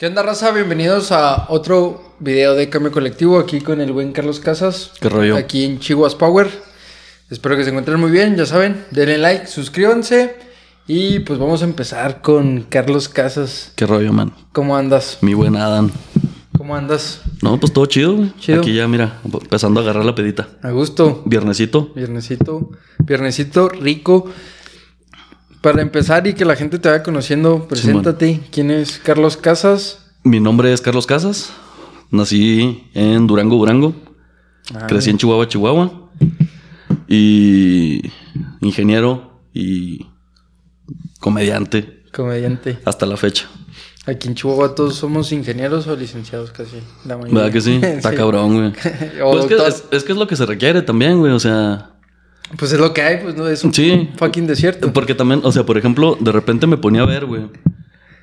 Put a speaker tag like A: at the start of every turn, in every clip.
A: ¿Qué onda, raza? Bienvenidos a otro video de Cambio Colectivo aquí con el buen Carlos Casas.
B: ¿Qué rollo?
A: Aquí en Chihuahua Power. Espero que se encuentren muy bien, ya saben. Denle like, suscríbanse. Y pues vamos a empezar con Carlos Casas.
B: ¿Qué rollo, man?
A: ¿Cómo andas?
B: Mi buen Adam.
A: ¿Cómo andas?
B: No, pues todo chido, güey.
A: Chido.
B: Aquí ya, mira, empezando a agarrar la pedita.
A: A gusto.
B: Viernesito.
A: Viernesito. Viernesito rico. Para empezar y que la gente te vaya conociendo, preséntate. ¿Quién es Carlos Casas?
B: Mi nombre es Carlos Casas. Nací en Durango, Durango.
A: Ah,
B: Crecí en Chihuahua, Chihuahua. Y ingeniero y comediante
A: Comediante.
B: hasta la fecha.
A: Aquí en Chihuahua todos somos ingenieros o licenciados casi. La mayoría.
B: ¿Verdad que sí? Está cabrón, güey. Pues es, que,
A: doctor.
B: es, es que es lo que se requiere también, güey. O sea,
A: Pues es lo que hay, pues no es un
B: Sí.
A: fucking desierto.
B: Porque también, o sea, por ejemplo, de repente me ponía a ver, güey.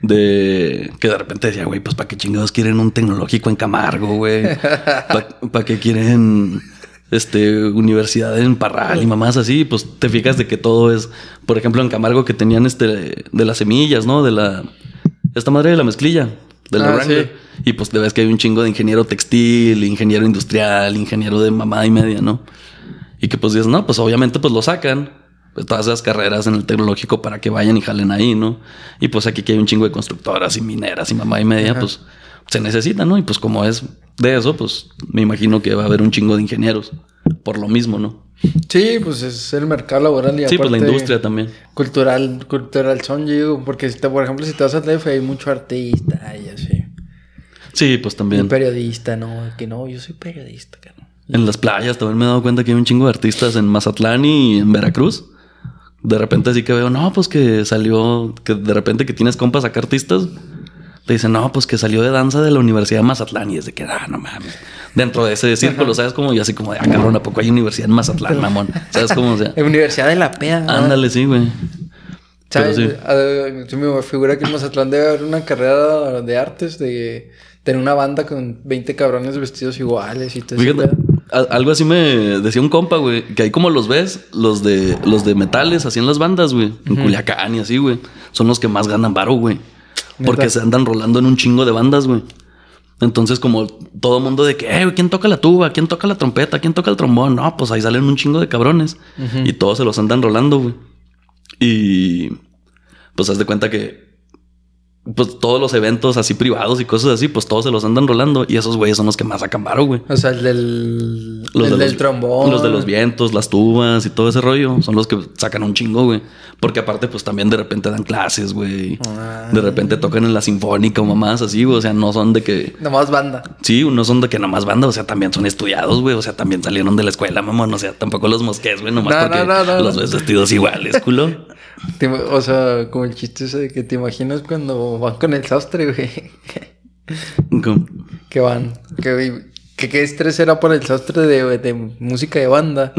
B: De que de repente decía, güey, pues para qué chingados quieren un tecnológico en Camargo, güey. Para qué quieren este universidad en Parral y mamás así, pues te fijas de que todo es, por ejemplo, en Camargo que tenían este de las semillas, ¿no? De la esta madre de la mezclilla, de la
A: Ah, sí.
B: Y pues te ves que hay un chingo de ingeniero textil, ingeniero industrial, ingeniero de mamá y media, ¿no? Y que pues dices, no, pues obviamente pues lo sacan. Pues todas esas carreras en el tecnológico para que vayan y jalen ahí, ¿no? Y pues aquí que hay un chingo de constructoras y mineras y mamá y media,
A: Ajá.
B: pues se necesita, ¿no? Y pues como es de eso, pues me imagino que va a haber un chingo de ingenieros. Por lo mismo, ¿no?
A: Sí, pues es el mercado laboral y
B: Sí, pues la industria también.
A: Cultural, cultural son, digo, porque si te, por ejemplo, si te vas a DF hay mucho artista y así.
B: Sí, pues también.
A: periodista, no, que no, yo soy periodista, no.
B: En las playas también me he dado cuenta que hay un chingo de artistas en Mazatlán y en Veracruz. De repente sí que veo, no, pues que salió, que de repente que tienes compas acá artistas, te dicen, no, pues que salió de danza de la Universidad de Mazatlán y es de que, ah, no mames. Dentro de ese círculo, ¿sabes? Como y así como de, ah, cabrón, ¿a poco hay universidad en Mazatlán, mamón? ¿Sabes cómo? O sea,
A: Universidad de la Pea.
B: ándale, sí, güey.
A: ¿Sabes?
B: Sí.
A: Ah, Se me figura que en Mazatlán debe haber una carrera de artes, de tener una banda con 20 cabrones vestidos iguales y todo.
B: Fíjate, a- algo así me decía un compa, güey, que ahí como los ves, los de los de metales, así en las bandas, güey, en Culiacán y así, güey, son los que más ganan varo, güey. Porque
A: ¿Neta?
B: se andan rolando en un chingo de bandas, güey. Entonces, como todo mundo de que, eh, ¿quién toca la tuba? ¿Quién toca la trompeta? ¿Quién toca el trombón? No, pues ahí salen un chingo de cabrones. Y todos se los andan rolando, güey. Y pues haz de cuenta que pues todos los eventos así privados y cosas así, pues todos se los andan rolando. Y esos güeyes son los que más sacan varo, güey.
A: O sea, el del,
B: Los
A: el
B: de
A: del
B: los,
A: trombón.
B: Los de los vientos, las tubas y todo ese rollo. Son los que sacan un chingo, güey. Porque aparte, pues también de repente dan clases, güey.
A: Ah.
B: De repente tocan en la sinfónica o mamás así, güey. O sea, no son de que.
A: Nomás banda.
B: Sí, no son de que nomás banda, o sea, también son estudiados, güey. O sea, también salieron de la escuela, mamón. O sea, tampoco los mosques, güey, nomás
A: No,
B: porque
A: no, no,
B: los ves vestidos iguales, culo.
A: Te o sea, como el chiste ese de que te imaginas cuando van con el sastre, güey.
B: Como-
A: que van. Que, que qué estrés era por el sastre de, de música de banda.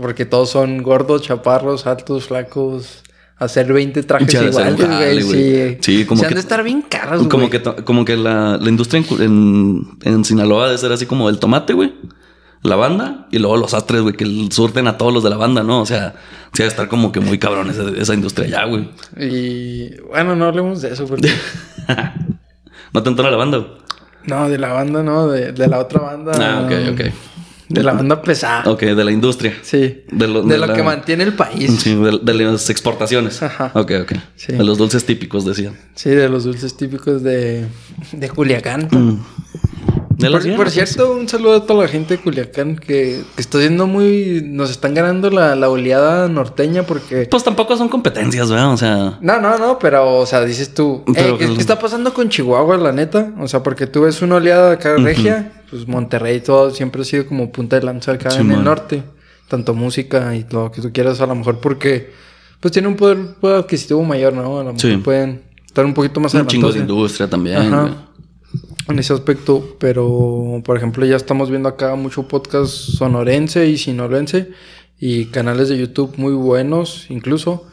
A: Porque todos son gordos, chaparros, altos, flacos. Hacer 20 trajes
B: un
A: iguales, güey. Sí,
B: Sí, como
A: Se han
B: que-
A: de estar bien caros,
B: Como
A: güey.
B: que, to- como que la, la industria en, en, en Sinaloa debe ser así como el tomate, güey. La banda y luego los astres, güey, que surten a todos los de la banda, ¿no? O sea, sí ha de estar como que muy cabrón esa, esa industria ya, güey.
A: Y bueno, no hablemos de eso porque...
B: ¿No te entona la banda?
A: no, de la banda, no, de, de la otra banda.
B: Ah, ok, ok.
A: De la banda pesada.
B: Ok, de la industria.
A: Sí.
B: De lo-
A: de
B: de
A: lo
B: la-
A: que mantiene el país.
B: Sí, de, de las exportaciones.
A: Ajá.
B: Ok, ok.
A: Sí.
B: De los dulces típicos, decían.
A: Sí, de los dulces típicos de, de Culiacán.
B: Mm. De
A: Por,
B: las
A: por
B: guerras,
A: cierto, un saludo a toda la gente de Culiacán que, que está siendo muy... Nos están ganando la, la oleada norteña porque...
B: Pues tampoco son competencias, ¿verdad? O sea,
A: No, no, no, pero, o sea, dices tú, eh, ¿qué, está pasando con Chihuahua, la neta? O sea, porque tú ves una oleada acá regia, pues Monterrey todo siempre ha sido como punta de lanza acá en el norte. Tanto música y lo que tú quieras, a lo mejor porque, pues tiene un poder, poder adquisitivo mayor, ¿no? A lo mejor
B: Sí.
A: pueden estar un poquito más
B: un chingo de industria también.
A: Ajá. En ese aspecto, pero, por ejemplo, ya estamos viendo acá mucho podcast sonorense y sinorense y canales de YouTube muy buenos, incluso.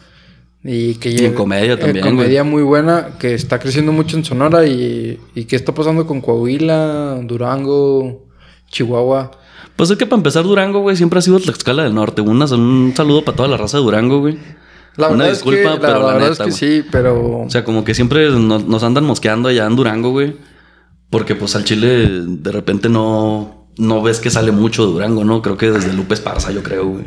A: Y que
B: Y en comedia
A: eh,
B: también,
A: comedia muy buena, que está creciendo mucho en Sonora y, y qué está pasando con Coahuila, Durango, Chihuahua.
B: Pues es que para empezar Durango, güey, siempre ha sido Tlaxcala del Norte. Una- un saludo para toda la raza de Durango, güey.
A: La
B: Una disculpa,
A: es que, la,
B: pero la
A: verdad
B: neta,
A: es que
B: güey.
A: sí, pero...
B: O sea, como que siempre nos, nos andan mosqueando allá en Durango, güey. Porque pues al Chile de repente no, no ves que sale mucho de Durango, ¿no? Creo que desde Lupe Esparza, yo creo, güey.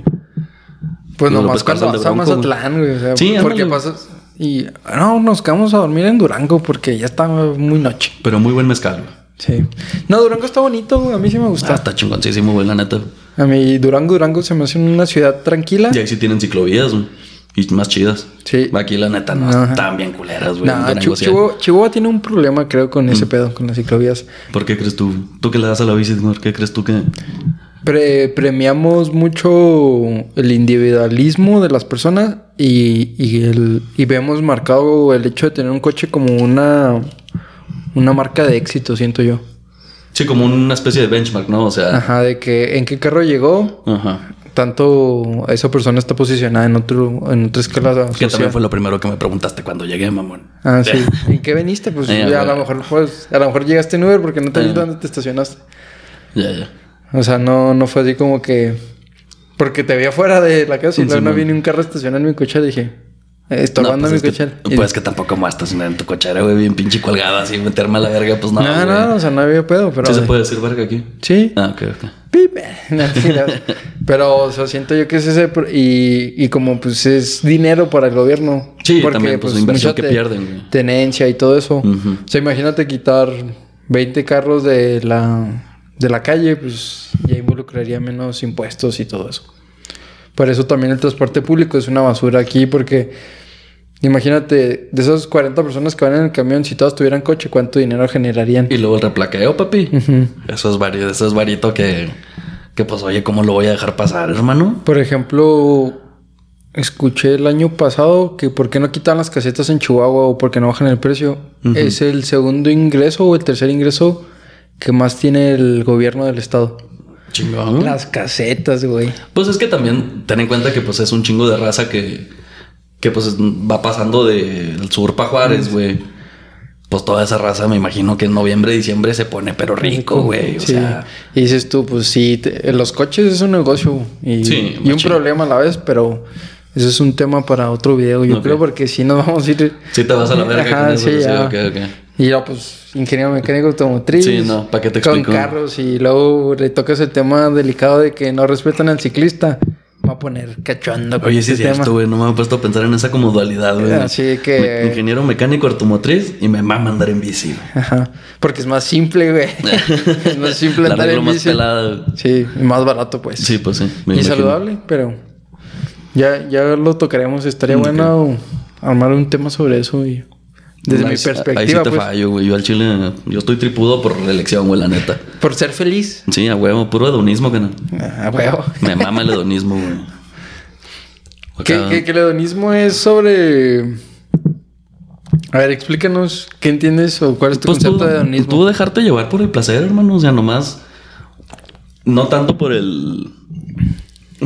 A: Pues
B: Los
A: nomás cuando vas a Mazatlán, güey. O sea,
B: Sí,
A: porque
B: ándale.
A: pasas... Y no, nos quedamos a dormir en Durango porque ya está muy noche.
B: Pero muy buen mezcal, güey.
A: Sí. No, Durango está bonito, güey. A mí sí me
B: Ah,
A: gusta.
B: está chingoncísimo, güey, la neta.
A: A mí Durango, Durango se me hace una ciudad tranquila.
B: Y ahí sí tienen ciclovías, güey. Y más chidas.
A: Sí.
B: Aquí la neta no
A: Ajá.
B: están bien culeras, güey.
A: Nah. Chihuahua, Chihuahua tiene un problema, creo, con
B: Mm.
A: ese pedo, con las ciclovías.
B: ¿Por qué crees tú? ¿Tú que le das a la bici? ¿Qué crees tú que...?
A: Pre- premiamos mucho el individualismo de las personas y, y, el, y vemos marcado el hecho de tener un coche como una, una marca de éxito, siento yo.
B: Sí, como una especie de benchmark, ¿no? O sea...
A: Ajá, de que en qué carro llegó,
B: Ajá.
A: Tanto esa persona está posicionada en otro en otra escala
B: Que
A: social.
B: también fue lo primero que me preguntaste cuando llegué, mamón.
A: Ah, sí. ¿En qué veniste? Pues ya a lo mejor pues, a lo mejor llegaste en Uber porque no te viste dónde te estacionaste.
B: Ya, ya.
A: O sea, no, no fue así como que. Porque te vi afuera de la casa y
B: Sí,
A: no vi ni un carro estacionado en mi coche. Dije, estorbando
B: pues
A: mi
B: es que-
A: coche. Y-
B: Pues que tampoco me vas a estacionar en tu cochera, güey, bien pinche colgada, así, meterme a la verga, pues no.
A: no,
B: güey.
A: no, o sea, no había pedo, pero.
B: ¿Sí se puede decir verga aquí?
A: Sí.
B: Ah, ok, ok.
A: No, no. pero, o sea, siento yo que es ese. Y, y como pues es dinero para el gobierno.
B: Sí, también, pues, la inversión
A: mucha
B: que
A: te-
B: pierden, güey.
A: Tenencia y todo eso. O sea, imagínate quitar 20 carros de la, de la calle, pues ya involucraría menos impuestos y todo eso. Por eso también el transporte público es una basura aquí, porque imagínate, de esas 40 personas que van en el camión, si todas tuvieran coche, ¿cuánto dinero generarían?
B: Y luego el replaqueo, papi. Eso es varito, eso es varito que, que pues, oye, ¿cómo lo voy a dejar pasar, hermano?
A: Por ejemplo, escuché el año pasado que por qué no quitan las casetas en Chihuahua o por qué no bajan el precio. Es el segundo ingreso o el tercer ingreso que más tiene el gobierno del estado.
B: Chingón.
A: Las casetas, güey.
B: Pues es que también ten en cuenta que pues es un chingo de raza que, que pues va pasando del sur para Juárez, güey. Pues toda esa raza me imagino que en noviembre, diciembre se pone pero rico, güey. O
A: Sí.
B: sea,
A: Y dices tú, pues sí, te- los coches es un negocio y,
B: Sí,
A: y un problema a la vez, pero ese es un tema para otro video, yo creo, porque si nos vamos a ir.
B: sí te vas a la verga
A: Ajá,
B: con eso.
A: sí,
B: sí,
A: ya.
B: ok, ok.
A: Y ya, pues, ingeniero mecánico automotriz.
B: Sí, no, ¿para qué te
A: Con
B: explico?
A: carros y luego le tocas el tema delicado de que no respetan al ciclista. Me voy a poner cachondo con
B: Oye, sí
A: ese
B: es cierto, güey. No me he puesto a pensar en esa como dualidad, güey.
A: Así que-
B: Me- Ingeniero mecánico automotriz y me mama andar en bici, güey.
A: Ajá. Porque es más simple, güey. es más simple andar en
B: más
A: bici.
B: pelada.
A: Sí, y más barato, pues.
B: Sí, pues sí. me
A: y
B: imagino.
A: saludable, pero ya, ya lo tocaremos. Estaría bueno armar un tema sobre eso y desde mi perspectiva,
B: Ahí sí te
A: pues,
B: fallo, güey. Yo al chile, yo estoy tripudo por la elección, güey, la neta.
A: por ser feliz.
B: Sí, a huevo, puro hedonismo, que no.
A: Ah, huevo.
B: Me mama el hedonismo, güey.
A: ¿Qué,
B: Acá-
A: qué, qué el hedonismo es sobre... A ver, explícanos qué entiendes o cuál es tu
B: Pues
A: concepto
B: tú,
A: de hedonismo.
B: tú dejarte llevar por el placer, hermano. O sea, nomás. No tanto por el.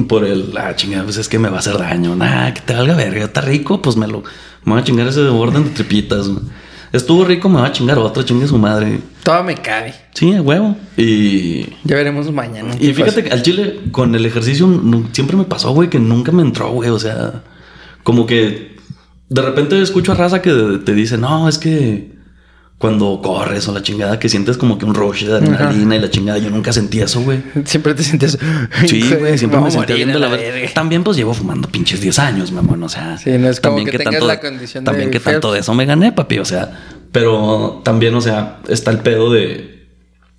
B: Por el. Ah, chingada, pues es que me va a hacer daño. Nah, que te valga verga. Está rico, pues me lo. Me va a chingar ese orden de tripitas. güey. Estuvo rico, me va a chingar otro, chingue su madre.
A: Todo me cabe.
B: Sí, a huevo. Y.
A: Ya veremos mañana.
B: Y fíjate que al chile, con el ejercicio, siempre me pasó, güey, que nunca me entró, güey. O sea, como que de repente escucho a raza que te dice, no, es que cuando corres o la chingada, que sientes como que un rush de adrenalina y la chingada. Yo nunca sentí eso, güey.
A: Siempre te sientes...
B: Sí, güey, siempre me sentía bien de la verga. También, pues llevo fumando pinches 10 años, mamón. O sea,
A: Sí, no es como
B: también
A: que tengas la condición de
B: También que tanto de eso me gané, papi. O sea, pero también, o sea, está el pedo de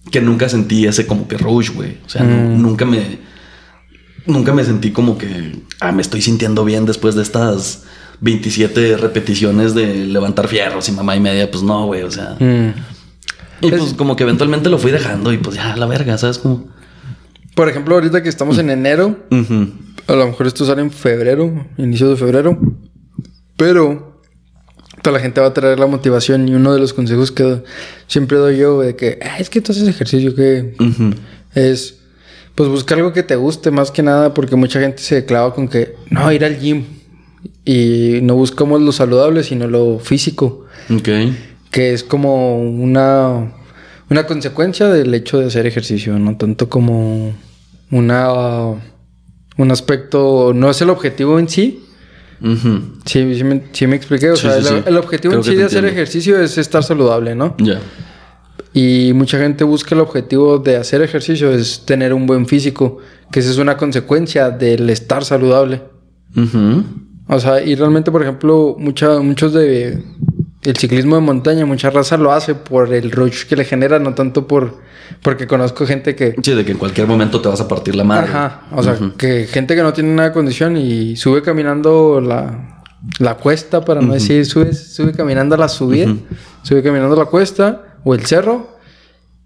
B: que nunca sentí ese como que rush, güey. O sea,
A: Mm.
B: nunca me. Nunca me sentí como que. Ah, me estoy sintiendo bien después de estas 27 repeticiones de levantar fierros y mamá y media. Pues no, güey. O sea.
A: Mm.
B: Y
A: Es-
B: pues como que eventualmente lo fui dejando y pues ya, la verga, ¿sabes? Como.
A: Por ejemplo, ahorita que estamos en enero, a lo mejor esto sale en febrero, inicio de febrero, pero toda la gente va a traer la motivación y uno de los consejos que siempre doy yo de que "Ah, es que tú haces ejercicio que es pues buscar algo que te guste más que nada porque mucha gente se clava con que no ir al gym y no buscamos lo saludable sino lo físico
B: Ok.
A: que es como una, una consecuencia del hecho de hacer ejercicio, no tanto como una un aspecto, no es el objetivo en sí,
B: Ujú.
A: Sí, sí me, sí me expliqué. O
B: Sí,
A: sea, el, objetivo
B: Creo
A: en sí de hacer
B: entiendo.
A: ejercicio es estar saludable, ¿no?
B: Ya.
A: Y mucha gente busca el objetivo de hacer ejercicio es tener un buen físico, que esa es una consecuencia del estar saludable.
B: Ujú.
A: O sea, y realmente, por ejemplo, mucha, muchos de el ciclismo de montaña, mucha raza lo hace por el rush que le genera, no tanto por porque conozco gente que
B: Sí, de que en cualquier momento te vas a partir la madre.
A: Ajá, o sea, que gente que no tiene nada de condición y sube caminando la, la cuesta, para no decir sube, sube caminando la subida, sube caminando la cuesta o el cerro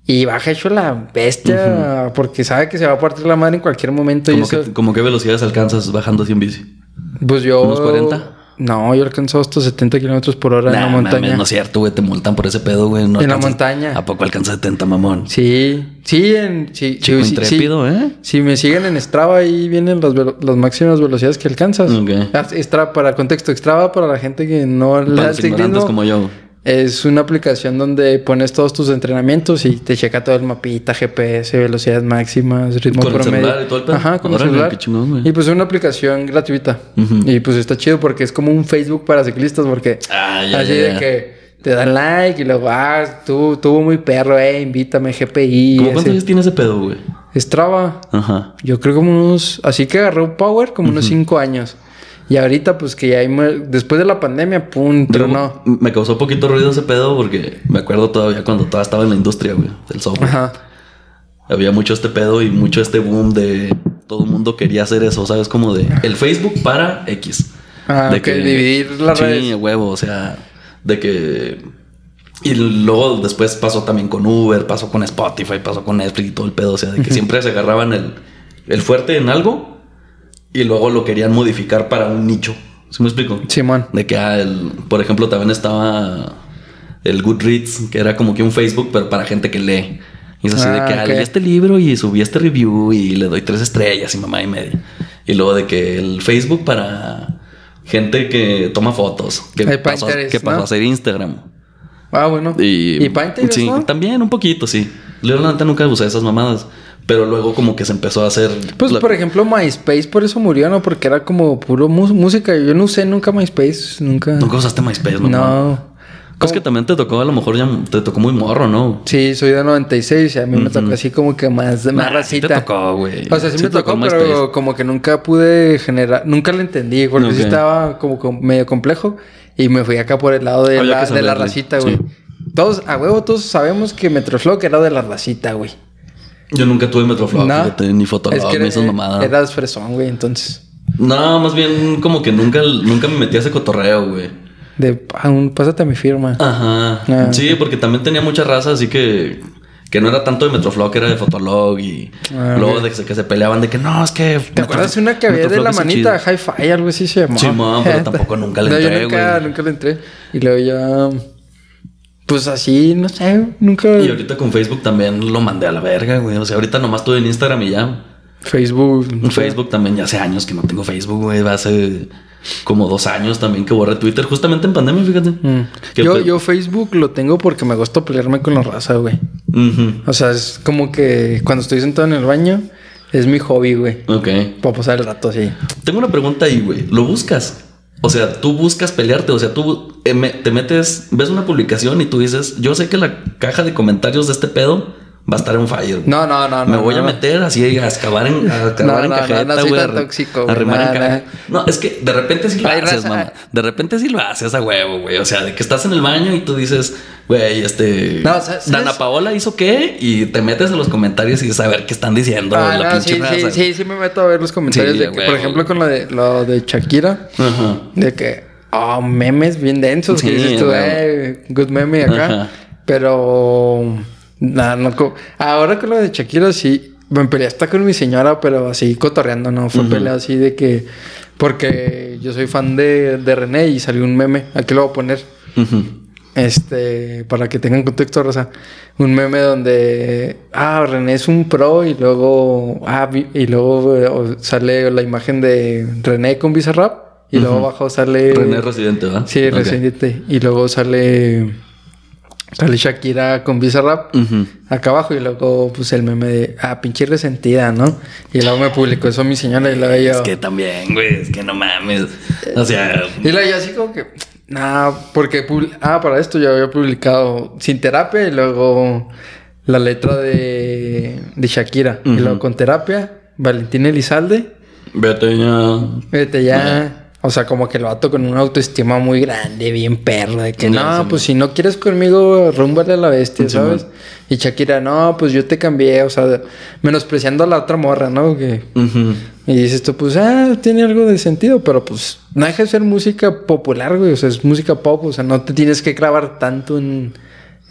A: y baja hecho la bestia porque sabe que se va a partir la madre en cualquier momento. y
B: ¿Cómo,
A: eso,
B: que, como qué velocidades alcanzas bajando así en bici?
A: Pues yo...
B: unos 40?
A: No, yo alcanzo hasta 70 kilómetros por hora en la
B: Nah,
A: montaña.
B: mames, no es cierto, güey. Te multan por ese pedo, güey. No
A: En la
B: alcanzas-
A: montaña.
B: ¿A poco alcanza 70, mamón?
A: Sí, sí, en, sí,
B: Chico
A: sí, sí,
B: intrépido, ¿eh?
A: Si me siguen en Strava, ahí vienen las, las máximas velocidades que alcanzas.
B: Ok.
A: Ah, Strava, para contexto, Strava para la gente que no
B: Para
A: al
B: los ignorantes como yo.
A: Es una aplicación donde pones todos tus entrenamientos y te checa todo el mapita, GPS, velocidades máximas, ritmo
B: ¿Con el
A: promedio.
B: celular y todo el pedo?
A: Ajá, con el celular.
B: chingón,
A: y pues es una aplicación gratuita. Y pues está chido porque es como un Facebook para ciclistas porque
B: Ah, ya,
A: así
B: ya,
A: de que te dan like y luego, ah, tú, tuvo muy perro, eh, invítame GPI.
B: ¿Cómo cuántos años tiene ese pedo, güey?
A: Strava.
B: Ajá.
A: Yo creo como unos... Así que agarró Power como unos cinco años. Y ahorita pues que ya hay... Después de la pandemia, pum, tronó.
B: Me causó poquito ruido ese pedo porque me acuerdo todavía cuando todavía estaba en la industria, güey, del software.
A: Ajá.
B: Había mucho este pedo y mucho este boom de todo el mundo quería hacer eso, ¿sabes? Como de el Facebook para X.
A: Ah,
B: de
A: ok, dividir las
B: sí,
A: redes.
B: huevo, o sea, de que y luego después pasó también con Uber, pasó con Spotify, pasó con Netflix y todo el pedo, o sea, de que siempre se agarraban el, el fuerte en algo y luego lo querían modificar para un nicho. ¿Sí me explico?
A: Simón.
B: De que, ah, el, por ejemplo, también estaba el Goodreads, que era como que un Facebook, pero para gente que lee. Y es así de
A: Ah,
B: que ah, leí este libro y subí este review y le doy tres estrellas y mamá y media. Y luego de que el Facebook para gente que toma fotos, que
A: El
B: pasó,
A: Pinterest,
B: que pasó
A: ¿no?
B: a ser Instagram.
A: Ah, bueno.
B: Y,
A: ¿Y Pinterest,
B: Sí,
A: no?
B: también un poquito, sí. Yo la neta nunca usé esas mamadas. Pero luego como que se empezó a hacer...
A: Pues
B: la-
A: por ejemplo MySpace por eso murió, ¿no? Porque era como puro música. Yo no usé nunca MySpace. Nunca.
B: Nunca usaste MySpace, mamá.
A: No.
B: Es que también te tocó, a lo mejor ya te tocó muy morro, ¿no?
A: Sí, soy de 96 y a mí me tocó así como que más, más
B: Nah, sí te
A: racita.
B: tocó, güey.
A: O sea, sí,
B: Sí
A: me
B: tocó
A: pero como que nunca pude generar, nunca lo entendí, porque sí
B: Ok.
A: estaba como, medio complejo y me fui acá por el lado de,
B: Había
A: la, de la racita, güey.
B: sí.
A: Todos, a huevo, todos sabemos que Metroflog era de la racita, güey.
B: Yo nunca tuve Metroflog,
A: No.
B: fíjate, ni Fotolog,
A: Es que
B: ni esas mamadas.
A: eras fresón, güey, entonces.
B: No, más bien como que nunca, nunca me metí a ese cotorreo, güey.
A: De, un- pásate mi firma.
B: Ajá.
A: Ah.
B: Sí, porque también tenía mucha raza, así que... Que no era tanto de Metroflog, era de Fotolog y...
A: Ah,
B: luego de que se, que se peleaban de que no, es que...
A: ¿Te acuerdas de una que había de la manita? Hi-Fi, algo así se llamaba.
B: Sí, mo, pero tampoco nunca le
A: No,
B: entré,
A: yo nunca,
B: güey.
A: nunca le entré. Y luego ya... Pues así, no sé, nunca...
B: Y ahorita con Facebook también lo mandé a la verga, güey. O sea, ahorita nomás estuve en Instagram y ya.
A: Facebook.
B: Facebook también ya hace años que no tengo Facebook, güey. Hace como dos años también que borré Twitter. Justamente en pandemia, fíjate.
A: Mm. Yo,
B: pe-
A: yo Facebook lo tengo porque me gusta pelearme con la raza, güey. O sea, es como que cuando estoy sentado en el baño, es mi hobby, güey.
B: Ok.
A: Para pasar el rato así.
B: Tengo una pregunta ahí, güey. ¿Lo buscas? O sea, tú buscas pelearte. O sea, tú eh, te metes, ves una publicación y tú dices, yo sé que la caja de comentarios de este pedo va a estar en fire. güey.
A: No, no, no,
B: Me
A: no,
B: voy a meter así a excavar en, a excavar
A: No,
B: en cajeta, güey, a
A: tóxico,
B: a en
A: nada.
B: No, es que de repente sí lo
A: Hay
B: haces,
A: raza-
B: mamá. De repente sí lo haces a huevo, güey. O sea, de que estás en el baño y tú dices, güey, este.
A: No, ¿sabes?
B: Dana Paola hizo qué? Y te metes en los comentarios y dices a ver qué están diciendo.
A: Ah,
B: la
A: no,
B: pinche
A: sí,
B: raza.
A: sí, sí, sí me meto a ver los comentarios
B: Sí,
A: de que,
B: huevo.
A: por ejemplo, con lo de, lo de Shakira,
B: Ajá.
A: de que, oh, memes bien densos,
B: Sí,
A: que dices tú, eh, good meme acá. Pero, nada, no, ahora con lo de Shakira sí, me peleé hasta con mi señora, pero así cotorreando, no, fue pelea así de que, porque yo soy fan de, de René y salió un meme, aquí lo voy a poner. Este, para que tengan contexto, Rosa. Un meme donde, ah, René es un pro y luego, ah, y luego sale la imagen de René con Bizarrap y luego abajo sale...
B: René Residente, ¿verdad?
A: Sí. Residente. Y luego sale Sale Shakira con Bizarrap
B: Ujú.
A: acá abajo y luego pues el meme de ah, pinche resentida, ¿no? Y luego me publicó eso mi señora y luego yo.
B: Es que también, güey, es que no mames. O sea,
A: Y luego yo así como que. Nah, porque ah, para esto yo había publicado sin terapia y luego la letra de, de Shakira. Y luego con terapia, Valentín Elizalde.
B: vete ya.
A: Vete ya. O sea, como que el vato con una autoestima muy grande, bien perro, de que no,
B: sí,
A: pues si no quieres conmigo, rúmbale a la bestia, ¿sabes? Y Shakira, no, pues yo te cambié, o sea, menospreciando a la otra morra, ¿no? Que, y dices tú, pues, ah, tiene algo de sentido, pero pues no deja de ser música popular, güey, o sea, es música pop, o sea, no te tienes que clavar tanto en,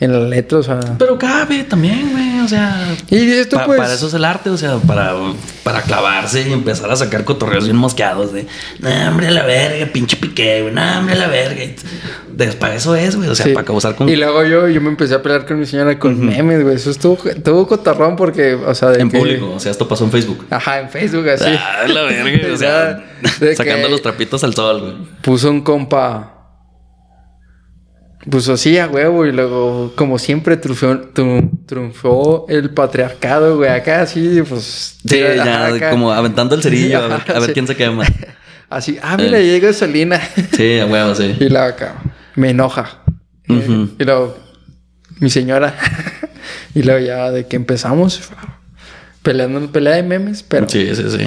A: en la letra, o sea.
B: Pero cabe también, güey. O sea.
A: Y esto,
B: pa-
A: pues.
B: Para eso es el arte, o sea, para, para clavarse y empezar a sacar cotorreos bien mosqueados de, no, hombre, a la verga, pinche piqué, güey, no, hombre, a la verga. Para eso es, güey, o sea,
A: Sí.
B: para causar con.
A: Y luego yo, yo me empecé a pelear con mi señora con memes, güey. Eso estuvo, estuvo cotarrón porque, o sea, de
B: en
A: que-
B: público, o sea, esto pasó en Facebook.
A: Ajá, en Facebook así.
B: Ah, la verga, o sea, sacando
A: que
B: los trapitos al sol, güey.
A: Puso un compa. Puso así a huevo y luego, como siempre, triunfó, el patriarcado, güey. Acá así, pues.
B: Sí, ya,
A: acá.
B: como aventando el cerillo, a ver, a ver
A: Sí.
B: quién se quema.
A: Así, ah, mira,
B: Eh.
A: llega Solina.
B: Sí, a huevo, sí.
A: y luego acá, me enoja. Eh. Y luego, mi señora. y luego ya de que empezamos, peleando, pelea de memes, pero
B: Sí, sí, sí.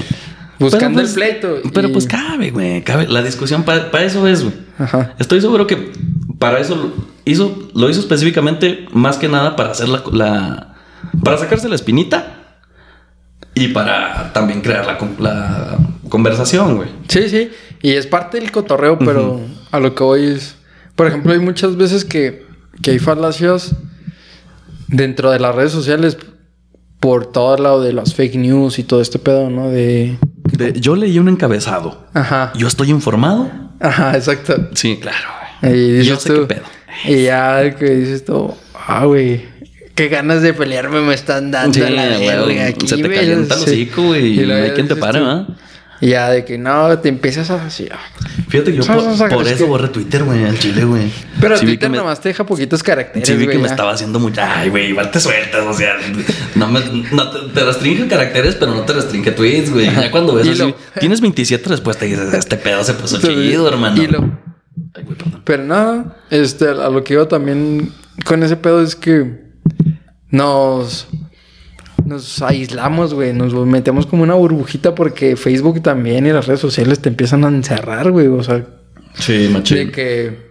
A: buscando el
B: pues,
A: pleito.
B: Pero
A: y-
B: pues cabe, güey. Cabe. La discusión para eso es, güey.
A: Ajá.
B: Estoy seguro que para eso lo hizo, lo hizo específicamente más que nada para hacer la, la- para sacarse la espinita y para también crear la conversación, güey.
A: Sí, sí. Y es parte del cotorreo, pero a lo que voy es. Por ejemplo, hay muchas veces que, que hay falacias dentro de las redes sociales por todo lado de las fake news y todo este pedo, ¿no? De.
B: De- yo leí un encabezado.
A: Ajá.
B: Yo estoy informado.
A: Ajá, exacto.
B: Sí, claro.
A: Y dices
B: Yo sé
A: tú-
B: qué pedo.
A: Y ya que dices tú, ah, güey. Qué ganas de pelearme me están dando
B: Sí,
A: a la verga aquí,
B: se te calienta el hocico, güey, y no hay quien te pare, ¿verdad?
A: Y ya de que no, te empiezas a así. ah.
B: Fíjate que yo por, eso
A: que-
B: borré Twitter, güey, al chile, güey.
A: Pero
B: Sí
A: Twitter
B: me-
A: nomás te deja poquitos caracteres,
B: Sí, vi que me estaba haciendo mucho. Ay, güey, igual te sueltas, o sea, no, me, no te, te restringe caracteres, pero no te restringe tweets, güey. Ya cuando ves
A: Y
B: así,
A: lo-
B: tienes 27 después te dices, este pedo se puso chido, hermano.
A: y lo-
B: Ay, güey, perdón.
A: Pero nada, este, a lo que iba también con ese pedo es que nos, nos aislamos, güey, nos metemos como una burbujita porque Facebook también y las redes sociales te empiezan a encerrar, güey, o sea,
B: Sí,
A: de
B: machín.
A: que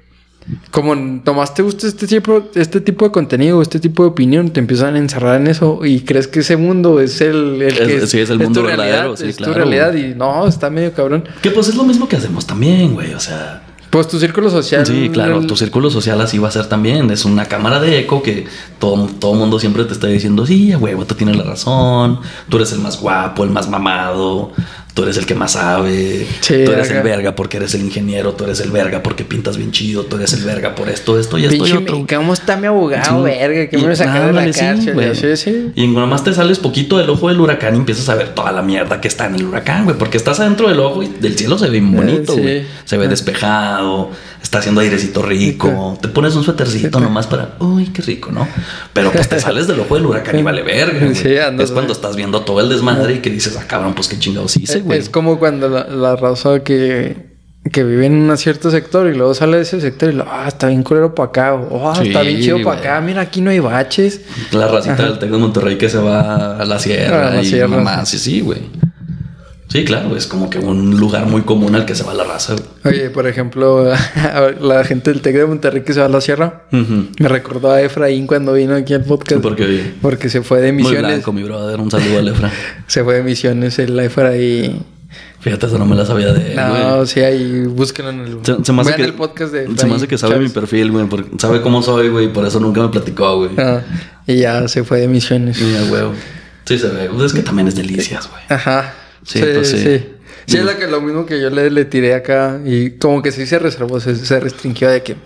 A: como nomás te gusta este tipo, este tipo de contenido, este tipo de opinión, te empiezan a encerrar en eso y crees que ese mundo es el, el que
B: Es- sí, es el mundo
A: tu
B: verdadero,
A: realidad,
B: sí,
A: es
B: claro,
A: tu realidad y no, está medio cabrón.
B: Que pues es lo mismo que hacemos también, güey, o sea.
A: Pues tu círculo social.
B: Sí, claro,
A: el-
B: tu círculo social así va a ser también. Es una cámara de eco que todo, todo mundo siempre te está diciendo, sí, a huevo, tú tienes la razón, tú eres el más guapo, el más mamado, tú eres el que más sabe,
A: Sí,
B: tú eres
A: acá.
B: el verga porque eres el ingeniero, tú eres el verga porque pintas bien chido, tú eres el verga por esto, esto y esto y otro.
A: ¿cómo está mi abogado,
B: Sí.
A: verga? Que me lo sacaron de la
B: sí,
A: cárcel.
B: güey.
A: Sí, sí.
B: Y nomás te sales poquito del ojo del huracán y empiezas a ver toda la mierda que está en el huracán, güey. Porque estás adentro del ojo y del cielo se ve bonito,
A: Eh, sí.
B: güey. Se ve despejado, está haciendo airecito rico. Te pones un suétercito nomás para, uy, qué rico, ¿no? Pero pues te sales del ojo del huracán y vale verga.
A: Sí, andas,
B: es cuando estás viendo todo el desmadre y que dices, ah, cabrón, pues qué chingados hice, güey.
A: Es como cuando la, la raza que, que vive en un cierto sector y luego sale de ese sector y lo, ah, está bien culero para acá. O, ah, está bien chido para acá. Mira, aquí no hay baches.
B: La racita del Tec de Monterrey que se va a la sierra
A: A la
B: y
A: sierra.
B: mamá, sí, sí, güey. Sí, claro, es como que un lugar muy común al que se va la raza.
A: Oye, por ejemplo, la gente del Tec de Monterrey que se va a la sierra. Me recordó a Efraín cuando vino aquí al podcast.
B: Porque
A: Porque se fue de
B: muy
A: misiones.
B: blanco, mi brother. Un saludo a Lefra.
A: Se fue de misiones el Efraín.
B: Fíjate, eso no me la sabía de él,
A: No, sí, ahí búsquenlo en el,
B: Se, se me hace
A: vean
B: que,
A: el podcast de
B: se me
A: Efraín
B: hace que sabe mi perfil, güey. Porque sabe cómo soy, güey. Por eso nunca me platicó, güey.
A: Ah, y ya se fue de misiones.
B: Mira, güey. Sí, se ve. Es que también es delicias, güey.
A: Ajá.
B: Sí, pues sí.
A: Sí, Sí, es lo, que, lo mismo que yo le, le tiré acá y como que sí se reservó, se, se restringió de que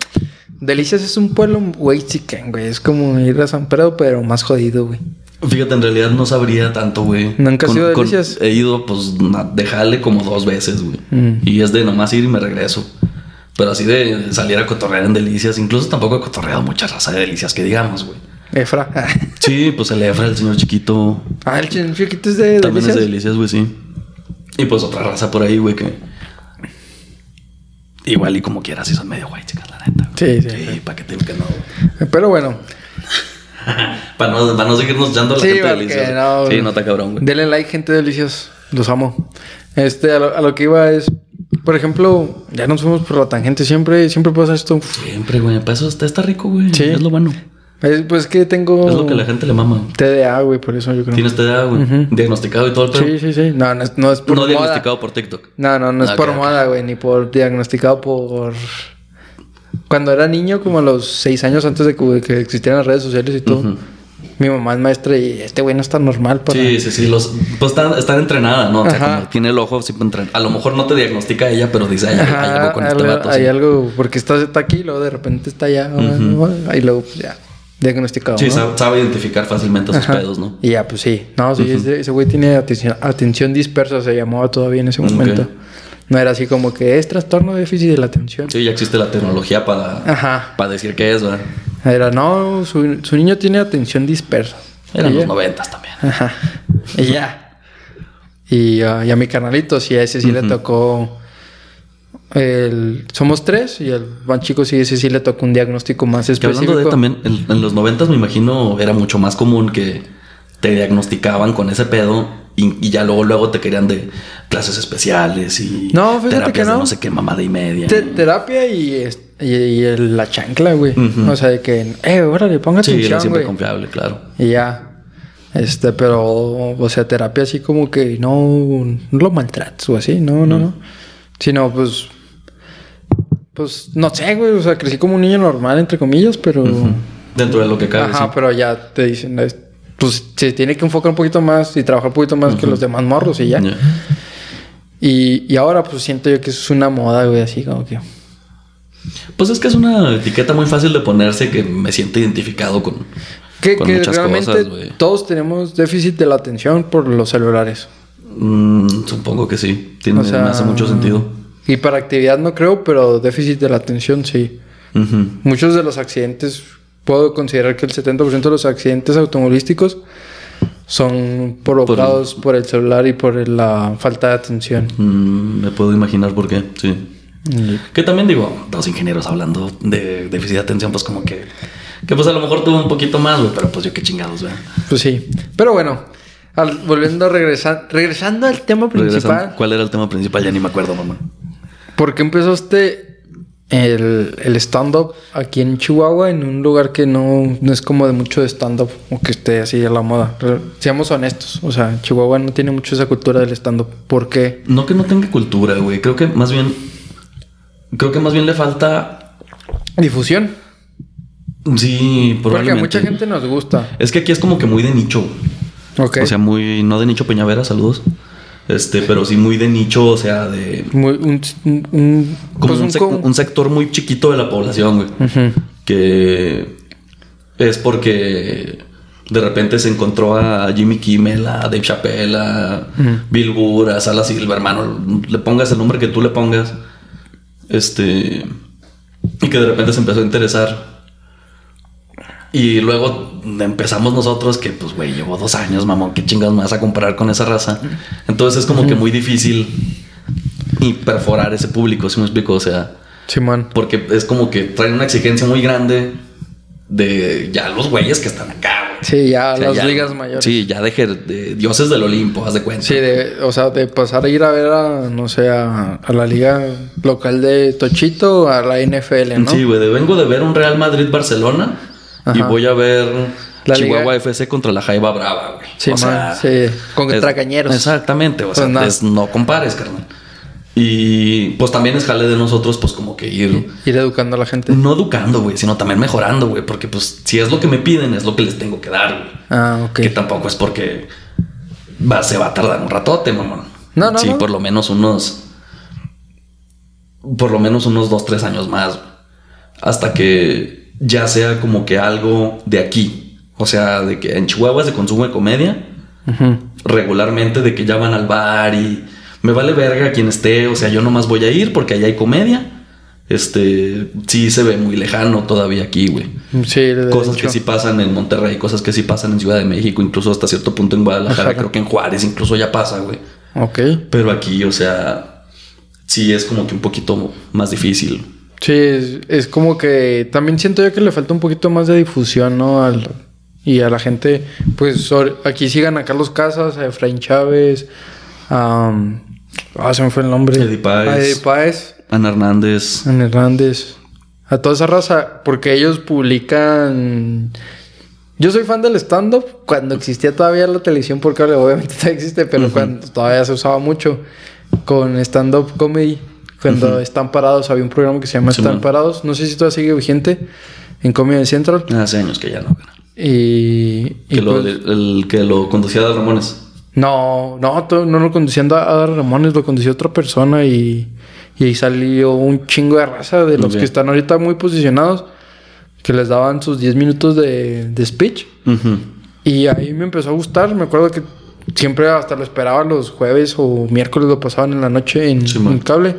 A: Delicias es un pueblo güey chicken, güey. Es como ir a San Pedro, pero más jodido, güey.
B: Fíjate, en realidad no sabría tanto, güey.
A: ¿Nunca has
B: Con-
A: ido a
B: con-
A: Delicias?
B: He ido, pues, na- de jale como dos veces, güey.
A: Mm.
B: Y es de nomás ir y me regreso. Pero así de salir a cotorrear en delicias. Incluso tampoco he cotorreado mucha raza de delicias que digamos, güey.
A: Efra.
B: Sí, pues el Efra, el señor chiquito.
A: ah, el chin- chiquito es de
B: También
A: delicias.
B: es de delicias, güey, sí. Y pues otra raza por ahí, güey, que. Igual y como quieras, si son medio guay, chicas, la neta.
A: Sí,
B: güey.
A: sí,
B: Sí,
A: sí.
B: para que te digo que no, güey.
A: Pero bueno.
B: Para no, para no seguirnos echando a la
A: Sí,
B: gente de
A: porque
B: delicias.
A: no,
B: sí, no está cabrón, güey.
A: Denle like, gente delicios. Los amo. Este, a lo, a lo que iba es, por ejemplo, ya nos fuimos por la tangente. Siempre, siempre pasa esto.
B: Siempre, güey. Para eso está, está rico, güey.
A: Sí.
B: Es lo bueno.
A: Es, pues que tengo
B: Es lo que la gente le mama.
A: TDA, güey, por eso yo creo.
B: Tienes TDA, güey. Diagnosticado y todo el pedo.
A: Sí, sí, sí. No, no es, no es por
B: no
A: moda.
B: diagnosticado por TikTok.
A: No, no, no es
B: Ok,
A: por moda, güey, ni por diagnosticado por... Cuando era niño, como a los seis años antes de que, que existieran las redes sociales y todo, mi mamá es maestra y este güey no está normal para...
B: Sí, sí, sí. Los, pues están, están entrenada, ¿no? O sea, como tiene el ojo siempre entrenado. A lo mejor no te diagnostica ella, pero dice, "Ay, hay, algo con este vato.
A: hay
B: sí".
A: algo, porque está, está aquí, luego de repente está allá, y luego pues, ya, diagnosticado.
B: Sí,
A: ¿no?
B: sabe, sabe identificar fácilmente sus
A: Ajá.
B: pedos, ¿no?
A: Y ya, pues sí. No, sí, ese, ese güey tiene atención, atención dispersa, se llamaba todavía en ese momento. No era así como que es trastorno de déficit de la atención.
B: Sí, ya existe la tecnología para,
A: Ajá.
B: para decir qué es, ¿verdad?
A: Era, no, su, su niño tiene atención dispersa.
B: Eran los noventas también.
A: Ajá. Y ya. Y, y a mi canalito, sí, a ese sí le tocó. El, somos tres y el más chico sí, ese sí le tocó un diagnóstico más
B: Que
A: específico.
B: hablando de también, en, en los noventas me imagino era mucho más común que te diagnosticaban con ese pedo y, y ya luego luego te querían de clases especiales y
A: No,
B: terapias
A: que
B: de
A: no.
B: no sé qué mamada y media.
A: Te- terapia y, y, y el- la chancla, güey.
B: Ujú.
A: O sea, de que, eh, órale, ponga
B: sí,
A: atención,
B: siempre confiable, claro.
A: Y ya. Este, pero, o sea, terapia así como que no, no lo maltrates o así, no, no, no. Sino, pues, pues, no sé, güey, o sea, crecí como un niño normal, entre comillas, pero...
B: Dentro de lo que cabe,
A: Ajá,
B: sí.
A: pero ya te dicen, es- pues, se tiene que enfocar un poquito más y trabajar un poquito más que los demás morros y ya. Y, y ahora, pues, siento yo que eso es una moda, güey, así como que...
B: Pues es que es una etiqueta muy fácil de ponerse que me siento identificado con,
A: Que,
B: con
A: que
B: muchas
A: realmente
B: cosas,
A: todos tenemos déficit de la atención por los celulares.
B: Mm, supongo que sí. Tiene,
A: O sea,
B: me hace mucho sentido.
A: Hiperactividad no creo, pero déficit de la atención sí. Muchos de los accidentes, puedo considerar que el 70% de los accidentes automovilísticos son provocados por el, celular y por la falta de atención.
B: Mm, me puedo imaginar por qué, sí. Que también digo, dos ingenieros hablando de déficit de atención, pues como que... Que pues a lo mejor tuvo un poquito más, güey, pero pues yo qué chingados, güey.
A: Pues sí. Pero bueno, al- volviendo a regresar, regresando al tema principal.
B: Regresando, ¿Cuál era el tema principal? Ya ni me acuerdo, mamá.
A: ¿Por qué empezaste el, el stand-up aquí en Chihuahua en un lugar que no, no es como de mucho de stand-up o que esté así a la moda? Seamos honestos, o sea, Chihuahua no tiene mucho esa cultura del stand-up. ¿Por qué?
B: No que no tenga cultura, güey. Creo que más bien... Creo que más bien le falta...
A: Difusión.
B: Sí,
A: Porque a
B: probablemente.
A: mucha gente nos gusta.
B: Es que aquí es como que muy de nicho. O sea, muy... No de nicho Peñavera, saludos. Este, pero sí muy de nicho, o sea, de...
A: Muy, un,
B: Como
A: pues
B: un, sec- sector muy chiquito de la población, güey. Que es porque de repente se encontró a Jimmy Kimmel, a Dave Chappelle, a Bill Burr, a Sala Silver, hermano, le pongas el nombre que tú le pongas, este, y que de repente se empezó a interesar. Y luego empezamos nosotros que, pues, güey, llevo dos años, mamón, ¿qué chingados me vas a comparar con esa raza? Entonces es como que muy difícil y perforar ese público, si me explico? O sea,
A: Simón.
B: porque es como que traen una exigencia muy grande de ya los güeyes que están acá, güey.
A: Sí, ya
B: O sea,
A: las
B: ya-
A: ligas mayores.
B: Sí, ya deje de dioses del Olimpo, haz de cuenta.
A: Sí, de, o sea, de pasar a ir a ver a, no sé, a, a la liga local de Tochito a la NFL, ¿no?
B: Sí, güey, de- vengo de ver un Real Madrid-Barcelona y voy a ver
A: La
B: Chihuahua
A: liga-
B: FC contra la Jaiba Brava, güey.
A: Sí,
B: O sea,
A: sí. Contra
B: es-
A: cañeros.
B: Exactamente, o sea,
A: Pues nada.
B: es- no compares, carnal. Y pues también es jale de nosotros, pues como que ir...
A: Ir educando a la gente.
B: No educando, güey, sino también mejorando, güey. Porque pues si es lo que me piden, es lo que les tengo que dar, güey.
A: Ah, ok.
B: Que tampoco es porque va, se va a tardar un ratote, mamón.
A: No, no,
B: Sí,
A: no.
B: por lo menos unos. Por lo menos unos dos, tres años más. güey. Hasta que ya sea como que algo de aquí. O sea, de que en Chihuahua se consume comedia regularmente, de que ya van al bar y me vale verga quien esté. O sea, yo nomás voy a ir porque allá hay comedia. este, sí se ve muy lejano todavía aquí, güey.
A: Sí, de
B: Cosas que sí pasan en Monterrey, cosas que sí pasan en Ciudad de México, incluso hasta cierto punto en Guadalajara,
A: Ajá.
B: creo que en Juárez incluso ya pasa, güey.
A: Ok.
B: Pero aquí, o sea, sí es como que un poquito más difícil.
A: Sí, es, es como que también siento yo que le falta un poquito más de difusión, ¿no? Al, y a la gente, pues aquí sigan a Carlos Casas, a Efraín Chávez, a... ah, se me fue el nombre.
B: Eddie Páez.
A: A Eddie Páez,
B: Ana Hernández.
A: a Hernández. A toda esa raza, porque ellos publican... Yo soy fan del stand-up cuando existía todavía la televisión, porque ahora obviamente todavía existe, pero cuando todavía se usaba mucho con stand-up comedy. Cuando están parados, había un programa que se llama
B: Simón.
A: Están parados. No sé si todavía sigue vigente en Comedy Central.
B: Hace años que ya no.
A: Y. y
B: Que lo,
A: pues-
B: el que lo conducía a Ramones.
A: no, no, no lo conduciendo a Adar Ramones, lo conducía otra persona y, y ahí salió un chingo de raza de los
B: Ok.
A: que están ahorita muy posicionados, que les daban sus 10 minutos de, de speech.
B: Ujú.
A: Y ahí me empezó a gustar. Me acuerdo que siempre hasta lo esperaba los jueves o miércoles lo pasaban en la noche en,
B: Sí,
A: en cable.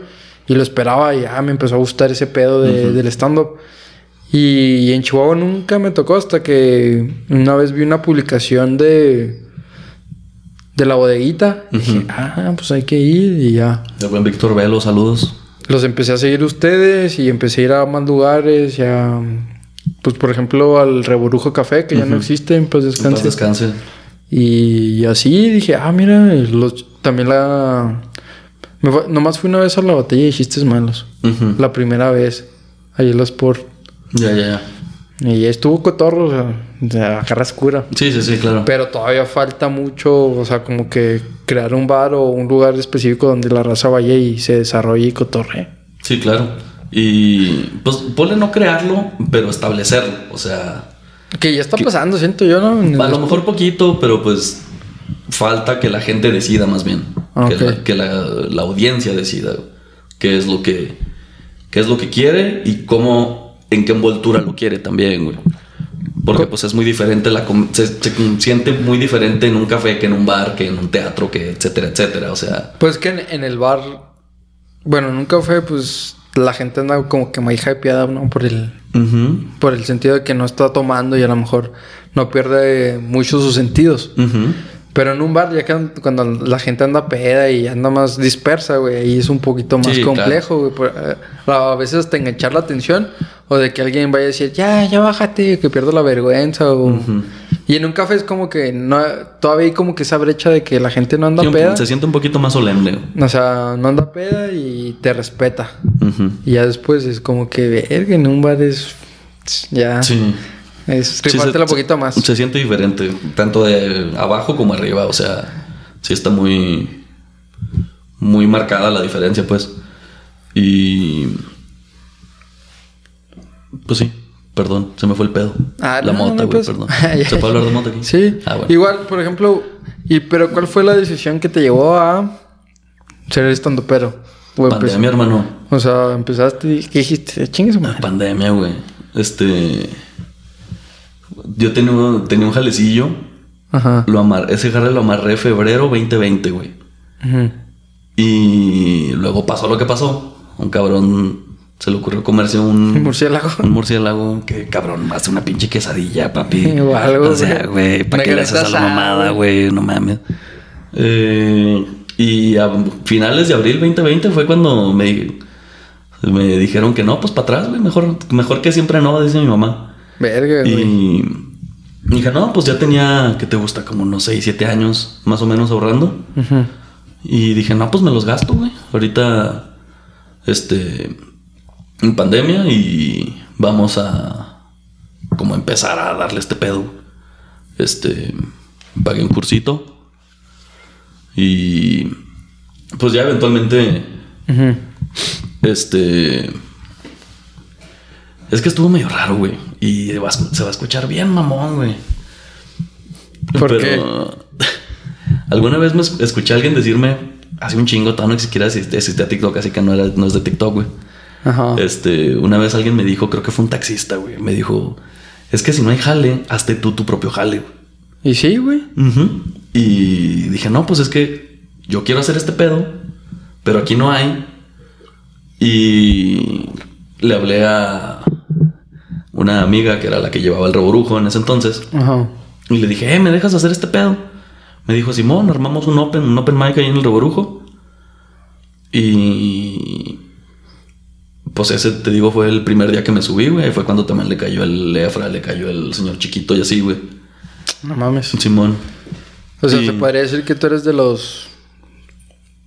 A: Y lo esperaba y ya me empezó a gustar ese pedo de- del stand-up. Y en Chihuahua nunca me tocó hasta que una vez vi una publicación de, de la bodeguita. Y Dije, ah, pues hay que ir y ya.
B: De buen Víctor Velo, saludos.
A: Los empecé a seguir ustedes y empecé a ir a más lugares. Ya, pues por ejemplo al Reborujo Café, que ya no existe, pues
B: En paz
A: descanse.
B: descanse.
A: Y así dije, ah, mira, los, también la... me fue- nomás fui una vez a la batalla de chistes malos. La primera vez. Ahí en la Sport.
B: Ya, ya, ya.
A: Y estuvo cotorro, o sea, carrascura.
B: Sí, sí, sí, claro.
A: Pero todavía falta mucho, o sea, como que crear un bar o un lugar específico donde la raza vaya y se desarrolle y cotorre.
B: Sí, claro. Y pues ponle no crearlo, pero establecerlo. O sea,
A: Que ya está pasando, siento yo, ¿no?
B: A lo mejor poquito, pero pues falta que la gente decida más bien.
A: Ah,
B: Que, la, que la- la audiencia decida qué es lo que qué es lo que quiere y cómo en qué envoltura lo quiere también, güey. Porque pues es muy diferente, la se, se siente muy diferente en un café que en un bar, que en un teatro, que etcétera, etcétera. O sea,
A: Pues que en, en el bar, bueno, en un café, pues la gente anda como que muy hypeada, ¿no? Por el,
B: ujú,
A: por el sentido de que no está tomando y a lo mejor no pierde mucho sus sentidos.
B: ujú.
A: Pero en un bar, ya que cuando la gente anda peda y anda más dispersa, güey, ahí es un poquito más
B: Sí,
A: complejo, güey. eh, A veces hasta enganchar la atención o de que alguien vaya a decir, ya, ya bájate, que pierdo la vergüenza. O...
B: Ujú.
A: Y en un café es como que no, todavía hay como que esa brecha de que la gente no anda
B: Sí,
A: peda.
B: se siente un poquito más solemne. güey.
A: O sea, no anda peda y te respeta. Y ya después es como que, verga, en un bar es. Ya.
B: Sí.
A: Es
B: Sí,
A: rifártela un poquito más.
B: Se siente diferente, tanto de abajo como arriba. O sea, sí está muy. Muy marcada la diferencia, pues. Y. Pues sí, perdón, se me fue el pedo.
A: Ah,
B: la
A: no,
B: mota, güey, perdón.
A: Ya,
B: ¿Se puede hablar de mota aquí?
A: Sí.
B: Ah, bueno.
A: Igual, por ejemplo, y pero ¿cuál fue la decisión que te llevó a ser estando pero?
B: Pandemia, hermano.
A: O sea, empezaste y ¿qué dijiste? Chingue su madre.
B: Pandemia, güey. Este. Yo tenía un, tenía un jalecillo.
A: Ajá.
B: Lo amar, ese jale lo amarré febrero 2020, güey.
A: Ujú.
B: Y luego pasó lo que pasó. Un cabrón se le ocurrió comerse un,
A: Un murciélago.
B: un murciélago. Que cabrón, hace una pinche quesadilla, papi.
A: O algo,
B: O sea, güey, ¿para qué le haces a la mamada, güey? No mames. Eh, y a finales de abril 2020 fue cuando me, me dijeron que no, pues para atrás, güey. Mejor, mejor que siempre no, dice mi mamá.
A: Verga, güey.
B: Y dije, no, pues ya tenía, ¿qué te gusta? Como unos 6, 7 años más o menos ahorrando.
A: Ujú.
B: Y dije, no, pues me los gasto, güey. Ahorita, este, en pandemia y vamos a, como empezar a darle este pedo. Este, pagué un cursito. Y, pues ya eventualmente,
A: Ujú.
B: este, es que estuvo medio raro, güey. Y va se va a escuchar bien, mamón, güey.
A: ¿Por
B: Alguna vez me es- escuché a alguien decirme, hace un chingo, todavía no siquiera existe- existía TikTok, así que no, era, no es de TikTok, güey.
A: Ajá.
B: Este, una vez alguien me dijo, creo que fue un taxista, güey. Me dijo, es que si no hay jale, hazte tú tu propio jale, güey.
A: Y sí, güey.
B: Y dije, no, pues es que yo quiero hacer este pedo, pero aquí no hay. Y le hablé a una amiga que era la que llevaba el reborujo en ese entonces.
A: Ajá.
B: Y le dije, eh, ¿me dejas hacer este pedo? Me dijo, Simón, armamos un open, un open mic ahí en el reborujo. Y pues ese, te digo, fue el primer día que me subí, güey. Fue cuando también le cayó el Efra, le cayó el señor chiquito y así, güey.
A: No mames.
B: Simón.
A: O sea,
B: Y-
A: se podría decir que tú eres de los.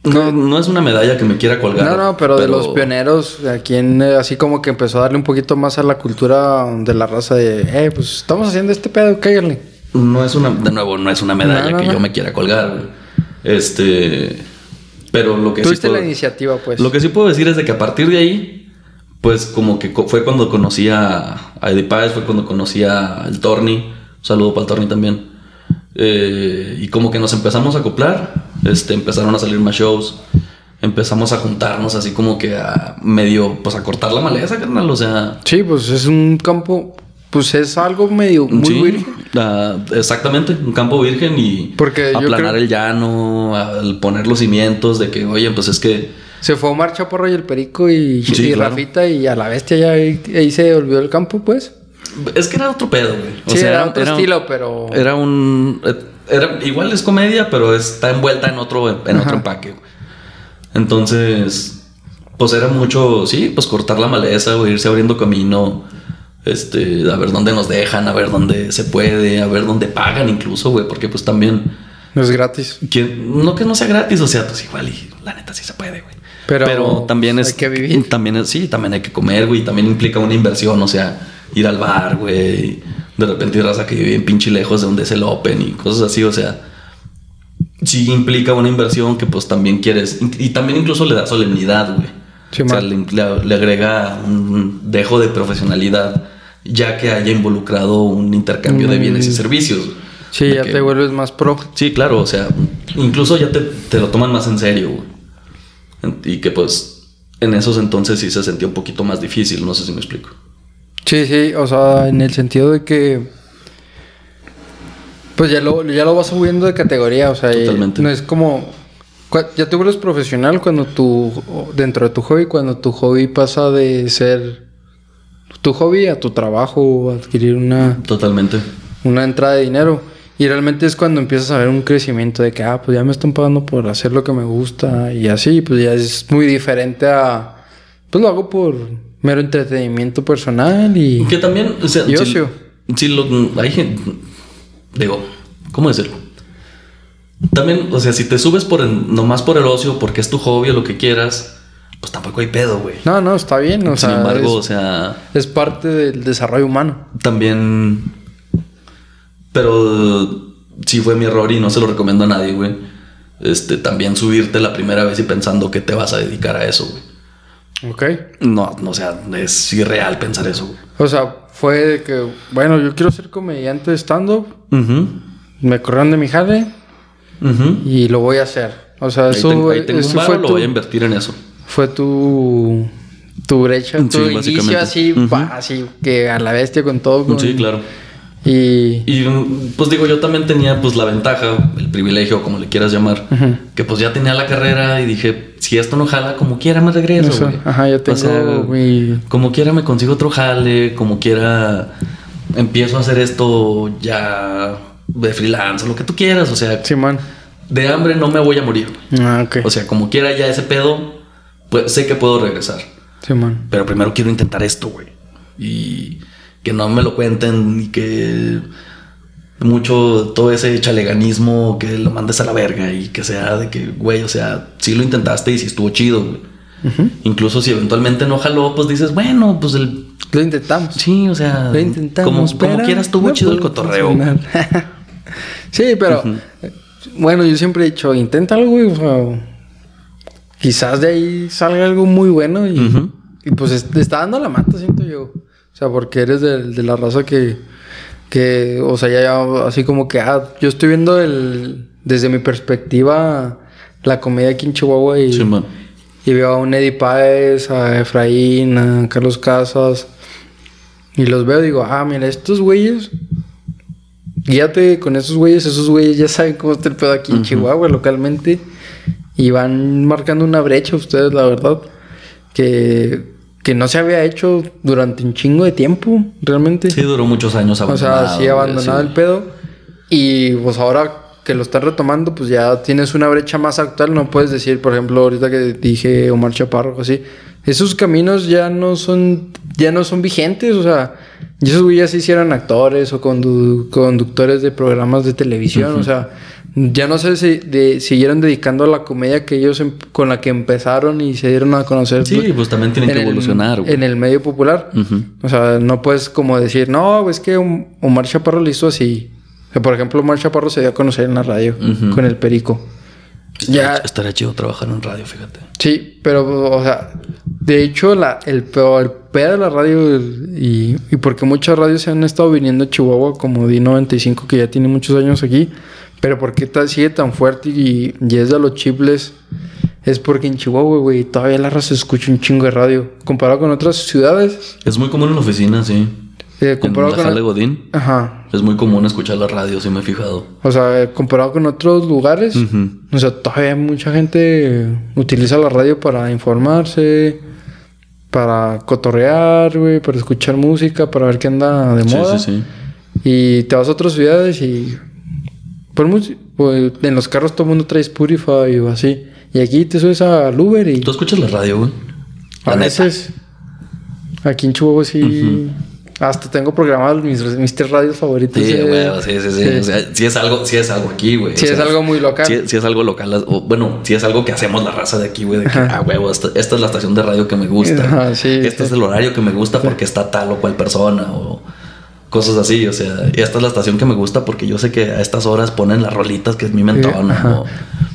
B: No, no es una medalla que me quiera colgar.
A: No, no, pero, de los pioneros, aquí en, eh, así como que empezó a darle un poquito más a la cultura de la raza de, eh, pues estamos haciendo este pedo, cáiganle.
B: No es una, de nuevo, no es una medalla
A: No, no,
B: que
A: no.
B: yo me quiera colgar. Este. Pero lo que sí.
A: Tuviste
B: puedo-
A: la iniciativa, pues.
B: Lo que sí puedo decir es de que a partir de ahí, pues como que fue cuando conocí a, a Eddie Páez, fue cuando conocí a el Torni. Un saludo para el Torni también. Eh, y como que nos empezamos a acoplar, este, empezaron a salir más shows, empezamos a juntarnos así como que a medio, pues a cortar la maleza, carnal, o sea...
A: Sí, pues es un campo, pues es algo medio muy
B: sí,
A: virgen.
B: ah, exactamente, un campo virgen y
A: Porque
B: aplanar
A: creo-
B: el llano, al poner los cimientos de que, oye, pues es que...
A: Se fue Omar Chaparro y el Perico y,
B: Sí,
A: y
B: claro.
A: Rafita y a la bestia ya ahí, ahí se olvidó el campo, pues.
B: Es que era otro pedo, güey. O
A: sí,
B: sea,
A: era, otro estilo, pero...
B: Era un. Era, igual es comedia, pero está envuelta en otro, en
A: Ajá.
B: otro empaque. Entonces, pues era mucho, sí, pues cortar la maleza, güey, irse abriendo camino. Este, a ver dónde nos dejan, a ver dónde se puede, a ver dónde pagan incluso, güey, porque pues también.
A: No es gratis.
B: quien- no que no sea gratis, o sea, pues igual y la neta sí se puede, güey.
A: Pero,
B: también
A: pues,
B: es
A: hay que vivir.
B: También es, sí, también hay que comer, güey. También implica una inversión, o sea, ir al bar, güey. De repente hay raza que vive bien pinche lejos de donde es el Open y cosas así, o sea. Sí implica una inversión que pues también quieres. Y también incluso le da solemnidad, güey.
A: Sí,
B: o sea, le, le- le agrega un dejo de profesionalidad ya que haya involucrado un intercambio de bienes y servicios.
A: Mm. Sí,
B: De
A: ya
B: que-
A: te vuelves más pro.
B: Sí, claro, o sea, incluso ya te, te lo toman más en serio, güey. Y que pues en esos entonces sí se sentía un poquito más difícil, no sé si me explico.
A: Sí, sí, o sea, en el sentido de que... Pues ya lo, ya lo vas subiendo de categoría, o sea,
B: Totalmente.
A: no es como... Ya te vuelves profesional cuando tu... Dentro de tu hobby, cuando tu hobby pasa de ser tu hobby a tu trabajo adquirir una,
B: Totalmente.
A: una entrada de dinero. Y realmente es cuando empiezas a ver un crecimiento de que, ah, pues ya me están pagando por hacer lo que me gusta y así, pues ya es muy diferente a, pues lo hago por mero entretenimiento personal y...
B: Que también, o sea,
A: Y
B: si-
A: ocio.
B: si lo, hay gente, digo, ¿cómo decirlo? También, o sea, si te subes por el, nomás por el ocio, porque es tu hobby o lo que quieras, pues tampoco hay pedo, güey.
A: No, no, está bien, o
B: Sin
A: sea,
B: embargo, o
A: es,
B: sea,
A: es parte del desarrollo humano.
B: también. Pero sí fue mi error y no se lo recomiendo a nadie, güey. Este, también subirte la primera vez y pensando que te vas a dedicar a eso, güey.
A: Ok.
B: No, no, o sea, es irreal pensar eso.
A: O sea, fue de que, bueno, yo quiero ser comediante de stand-up, me corrieron de mi jale y lo voy a hacer. O sea,
B: Ahí,
A: eso,
B: ten- ahí tengo
A: eso
B: un
A: fue
B: lo
A: tu,
B: voy a invertir en eso.
A: fue tu, tu brecha,
B: Sí,
A: tu inicio
B: básicamente.
A: así, pa, así que a la bestia con todo. con-
B: Sí, claro.
A: Y...
B: Y pues digo, yo también tenía pues la ventaja, el privilegio, como le quieras llamar, que pues ya tenía la carrera y dije, si esto no jala, como quiera me regreso,
A: Eso,
B: güey.
A: ajá, ya tengo
B: O sea, Como quiera me consigo otro jale, como quiera empiezo a hacer esto ya de freelance, o lo que tú quieras, o sea,
A: Simón.
B: de hambre no me voy a morir.
A: Ah, ok.
B: O sea, como quiera ya ese pedo, pues sé que puedo regresar.
A: Simón.
B: Pero primero quiero intentar esto, güey. Y que no me lo cuenten y que mucho todo ese chaleganismo que lo mandes a la verga y que sea de que, güey, o sea, sí lo intentaste y sí estuvo chido, güey. Incluso si eventualmente no jaló, pues dices, bueno, pues el...
A: Lo intentamos.
B: Sí, o sea,
A: Lo intentamos.
B: como, como quieras estuvo
A: no
B: chido el cotorreo.
A: sí, pero... Bueno, yo siempre he dicho, inténtalo, güey. O sea, quizás de ahí salga algo muy bueno y...
B: Ujú.
A: Y pues está dando la mata, siento yo. O sea, porque eres de, de la raza que, que, o sea, ya, ya así como que, ah, yo estoy viendo el, desde mi perspectiva la comedia aquí en Chihuahua y,
B: Sí, man.
A: y veo a un Eddie Páez, a Efraín, a Carlos Casas y los veo y digo, ah, mira, estos güeyes, guíate con esos güeyes, esos güeyes ya saben cómo está el pedo aquí en Chihuahua localmente y van marcando una brecha ustedes, la verdad, que que no se había hecho durante un chingo de tiempo, realmente.
B: Sí, duró muchos años
A: O
B: abandonado.
A: sea, sí abandonado el pedo. Y pues ahora que lo están retomando, pues ya tienes una brecha más actual. No puedes decir, por ejemplo, ahorita que dije Omar Chaparro, así. Esos caminos ya no son, ya no son vigentes. O sea, esos güeyes sí hicieron actores o condu- conductores de programas de televisión. O sea, ya no sé si de- siguieron dedicando a la comedia que ellos em- con la que empezaron y se dieron a conocer.
B: Sí, pues también tienen
A: en
B: que evolucionar.
A: En el medio popular. O sea, no puedes como decir, no, es que Om- Omar Chaparro lo hizo así. O sea, por ejemplo, Omar Chaparro se dio a conocer en la radio con el perico.
B: Estaría,
A: Ya,
B: estaría chido trabajar en radio, fíjate.
A: sí, pero, o sea, de hecho, la, el peor, el pedo de la radio y, y porque muchas radios se han estado viniendo a Chihuahua, como D95, que ya tiene muchos años aquí, pero porque ta- sigue tan fuerte y, y es de los chiples, es porque en Chihuahua, güey, todavía la raza escucha un chingo de radio. Comparado con otras ciudades,
B: Es muy común en la oficina, sí.
A: eh,
B: En
A: comparado
B: la
A: con...
B: Jale Godín
A: Ajá.
B: es muy común escuchar la radio, sí me he fijado.
A: O sea, comparado con otros lugares,
B: Ujú.
A: o sea, todavía mucha gente utiliza la radio para informarse, para cotorrear, güey, para escuchar música, para ver qué anda de
B: Sí,
A: moda.
B: sí, sí.
A: Y te vas a otras ciudades y por mus- pues, en los carros todo el mundo trae Spotify o así. Y aquí te subes al Uber y
B: ¿Tú escuchas la radio, güey?
A: a veces aquí en Chihuahua sí hasta tengo programados mis, mis tres radios favoritos.
B: Sí,
A: eh.
B: güey, sí, sí, sí. O sea, sí es algo, sí es algo aquí, güey.
A: Sí
B: O
A: es
B: sea,
A: algo muy local.
B: Sí, sí es algo local. O, bueno, sí es algo que hacemos la raza de aquí, güey. De que, ah, huevo, esta, esta es la estación de radio que me gusta.
A: Ajá, sí,
B: este
A: sí.
B: es el horario que me gusta porque está tal o cual persona o cosas así. O sea, y esta es la estación que me gusta porque yo sé que a estas horas ponen las rolitas que es mi mentón.
A: Ajá.
B: o-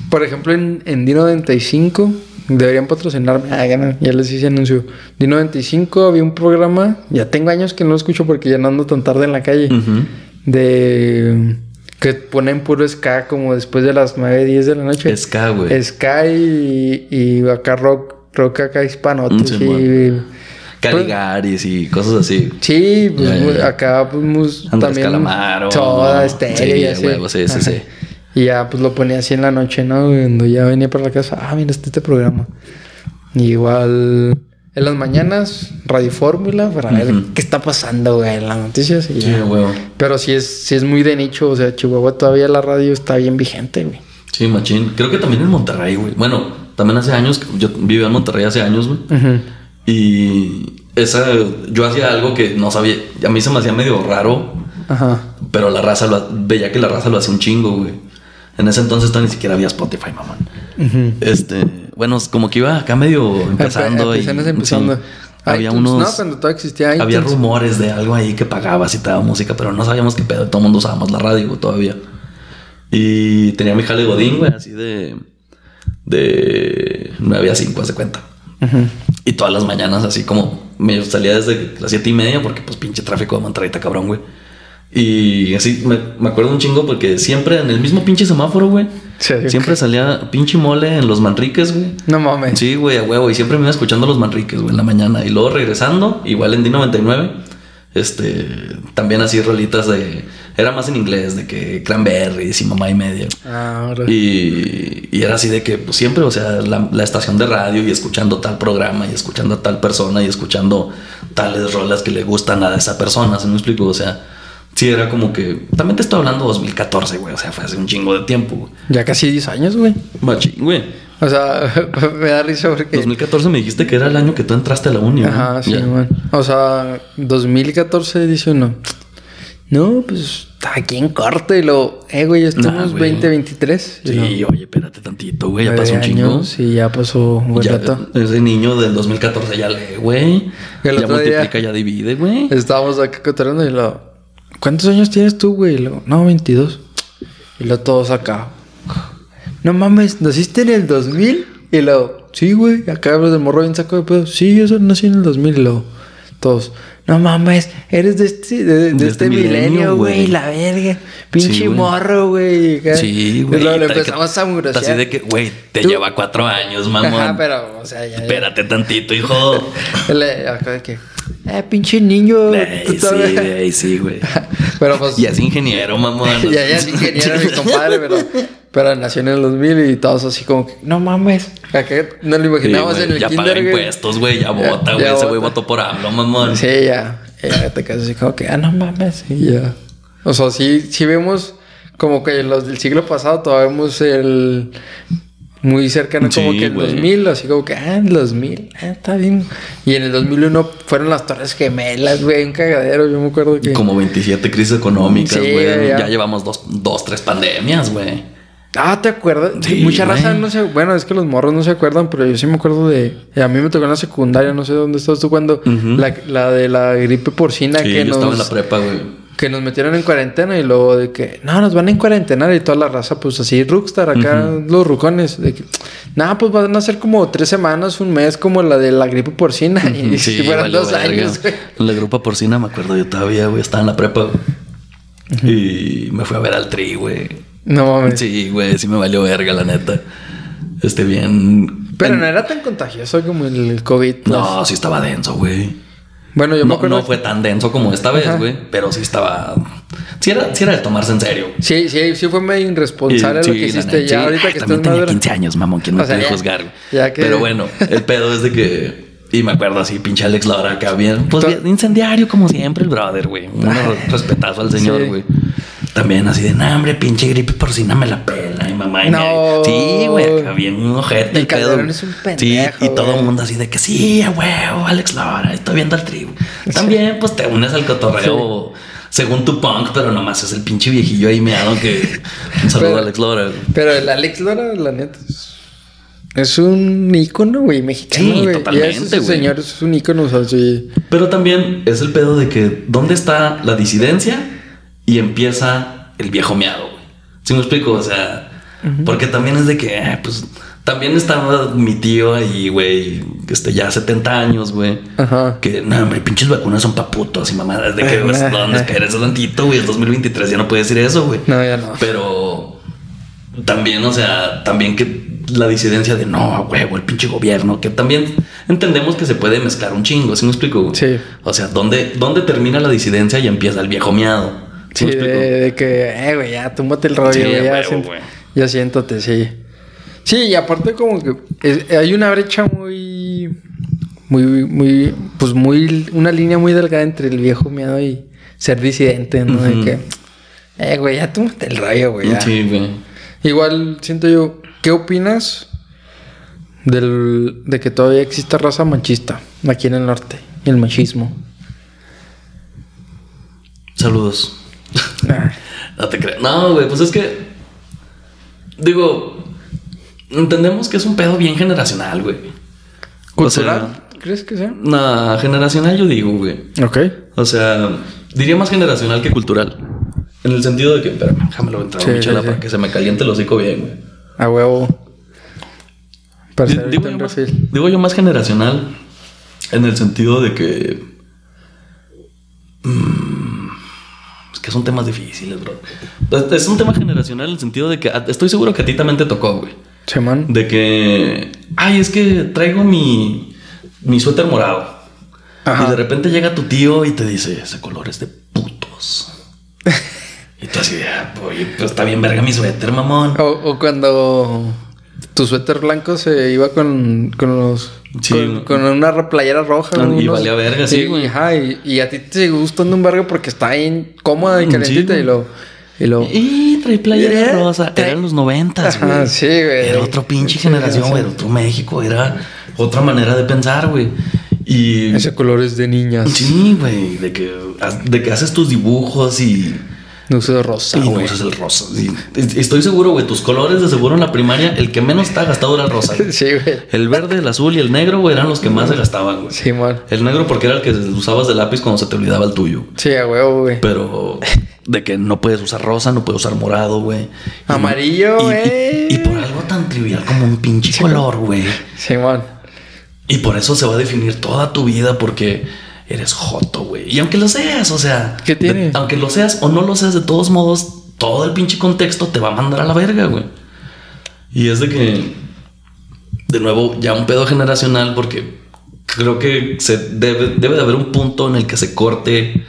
A: Por ejemplo, en, en Dino 95 deberían patrocinarme. Ah, ya, ya les hice anuncio. Dino 95 había un programa, ya tengo años que no lo escucho porque ya no ando tan tarde en la calle, de que ponen puro ska como después de las 9, 10 de la noche.
B: Ska, güey.
A: Ska y, y acá rock, rock acá hispano.
B: Mm,
A: sí.
B: Caligaris y cosas así.
A: Sí, pues acá pues también
B: Calamaro.
A: toda estéreo
B: Sí, huevo, sí, sí, sí.
A: Y ya pues lo ponía así en la noche, ¿no? Cuando ya venía para la casa, ah, mira este, este programa. Y igual en las mañanas Radio Fórmula para ver
B: Ujú.
A: qué está pasando, güey, en las noticias y
B: Sí, huevo.
A: Pero sí es sí es muy de nicho, o sea, Chihuahua todavía la radio está bien vigente, güey.
B: Sí, machín. Creo que también en Monterrey, güey. Bueno, también hace años, yo vivía en Monterrey hace años, güey.
A: Ujú.
B: Y esa, yo hacía algo que no sabía, a mí se me hacía medio raro,
A: Ajá.
B: pero la raza lo, veía que la raza lo hacía un chingo, güey. En ese entonces todavía ni siquiera había Spotify, mamón.
A: Ujú.
B: Este, bueno, como que iba acá medio empezando. y,
A: Apenas empezando.
B: sí, había
A: iTunes,
B: unos.
A: No, cuando todavía existía iTunes.
B: Había rumores de algo ahí que pagabas y te daba música, pero no sabíamos qué pedo. Todo el mundo usábamos la radio todavía. Y tenía mi jale Godín, güey, así de. De 9 a 5, hace cuenta. Y todas las mañanas, así como me salía desde las siete y media, porque pues pinche tráfico de Monterrey cabrón, güey. Y así me, me acuerdo un chingo porque siempre en el mismo pinche semáforo, güey.
A: Sí,
B: Siempre salía pinche mole en los Manriques, güey.
A: No mames.
B: Sí, güey, a huevo. Y siempre me iba escuchando los Manriques, güey, en la mañana. Y luego regresando, igual en D99, este, también así rolitas de. Era más en inglés, de que cranberries y mamá y media.
A: Ah.
B: Y, y era así de que, pues siempre, o sea, la, la estación de radio y escuchando tal programa y escuchando a tal persona y escuchando tales rolas que le gustan a esa persona, ¿se me explico? O sea, sí era como que. También te estoy hablando 2014, güey, o sea, fue hace un chingo de tiempo, güey.
A: Ya casi 10 años, güey.
B: Machín, güey.
A: O sea, me da risa porque.
B: 2014 me dijiste que era el año que tú entraste a la uni, ¿no?
A: Ajá, sí, man. O sea, 2014 dice uno. No, pues está aquí en corte y lo. Eh, güey, ya estamos
B: Nah, güey.
A: 2023. Y
B: Sí, oye, espérate tantito, güey, ya pasó un chingo.
A: y ya pasó un buen
B: Ya,
A: rato.
B: ese niño del 2014 ya lee, güey. Ya
A: día-
B: multiplica, ya divide, güey.
A: Estábamos acá cotorreando y lo. ¿Cuántos años tienes tú, güey? Y lo, no, 22. Y lo todos acá. No mames, ¿naciste en el 2000? Y lo, sí, güey. Acá hablas del morro bien saco de pedo. Sí, yo nací en el 2000. Y lo, todos, no mames, eres de este, de, de
B: De
A: este,
B: este
A: milenio, güey. La verga. Pinche
B: Sí,
A: morro, güey.
B: Sí, güey. que-
A: empezamos a mugrosear.
B: Así de que, güey, te
A: Tú-
B: lleva cuatro años, mamón.
A: Ajá, pero, o sea, ya. ya.
B: Espérate tantito, hijo.
A: Le- de que, eh, pinche niño.
B: Ey,
A: tú
B: sí, sí, güey.
A: Pero pues.
B: Ya es ingeniero, mamón.
A: ya, ya es ingeniero mi compadre, pero, Pero nació en el 2000 y todos así como que, no mames. Acá no lo
B: Sí, güey,
A: en el
B: ya
A: kinder, güey.
B: impuestos, güey. Ya vota, güey. Ese güey votó por AMLO, mamón.
A: Sí, ya. Ya te quedas así como que, ah, no mames. Y ya. O sea, sí, sí vemos como que los del siglo pasado todavía vemos el... Muy cercano como
B: Sí,
A: que el
B: güey.
A: 2000, así como que, ah, en el 2000, ah, está bien. Y en el 2001 fueron las Torres Gemelas, güey, un cagadero, yo me acuerdo que...
B: Como 27 crisis económicas,
A: Sí,
B: güey.
A: ya.
B: ya. llevamos dos, dos, tres pandemias, güey.
A: Ah, ¿te acuerdas?
B: Sí,
A: Mucha raza no se... Bueno, es que los morros no se acuerdan, pero yo sí me acuerdo de... A mí me tocó en la secundaria, no sé dónde estabas tú cuando... La, la de la gripe porcina
B: Sí,
A: que
B: yo
A: nos...
B: estaba en la prepa, güey.
A: que nos metieron en cuarentena y luego de que... No, nos van a en cuarentena y toda la raza, pues así, Rockstar, acá los rucones. De que... Nada, pues van a ser como tres semanas, un mes, como la de la gripe porcina. Y si fueron
B: valió
A: dos años, güey.
B: La grupa porcina, me acuerdo yo todavía, güey. Estaba en la prepa, güey. Y me fui a ver al tri, güey.
A: No mames.
B: Sí, güey. Sí me valió verga, la neta. Este, bien...
A: Pero
B: en-
A: no era tan contagioso como el COVID. pues.
B: No, sí estaba denso, güey.
A: Bueno, yo me
B: No,
A: acuerdo...
B: no fue tan denso como esta
A: Ajá.
B: vez, güey. Pero sí estaba... Sí era, sí era de tomarse en serio.
A: Sí, sí, sí fue medio irresponsable lo que hiciste ya ahorita
B: Ay,
A: que
B: también
A: estás
B: tenía
A: maduro.
B: 15 años, mamón, que no
A: O sea,
B: puede juzgar. güey.
A: ya que-
B: Pero bueno, el pedo es de que... Y me acuerdo así, pinche Alex Laura acá bien... Pues bien incendiario como siempre el brother, güey. Un respetazo al señor,
A: Sí.
B: También así de, no, hombre, pinche gripe porcina me la pela. Y mamá y
A: No.
B: me- Sí, güey, acá bien un ojete.
A: El es un
B: Sí, y todo el mundo así de que sí, a huevo, Alex Laura, estoy viendo al tribu. También, pues te unes al cotorreo según tu punk, pero nomás es el pinche viejillo ahí meado que. Un saludo
A: Pero-
B: a Alex güey.
A: Pero el Alex Lora, la neta, es, un ícono, güey, mexicano,
B: Sí, totalmente, güey.
A: señor es un ícono, o sea, sí.
B: Pero también es el pedo de que dónde está la disidencia y empieza el viejo meado, güey. ¿Sí me explico? O sea, porque también es de que, eh, pues, también estaba mi tío ahí, güey, este, ya 70 años, güey.
A: Ajá.
B: Que, no, hombre, pinches vacunas son pa' putos y mamadas de que,
A: Ajá.
B: pues, ¿dónde eres tantito, güey? Es 2023, ya no puedes decir eso, güey.
A: No, ya no.
B: Pero también, o sea, también que la disidencia de no, huevo, el pinche gobierno, que también entendemos que se puede mezclar un chingo, ¿sí me explico? güey?
A: Sí.
B: O sea, ¿dónde, ¿dónde termina la disidencia y empieza el viejo miado?
A: Sí,
B: ¿Sí, me
A: de, que, eh, güey, ya, túmbate el rollo,
B: Sí,
A: güey, ya,
B: huevo,
A: siént-
B: güey.
A: ya siéntate, sí. Sí, y aparte como que es- hay una brecha muy, muy, muy, pues muy, una línea muy delgada entre el viejo miedo y ser disidente, ¿no? De que, eh, güey, ya túmbate el rollo, güey, ya.
B: Sí, güey.
A: Igual siento yo, ¿qué opinas del, de que todavía exista raza machista aquí en el norte? El machismo.
B: Saludos. No te creas. No, güey, pues es que. Digo. Entendemos que es un pedo bien generacional, güey. O sea,
A: ¿Cultural? ¿Crees que sea?
B: No, generacional yo digo, güey.
A: Ok.
B: O sea, diría más generacional que cultural. En el sentido de que, espérame, déjame lo entrar
A: Sí,
B: mi chela
A: sí,
B: para
A: sí.
B: que se me caliente el hocico bien, güey.
A: A huevo. Para ser
B: Digo, yo más, digo yo más generacional en el sentido de que. mm, es que son temas difíciles, bro. Es- Es un tema generacional en el sentido de que estoy seguro que a ti también te tocó, güey.
A: Semán.
B: De que. Ay, es que traigo mi. Mi suéter morado.
A: Ajá.
B: Y de repente llega tu tío y te dice: Ese color es de putos. y tú así de, "Ah, oye, pues está bien verga mi suéter, mamón.
A: O, o cuando tu suéter blanco se iba con, con los.
B: Sí.
A: con, con una playera roja.
B: Ah, y
A: unos-
B: valía verga, sí,
A: y-
B: güey.
A: Y, y a ti te sigue gustando un verga porque está bien cómoda y
B: Mm,
A: calentita
B: sí,
A: y lo. Y
B: trae playera
A: Eh,
B: rosa.
A: trae-
B: Eran los noventas,
A: Ajá,
B: güey.
A: sí, güey.
B: Era otra pinche generación, güey. Era otro México. Era otra manera de pensar, güey. Y...
A: ese color es de niñas.
B: Sí, güey. De que, de que haces tus dibujos y...
A: No uso de rosa,
B: Y no
A: güey.
B: usas el rosa. Sí. Estoy seguro, güey. Tus colores de seguro en la primaria, el que menos está gastado era el rosa. güey.
A: Sí, güey.
B: El verde, el azul y el negro, güey, eran los que más se gastaban, güey.
A: Sí, man.
B: El negro porque era el que usabas de lápiz cuando se te olvidaba el tuyo.
A: Sí, a huevo, güey.
B: Pero de que no puedes usar rosa, no puedes usar morado, güey.
A: Amarillo, güey.
B: Y, y por algo tan trivial como un pinche color, güey.
A: Sí, man.
B: Y por eso se va a definir toda tu vida porque eres joto, güey. Y aunque lo seas, o sea.
A: ¿Qué tiene?
B: de- aunque lo seas o no lo seas, de todos modos, todo el pinche contexto te va a mandar a la verga, güey. Y es de que. De nuevo, ya un pedo generacional porque creo que se debe, debe de haber un punto en el que se corte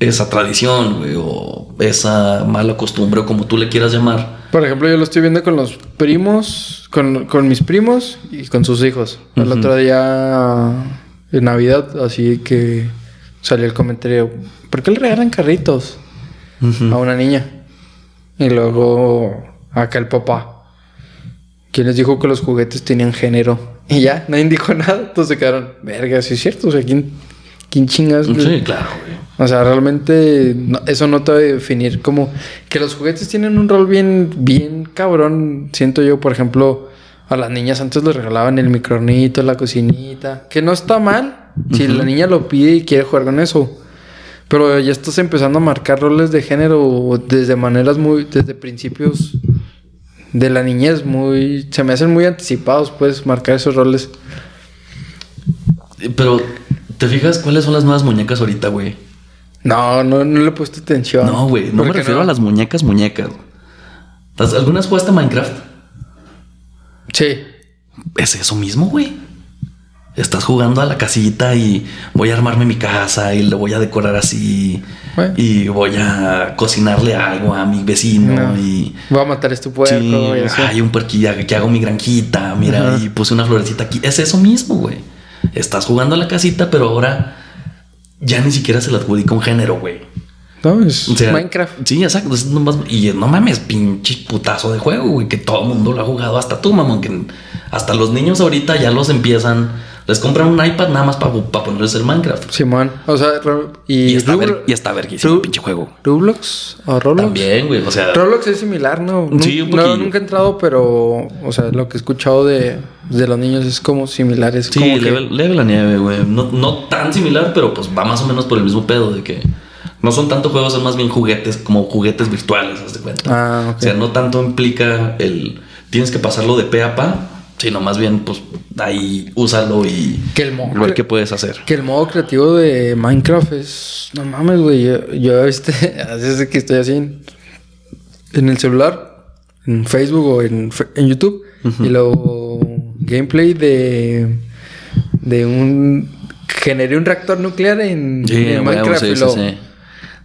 B: esa tradición, güey, o esa mala costumbre o como tú le quieras llamar.
A: Por ejemplo, yo lo estoy viendo con los primos, con, con mis primos y con sus hijos. El otro día en Navidad, así que salió el comentario, ¿por qué le regalan carritos a una niña? Y luego acá el papá, quien les dijo que los juguetes tenían género. Y ya, nadie dijo nada, entonces se quedaron, verga, sí es cierto, o sea, ¿quién, quién chingas?
B: Sí, claro, güey.
A: o sea, realmente no- eso no te va a definir como que los juguetes tienen un rol bien, bien cabrón. Siento yo, por ejemplo, a las niñas antes les regalaban el micronito, la cocinita, que no está mal si la niña lo pide y quiere jugar con eso. Pero ya estás empezando a marcar roles de género desde maneras muy, desde principios de la niñez, muy, se me hacen muy anticipados, puedes marcar esos roles.
B: Pero, ¿te fijas cuáles son las nuevas muñecas ahorita, güey?
A: No, no, no le he puesto atención.
B: No, güey, no
A: ¿Por
B: me refiero
A: no?
B: a las muñecas, muñecas. ¿Las- ¿Algunas jugaste Minecraft?
A: Sí.
B: Es eso mismo, güey. Estás jugando a la casita y voy a armarme mi casa y le voy a decorar así.
A: Bueno.
B: Y voy a cocinarle algo a mi vecino
A: No.
B: y...
A: Voy a matar a este puerco
B: Sí, hay un puerquilla que hago mi granjita, mira, y puse una florecita aquí. Es eso mismo, güey. Estás jugando a la casita, pero ahora ya ni siquiera se le adjudica un género, güey.
A: No, es
B: O sea,
A: Minecraft.
B: Sí, exacto. es nomás- y no mames, pinche putazo de juego, güey, que todo el mundo lo ha jugado, hasta tú, mamón, que hasta los niños ahorita ya los empiezan, les compran un iPad nada más para ponerles el Minecraft.
A: Simón. O sea, y,
B: Y, está, ver, y está verguísimo pinche juego.
A: Roblox o Roblox.
B: También, güey, o sea,
A: Roblox es similar, ¿no?
B: Sí, un
A: no,
B: poquillo.
A: nunca he entrado, pero, o sea, lo que he escuchado de, de los niños es como similar. Es
B: sí,
A: como que-
B: leve, leve la nieve, güey. No, no tan similar, pero pues va más o menos por el mismo pedo de que no son tanto juegos, son más bien juguetes, como juguetes virtuales, haz de cuenta.
A: Ah, ok.
B: O sea, no tanto implica el tienes que pasarlo de pe a pa, sino más bien, pues ahí úsalo y
A: Que el modo,
B: ver qué puedes hacer.
A: que el modo creativo de Minecraft es. No mames, güey. Yo, yo este, desde que estoy así en, en el celular, en Facebook o en, en YouTube, y luego gameplay de. de un. generé un reactor nuclear en,
B: Sí,
A: en Minecraft
B: sí,
A: y
B: sí,
A: luego.
B: sí.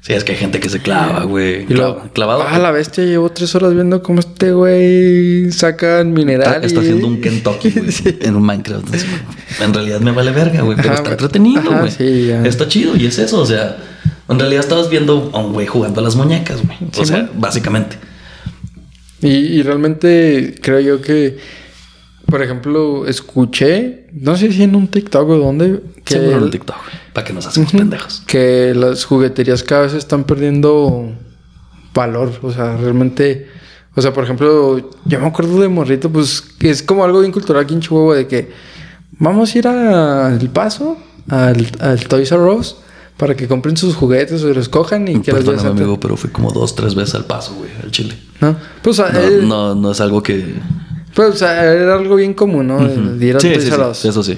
B: Sí, es que hay gente que se clava, güey.
A: Y
B: Clava- clavado.
A: Ah, la bestia llevo tres horas viendo cómo este güey saca mineral.
B: Está, haciendo un Kentucky, güey, en un Minecraft. En realidad me vale verga, güey, pero
A: Ajá,
B: está entretenido, güey.
A: sí,
B: está chido y es eso, o sea, en realidad estabas viendo a un güey jugando a las muñecas, güey. O
A: Sí,
B: sea,
A: man.
B: básicamente.
A: Y, y realmente creo yo que, por ejemplo, escuché, no sé si en un TikTok o dónde, que,
B: Seguro en
A: el-
B: TikTok, güey, para que nos hacemos
A: Ujú.
B: pendejos.
A: que las jugueterías cada vez están perdiendo valor. O sea, realmente, o sea, por ejemplo, yo me acuerdo de Morrito, pues que es como algo bien cultural aquí en Chihuahua de que vamos a ir al paso, al, al Toys R Us, para que compren sus juguetes o los cojan y que los
B: Perdóname, amigo, pero fui como dos, tres veces al paso, güey, al chile.
A: ¿No? Pues,
B: No,
A: eh,
B: no, no es algo que.
A: pues, o sea, era algo bien común, ¿no? El de ir al
B: Sí, sí, sí, eso sí.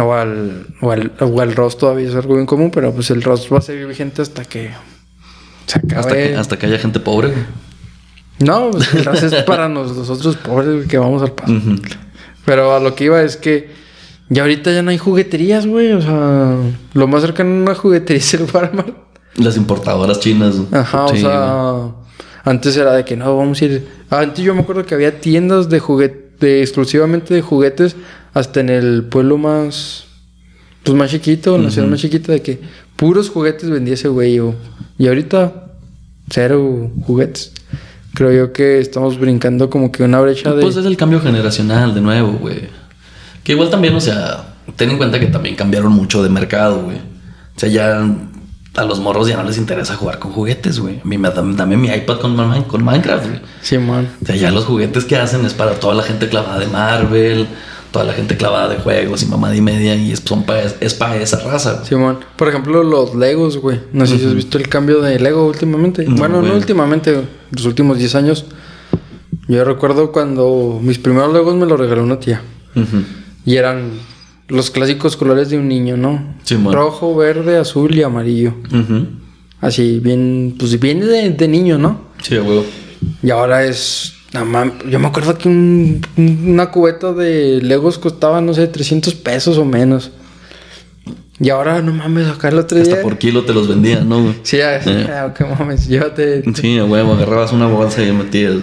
A: O al, o, al, o al Ross todavía es algo bien común, pero pues el Ross va a seguir vigente hasta que se acabe.
B: Hasta que, hasta que haya gente pobre.
A: No, pues el Ross es para nos- nosotros pobres que vamos al paso. Pero a lo que iba es que ya ahorita ya no hay jugueterías, güey. O sea, lo más cercano a una juguetería es el Walmart.
B: Las importadoras chinas.
A: Ajá,
B: Sí,
A: o sea, antes era de que no, vamos a ir. Antes yo me acuerdo que había tiendas de juguete, exclusivamente de juguetes, hasta en el pueblo más, pues más chiquito, en la ciudad más chiquita, de que puros juguetes vendía ese güey. o- Y ahorita, cero juguetes. Creo yo que estamos brincando como que una brecha de.
B: Pues es el cambio generacional de nuevo, güey. Que igual también, o sea, ten en cuenta que también cambiaron mucho de mercado, güey. O sea, ya a los morros ya no les interesa jugar con juguetes, güey. A mí me dame, dame mi iPad con, con Minecraft, güey.
A: Sí, man.
B: O sea, ya los juguetes que hacen es para toda la gente clavada de Marvel, toda la gente clavada de juegos y mamada y media, y es, son pa- es para esa raza. güey.
A: Simón, por ejemplo, los Legos, güey. No sé si has visto el cambio de Lego últimamente.
B: No,
A: bueno, no últimamente, los últimos 10 años. Yo recuerdo cuando mis primeros Legos me los regaló una tía.
B: Ujú.
A: Y eran los clásicos colores de un niño, ¿no?
B: Simón.
A: Rojo, verde, azul y amarillo. Así, bien, pues bien de, de niño, ¿no?
B: Sí, güey.
A: Y ahora es... no yo me acuerdo que un- un- una cubeta de Legos costaba, no sé, 300 pesos o menos. Y ahora, no mames, acá el otro día.
B: Hasta por kilo te los vendían, ¿no?
A: Sí, ya,
B: Eh.
A: ah, qué mames, llévate.
B: Sí, a huevo, agarrabas una bolsa y metías.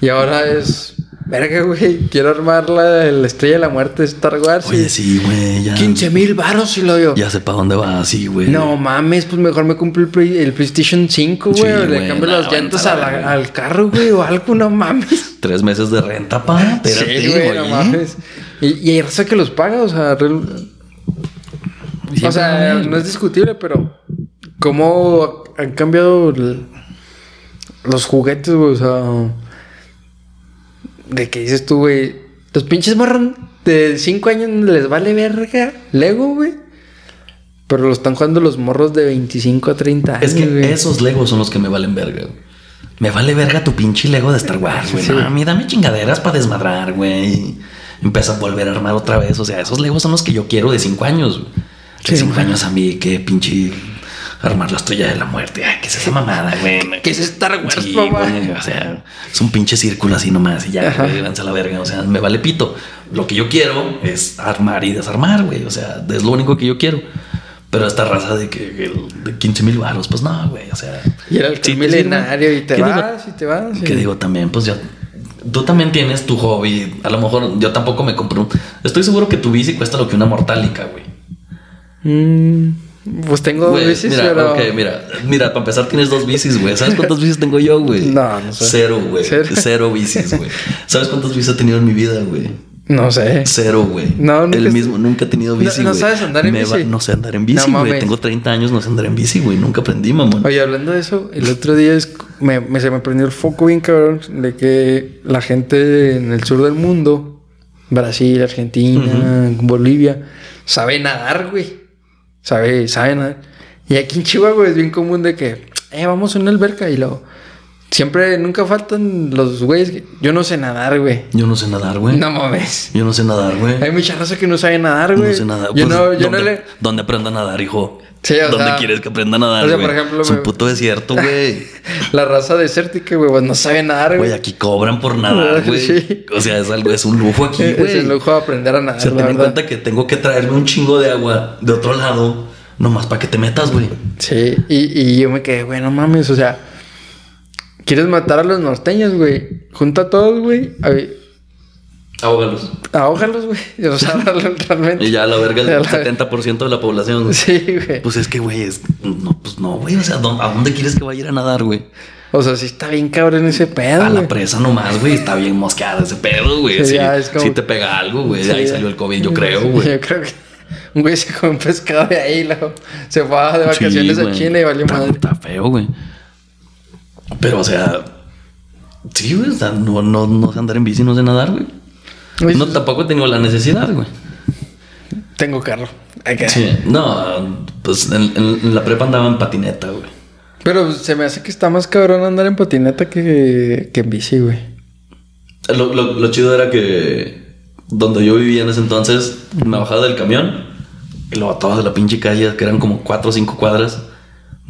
A: Y ahora es. Verga, güey. Quiero armar la, la estrella de la muerte de Star Wars.
B: Oye, sí, güey, ya.
A: 15 mil baros y lo yo.
B: Ya sé para dónde va, sí, güey.
A: No mames, pues mejor me compro el, Play- el PlayStation 5, güey.
B: Sí,
A: o le cambio las llantas
B: a la
A: al carro, güey, o algo, no mames.
B: Tres meses de renta, pa. Espérate,
A: sí, güey, no mames. Y, y hay raza que los paga, o sea, real-
B: Sí,
A: o sea, no es discutible, pero cómo han cambiado los juguetes, güey, o sea, de que dices tú, güey, los pinches morros de 5 años les vale verga Lego, güey. Pero lo están jugando los morros de 25 a 30 años,
B: Es que
A: güey.
B: esos Legos son los que me valen verga, güey. Me vale verga tu pinche Lego de Star Wars, güey.
A: Sí.
B: No, a mí dame chingaderas para desmadrar, güey. Empieza a volver a armar otra vez. O sea, esos Legos son los que yo quiero de cinco años, güey. De
A: Sí,
B: cinco
A: güey.
B: años a mí, que pinche armar la estrella de la muerte. Ay, ¿qué es esa mamada, güey?
A: ¿Qué es Star Wars,
B: Sí, güey, o sea, es un pinche círculo así nomás y ya, güey, a la verga. O sea, me vale pito. Lo que yo quiero es armar y desarmar, güey. O sea, es lo único que yo quiero. Pero esta raza de que el- de 15 mil baros, pues no, güey. O sea,
A: Y era el
B: sí
A: milenario y te
B: ¿Qué digo?
A: vas y te vas. y-
B: Que digo también, pues yo. Tú también tienes tu hobby. A lo mejor yo tampoco me compré un. Estoy seguro que tu bici cuesta lo que una mortálica, güey.
A: Mm, pues tengo
B: Güey,
A: bicis,
B: mira,
A: pero...
B: ok, mira, mira, para empezar tienes dos bicis, güey. ¿Sabes cuántas bicis tengo yo, güey?
A: No, no sé.
B: Cero, güey.
A: ¿Cero?
B: Cero, bicis, güey. ¿Sabes cuántas bicis he tenido en mi vida, güey?
A: No sé.
B: Cero, güey.
A: No, nunca
B: El mismo, nunca he tenido
A: No-
B: bici,
A: no
B: güey.
A: sabes andar en
B: Me
A: bici.
B: no sé andar en bici,
A: No
B: güey. Tengo 30 años, no sé andar en bici, güey. Nunca aprendí, mamón.
A: Oye, hablando de eso, el otro día es- me, me- se me prendió el foco bien cabrón de que la gente en el sur del mundo, Brasil, Argentina, Bolivia, sabe nadar, güey. Sabe, sabe nadar. Y aquí en Chihuahua es bien común de que, eh, vamos a una alberca y luego... Siempre, nunca faltan los güeyes que... Yo no sé nadar, güey.
B: Yo no sé nadar, güey.
A: No mames.
B: Yo no sé nadar, güey.
A: Hay mucha raza que no sabe nadar, güey.
B: No sé nadar.
A: Yo
B: Pues,
A: no, yo no
B: ¿dónde,
A: le...
B: ¿Dónde aprenda a nadar, hijo?
A: Sí, o
B: ¿Dónde
A: sea,
B: quieres que aprenda a nadar,
A: o sea,
B: güey?
A: por ejemplo,
B: es un puto desierto, güey.
A: La raza desértica, güey, pues no sabe nadar,
B: Güey,
A: güey.
B: aquí cobran por nadar, güey.
A: Sí.
B: O sea, es algo, es un lujo aquí,
A: Es
B: güey.
A: el lujo de aprender a nadar,
B: O sea, ten en cuenta que tengo que traerme un chingo de agua de otro lado, nomás para que te metas, güey.
A: Sí, y, y yo me quedé, güey, no mames, o sea, quieres matar a los norteños, güey. Junta a todos, güey. a-
B: Ahógalos.
A: Ahógalos, güey. O sea, realmente.
B: Y ya la verga el
A: la-
B: 70% de la población. güey.
A: Sí, güey.
B: Pues es que, güey, es... No, pues no, güey. O sea, ¿dó- ¿a dónde quieres que vaya a ir a nadar, güey?
A: O sea, sí está bien cabrón ese pedo,
B: A la presa nomás, güey. Está bien mosqueada ese pedo, güey.
A: Sí,
B: Sí,
A: como-
B: sí te pega algo, güey. De ahí
A: Sí,
B: salió el COVID, yo
A: Sí,
B: creo, güey.
A: Yo creo que un güey se comió un pescado de ahí, luego se fue de vacaciones
B: Sí,
A: a. China y valió madre.
B: Está feo, güey. Pero, o sea... Sí, güey. O sea, no, no, no sé andar en bici, no sé nadar, güey. No, tampoco he tenido la necesidad, güey.
A: Tengo carro. Hay que-
B: Sí. No, pues en, la prepa andaba en patineta, güey.
A: Pero se me hace que está más cabrón andar en patineta que, que en bici, güey.
B: Lo, lo- lo chido era que donde yo vivía en ese entonces, me bajaba del camión y lo botaba de la pinche calle, que eran como cuatro o cinco cuadras.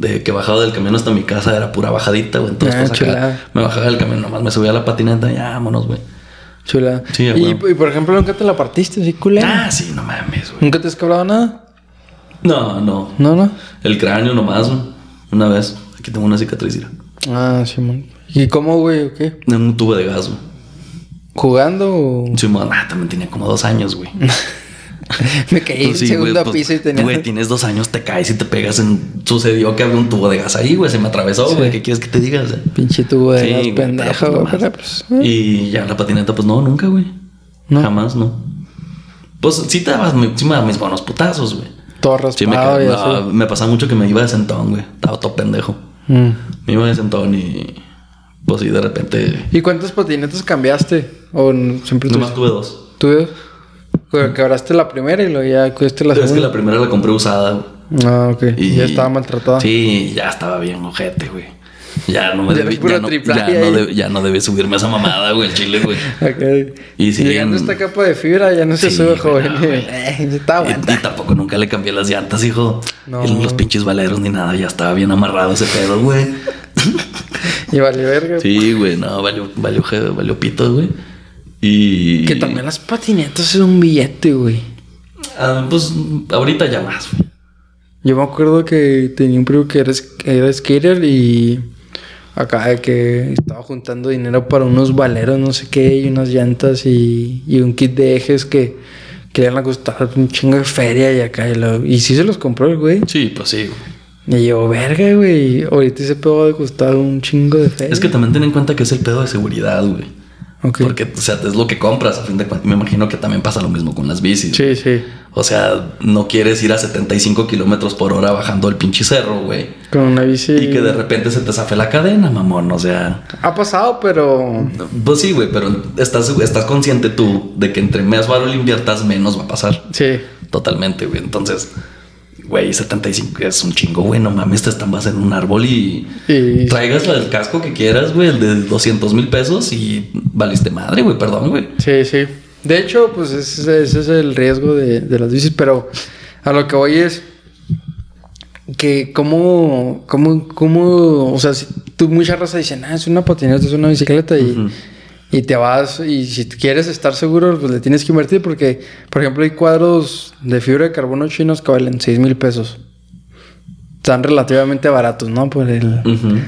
B: De que bajaba del camión hasta mi casa era pura bajadita, güey. Entonces,
A: Ah,
B: pues, acá me bajaba del camión, nomás me subía a la patineta y ya, vámonos, güey.
A: Chula.
B: Sí,
A: y, y, por ejemplo, nunca te la partiste así, culera.
B: Ah, sí, no mames, güey.
A: ¿Nunca te has quebrado nada?
B: No, no.
A: No, no.
B: El cráneo nomás, güey. Una vez. Aquí tengo una cicatriz, mira.
A: Ah, Simón. ¿Y cómo, güey, o qué?
B: En un tubo de gas, güey.
A: ¿Jugando o...?
B: Sí, man, ah, también tenía como dos años, güey.
A: Me caí en
B: sí,
A: segundo
B: pues,
A: piso y tenía...
B: Güey, tienes dos años, te caes y te pegas en... Sucedió que había un tubo de gas ahí, güey. Se me atravesó,
A: Sí.
B: güey. ¿Qué quieres que te diga? O sea,
A: Pinche tubo de
B: sí,
A: gas pendejo,
B: pero, pues,
A: pues... eh.
B: Y ya la patineta, pues no, nunca, güey.
A: No.
B: Jamás, no. Pues sí te dabas, sí me dabas mis buenos putazos, güey.
A: Todo
B: Sí, me,
A: raspado y
B: ca-
A: así.
B: no, me pasaba mucho que me iba de sentón, güey. Estaba todo pendejo.
A: Mm.
B: Me iba de sentón y... Pues sí, de repente...
A: ¿Y cuántas patinetas cambiaste? ¿O siempre
B: Nomás tuve dos.
A: ¿Tú? Güey, Quebraste la primera y luego ya cuidaste la
B: es que
A: segunda.
B: la primera la compré usada, güey.
A: Ah, ok. Y ya estaba maltratada.
B: Sí, ya estaba bien ojete, güey. Ya no me
A: puro
B: ya no, ya, no debe- ya no debe subirme a esa mamada, güey, el chile, güey.
A: Ok.
B: Y sí,
A: Llegando a esta capa de fibra ya no se
B: Sí,
A: sube, joven.
B: no.
A: Eh,
B: Y, y tampoco nunca le cambié las llantas, hijo.
A: No.
B: Los pinches valeros ni nada, ya estaba bien amarrado ese pedo, güey.
A: Y vale verga.
B: Sí, güey, no, valió, valió, valió pito, güey. Y.
A: Que también las patinetas es un billete, güey.
B: Ah, pues ahorita ya más, güey.
A: Yo me acuerdo que tenía un primo que era, skater y acá de que estaba juntando dinero para unos valeros, no sé qué, y unas llantas y, y un kit de ejes que, que le iban a costar un chingo de feria y acá. Y, lo- y sí se los compró el güey.
B: Sí, pues sí.
A: Y yo, verga, güey. Ahorita ese pedo de costar un chingo de feria.
B: Es que también ten en cuenta que es el pedo de seguridad, güey. Porque, o sea, es lo que compras a fin de cuentas. Me imagino que también pasa lo mismo con las bicis.
A: Sí, sí.
B: O sea, no quieres ir a 75 kilómetros por hora bajando el pinche cerro, güey.
A: Con una bici.
B: Y que de repente se te zafe la cadena, mamón. O sea,
A: Ha pasado, pero.
B: pues sí, güey, pero estás, estás consciente tú de que entre más valor inviertas, menos va a pasar.
A: Sí.
B: Totalmente, güey. Entonces, güey, 75 es un chingo, güey. No mames, te estambas en un árbol y,
A: Y.
B: traigas el casco que quieras, güey, el de 200 mil pesos y valiste madre, güey, perdón, güey.
A: Sí, sí. De hecho, pues ese, ese es el riesgo de, de las bicis, pero a lo que voy es que cómo, cómo, cómo, o sea, si tú mucha raza dicen, ah, es una patineta, es una bicicleta y. y te vas y si quieres estar seguro, pues le tienes que invertir porque, por ejemplo, hay cuadros de fibra de carbono chinos que valen 6 mil pesos. Están relativamente baratos, ¿no? Por el,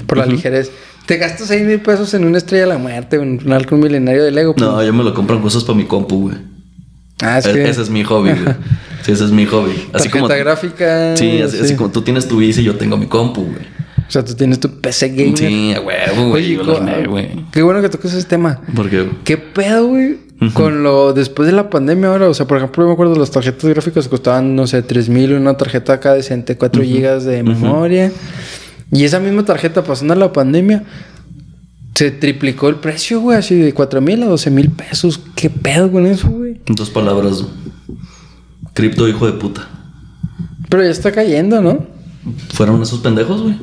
A: por la
B: ujú.
A: ligerez. Te gastas 6 mil pesos en una estrella de la muerte, en un halcón milenario de Lego. pues,
B: No, yo me lo compro en cosas para mi compu, güey.
A: Ah, es
B: E-
A: que...
B: Ese es mi hobby, güey. Sí, ese es mi hobby. Así
A: Tarjeta
B: como.
A: gráfica.
B: Sí, así, así como tú tienes tu bici, yo tengo mi compu, güey.
A: O sea, tú tienes tu PC gamer.
B: Sí, a huevo, güey.
A: Qué bueno que tocas ese tema.
B: Porque.
A: ¿Qué pedo, güey? Con lo después de la pandemia ahora, o sea, por ejemplo, yo me acuerdo las tarjetas gráficas costaban, no sé, 3 mil, una tarjeta acá decente, 4 gigas de memoria. Y esa misma tarjeta pasando la pandemia, se triplicó el precio, güey, así de 4 mil a 12 mil pesos. ¿Qué pedo con eso, güey?
B: Dos palabras. Cripto, hijo de puta.
A: Pero ya está cayendo, ¿no?
B: Fueron esos pendejos, güey.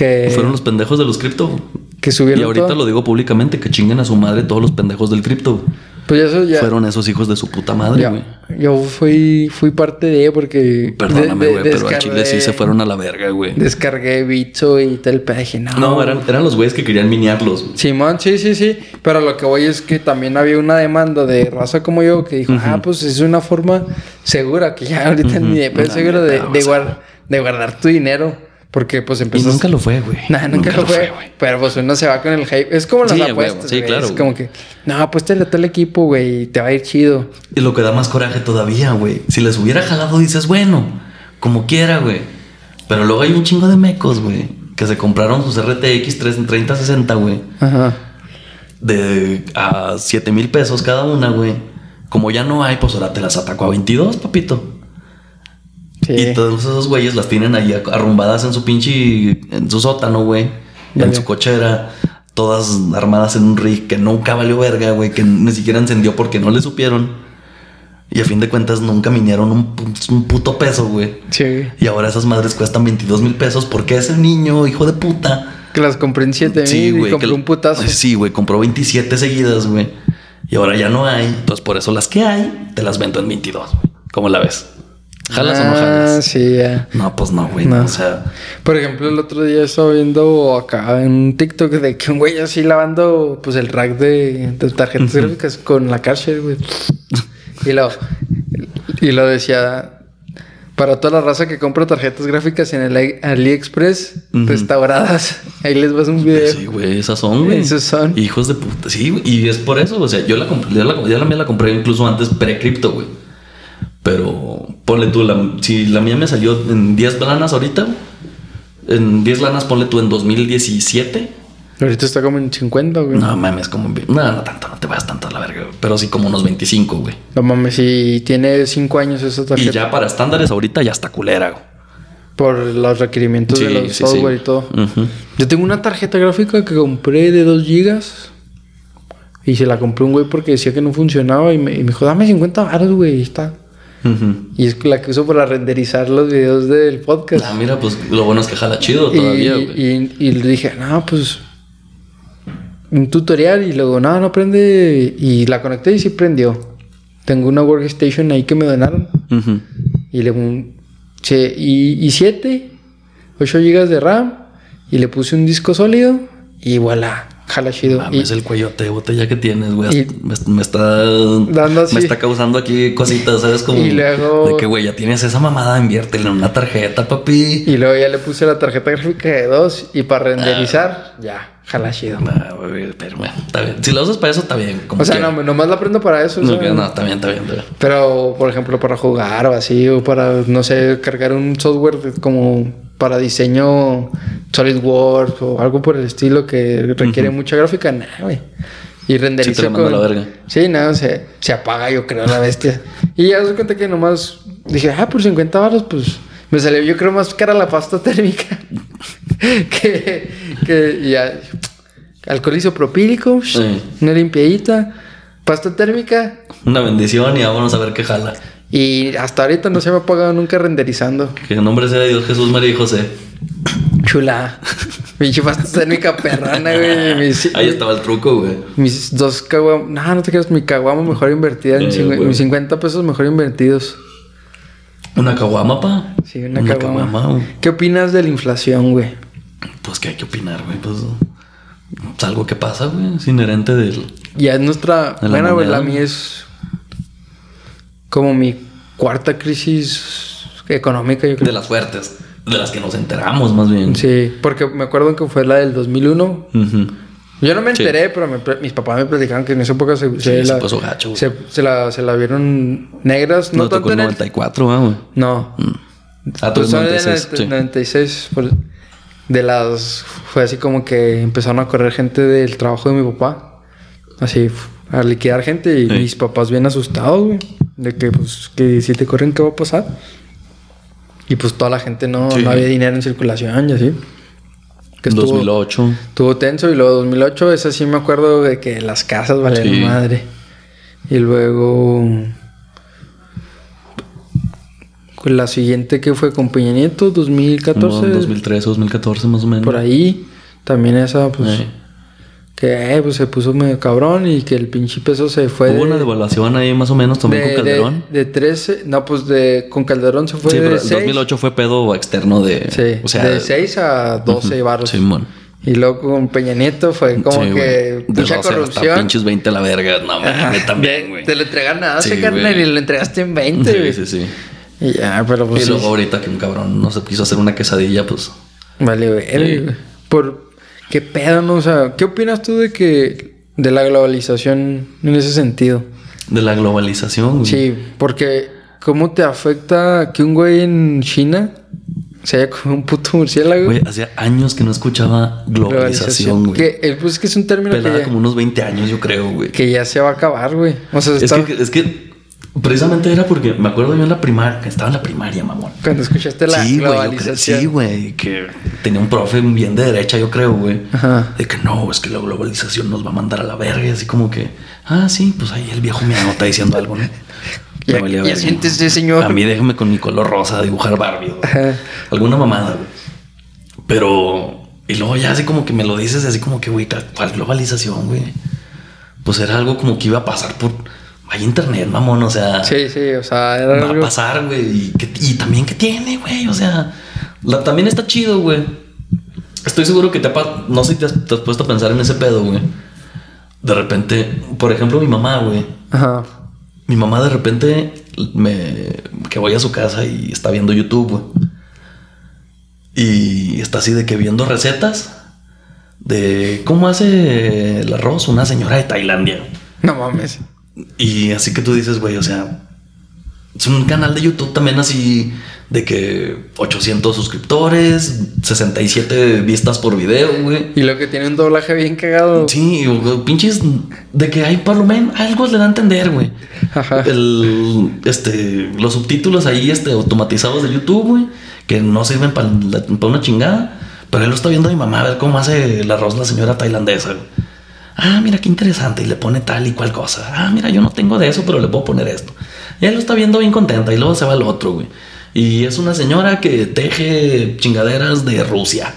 A: Que,
B: Fueron los pendejos de los cripto.
A: que subieron
B: Y ahorita
A: todo.
B: lo digo públicamente, que chinguen a su madre todos los pendejos del cripto.
A: Pues eso ya...
B: Fueron esos hijos de su puta madre, güey.
A: yo fui, fui parte de porque.
B: Perdóname, güey,
A: de-
B: pero al chile sí se fueron a la verga, güey.
A: Descargué Bitso y tal, dije, no.
B: No, eran, eran los güeyes que querían miniarlos.
A: Simón, sí, sí, sí. Pero lo que voy es que también había una demanda de raza como yo que dijo, ah, pues es una forma segura, que ya ahorita ni de pedo seguro de, de guardar tu dinero. Porque pues
B: Y
A: empezó.
B: nunca lo fue, güey.
A: Nah, nunca, lo fue. Pero pues uno se va con el hype. Es como las
B: Sí,
A: apuestas.
B: sí,
A: güey.
B: claro,
A: Es
B: güey.
A: como que, no, apuéstale a tal equipo, güey, y te va a ir chido.
B: Y lo que da más coraje todavía, güey. Si les hubiera jalado, dices, bueno, como quiera, güey. Pero luego hay un chingo de mecos, güey. Que se compraron sus RTX 3060, güey.
A: Ajá.
B: De a 7 mil pesos cada una, güey. Como ya no hay, pues ahora te las atacó a 22, papito.
A: Sí.
B: Y todos esos güeyes las tienen ahí arrumbadas en su pinche. en su sótano, güey. En su cochera. Todas armadas en un rig que nunca valió verga, güey. Que ni siquiera encendió porque no le supieron. Y a fin de cuentas nunca minieron un, un puto peso, güey.
A: Sí.
B: Y ahora esas madres cuestan 22 mil pesos porque ese niño, hijo de puta.
A: Que las compré en 7
B: Sí,
A: mil y
B: que-
A: un putazo.
B: Sí, güey. Compró 27 seguidas, güey. Y ahora ya no hay. Entonces por eso las que hay, te las vendo en 22, güey. ¿Cómo la ves? ¿Jalas o no
A: Ah,
B: jalas?
A: sí, ya.
B: No, pues no, güey.
A: No.
B: O sea,
A: Por ejemplo, el otro día estaba viendo acá en un TikTok de que un güey así lavando pues el rack de, de tarjetas gráficas con la cárcel, güey. Y lo, y lo decía para toda la raza que compra tarjetas gráficas en el Ali- AliExpress
B: Ujú.
A: restauradas. Ahí les vas un video.
B: sí, güey, esas son, güey.
A: Esos son.
B: Hijos de puta. Sí, güey. Y es por eso, o sea, yo la compré, yo la, yo la la compré incluso antes pre-cripto, güey. Pero ponle tú, la, si la mía me salió en 10 lanas ahorita, en 10 lanas ponle tú en 2017.
A: Ahorita está como en 50, güey.
B: No mames, como en... No, no tanto, no te vayas tanto a la verga, güey. Pero sí como unos 25, güey.
A: No mames, si tiene 5 años esa
B: Y
A: tarjeta.
B: ya para estándares ahorita ya está culera, güey.
A: Por los requerimientos de
B: Sí,
A: los
B: sí, sí.
A: software y todo. Yo tengo una tarjeta gráfica que compré de 2 gigas. Y se la compré un güey porque decía que no funcionaba. Y me, y me dijo, dame 50 baros, güey. Y está. Y es la que uso para renderizar los videos del podcast.
B: Ah, mira, pues lo bueno es que jala chido
A: y,
B: todavía,
A: y, y le dije, no, pues. Un tutorial. Y luego, no, no prende. Y la conecté y sí prendió. Tengo una workstation ahí que me donaron. Y le un- che, y, y 7, 8 GB de RAM. Y le puse un disco sólido. Y voilà. Jala chido.
B: Mames,
A: Y-
B: el cuellote de botella que tienes, güey. Me, me está.
A: Dando así.
B: Me está causando aquí cositas, ¿sabes? Como.
A: Y luego-
B: De que, güey, ya tienes esa mamada, inviértele en una tarjeta, papi.
A: Y luego ya le puse la tarjeta gráfica de dos y para renderizar, ya, jala chido.
B: Ah, pero bueno, está bien. Si la usas para eso, está bien. como
A: O sea,
B: quiera.
A: no, nomás la prendo para eso.
B: No, no, está bien, está bien, está bien.
A: Pero, por ejemplo, para jugar o así, o para, no sé, cargar un software como para diseño SolidWorks o algo por el estilo que requiere mucha gráfica, nada, güey. Y renderizo
B: Sí la verga.
A: Sí, nada, se, se apaga, yo creo, la bestia. y ya se cuenta que nomás dije, ah, por 50 baros, pues me salió, yo creo, más cara la pasta térmica. que, que ya. Alcohol isopropílico,
B: Sí.
A: una limpiadita, pasta térmica,
B: Una bendición y vámonos a ver qué jala.
A: Y hasta ahorita no se me ha apagado nunca renderizando.
B: Que en nombre sea de Dios, Jesús, María y José.
A: Chula. Pinche pasta térmica perrana, güey. Mis,
B: Ahí estaba el truco, güey.
A: mis dos caguamas. No, no te creas, mi caguama mejor invertida.
B: Eh,
A: mis 50 pesos mejor invertidos.
B: Una caguama, pa.
A: Sí, una, caguama.
B: caguama.
A: ¿Qué opinas de la inflación, güey?
B: Pues que hay que opinar, güey. Pues es algo que pasa, güey. Es inherente del.
A: Ya es nuestra.
B: De
A: bueno, güey, la mía es como mi cuarta crisis económica, yo creo.
B: De las fuertes. De las que nos enteramos, más bien.
A: Sí, porque me acuerdo que fue la del 2001.
B: Ujú.
A: Yo no me
B: Sí.
A: enteré, pero me mis papás me platicaban que en esa época se,
B: Sí, se puso gacho, güey.
A: se, se la, se la vieron negras. No
B: No tocó
A: tanto
B: el
A: en el...
B: 94, ah, güey.
A: No.
B: Ah,
A: Pues
B: tú
A: son de
B: 96.
A: 90
B: sí.
A: 96. por- de las... Fue así como que empezaron a correr gente del trabajo de mi papá. Así, a liquidar gente. Y mis papás bien asustados, güey. De que, pues, que si te corren, ¿qué va a pasar? Y pues toda la gente no,
B: Sí.
A: no había dinero en circulación y así. Que estuvo-
B: 2008.
A: Estuvo tenso y luego 2008, esa sí me acuerdo de que las casas valían
B: Sí.
A: madre. Y luego con la siguiente que fue con Peña Nieto, 2014,
B: Como 2013, 2014, más o menos.
A: por ahí. También esa, pues,
B: Sí.
A: Que eh, pues, se puso medio cabrón y que el pinche peso se fue
B: Hubo
A: de,
B: una devaluación ahí más o menos también
A: de,
B: con Calderón.
A: de, de 13, no, pues de con Calderón se fue
B: sí,
A: de
B: pero el
A: 6,
B: 2008 fue pedo externo de.
A: sí,
B: o sea,
A: de 6 a 12 baros.
B: Simón.
A: Y luego con Peña Nieto fue como
B: Sí,
A: que
B: güey.
A: Mucha
B: 12 hasta
A: corrupción.
B: pinches 20 a la verga. No, mames, también, güey.
A: Te lo entregan a 12,
B: Sí,
A: carnal, y lo entregaste en 20, güey.
B: Sí, sí, sí.
A: Y ya, pero pues
B: y
A: sí.
B: luego ahorita que un cabrón no se quiso hacer una quesadilla, pues.
A: Vale.
B: Sí.
A: güey. Por... ¿Qué pedo, no? O sea, ¿qué opinas tú de que... De la globalización en ese sentido?
B: De la globalización, güey.
A: Sí, porque... ¿Cómo te afecta que un güey en China se haya comido un puto murciélago?
B: Güey, hacía años que no escuchaba globalización, güey.
A: Que, pues es que es un término que
B: Pelada
A: ya,
B: como unos 20 años, yo creo, güey.
A: que ya se va a acabar, güey. O sea,
B: Es
A: está-
B: que, es que precisamente era porque me acuerdo yo en la primaria, estaba en la primaria, mamón.
A: cuando escuchaste la
B: sí, creo-
A: globalización.
B: sí, güey, que tenía un profe bien de derecha, yo creo, güey. De que no, es que la globalización nos va a mandar a la verga. Y así como que, ah, sí, pues ahí el viejo mío está diciendo algo, ¿no?
A: Ya-
B: Me valía
A: ya
B: verga.
A: siéntese, señor.
B: A mí déjame con mi color rosa a dibujar Barbie.
A: Ajá.
B: Alguna mamada, güey. Pero, y luego ya así como que me lo dices, así como que, güey, ¿cuál globalización, güey? Pues era algo como que iba a pasar por. Vaya internet, mamón, o sea.
A: Sí, sí, o sea, era
B: Va a pasar, güey. Y, también que tiene, güey. O sea, la- también está chido, güey. Estoy seguro que te ha No sé si te has, te has puesto a pensar en ese pedo, güey. De repente, por ejemplo, mi mamá, güey.
A: Ajá.
B: Mi mamá de repente me que voy a su casa y está viendo YouTube, güey. Y está así de que viendo recetas de cómo hace el arroz una señora de Tailandia.
A: No mames.
B: Y así que tú dices, güey, o sea, es un canal de YouTube también así de que 800 suscriptores, 67 vistas por video, güey.
A: Y lo que tiene un doblaje bien cagado.
B: Sí, pinches de que hay por lo menos algo le da a entender, güey.
A: Ajá.
B: El, este, los subtítulos ahí, este, automatizados de YouTube, güey, que no sirven para una chingada. Pero él lo está viendo a mi mamá a ver cómo hace el arroz la señora tailandesa, güey. Ah, mira qué interesante. Y le pone tal y cual cosa. Ah, mira, yo no tengo de eso, pero le puedo poner esto. Y él lo está viendo bien contenta. Y luego se va al otro, güey. Y es una señora que teje chingaderas de Rusia.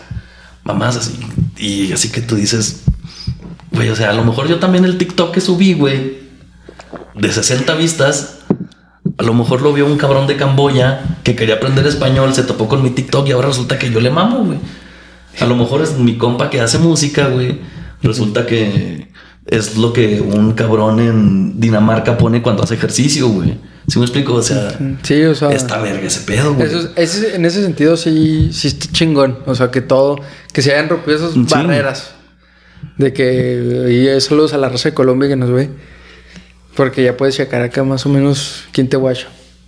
B: Mamás así. Y así que tú dices, güey, o sea, a lo mejor yo también el TikTok que subí, güey, de 60 vistas, a lo mejor lo vio un cabrón de Camboya que quería aprender español, se topó con mi TikTok y ahora resulta que yo le mamo, güey. A lo mejor es mi compa que hace música, güey. Resulta que es lo que un cabrón en Dinamarca pone cuando hace ejercicio, güey. ¿Sí me explico? O sea,
A: Sí, o sea.
B: está verga ese pedo, güey.
A: Eso es- ese- en ese sentido sí, sí está chingón. O sea, que todo, que se hayan rompido esas
B: Sí.
A: barreras. De que, y eh, saludos a la raza de Colombia que nos ve. Porque ya puedes checar acá más o menos quién te guacha.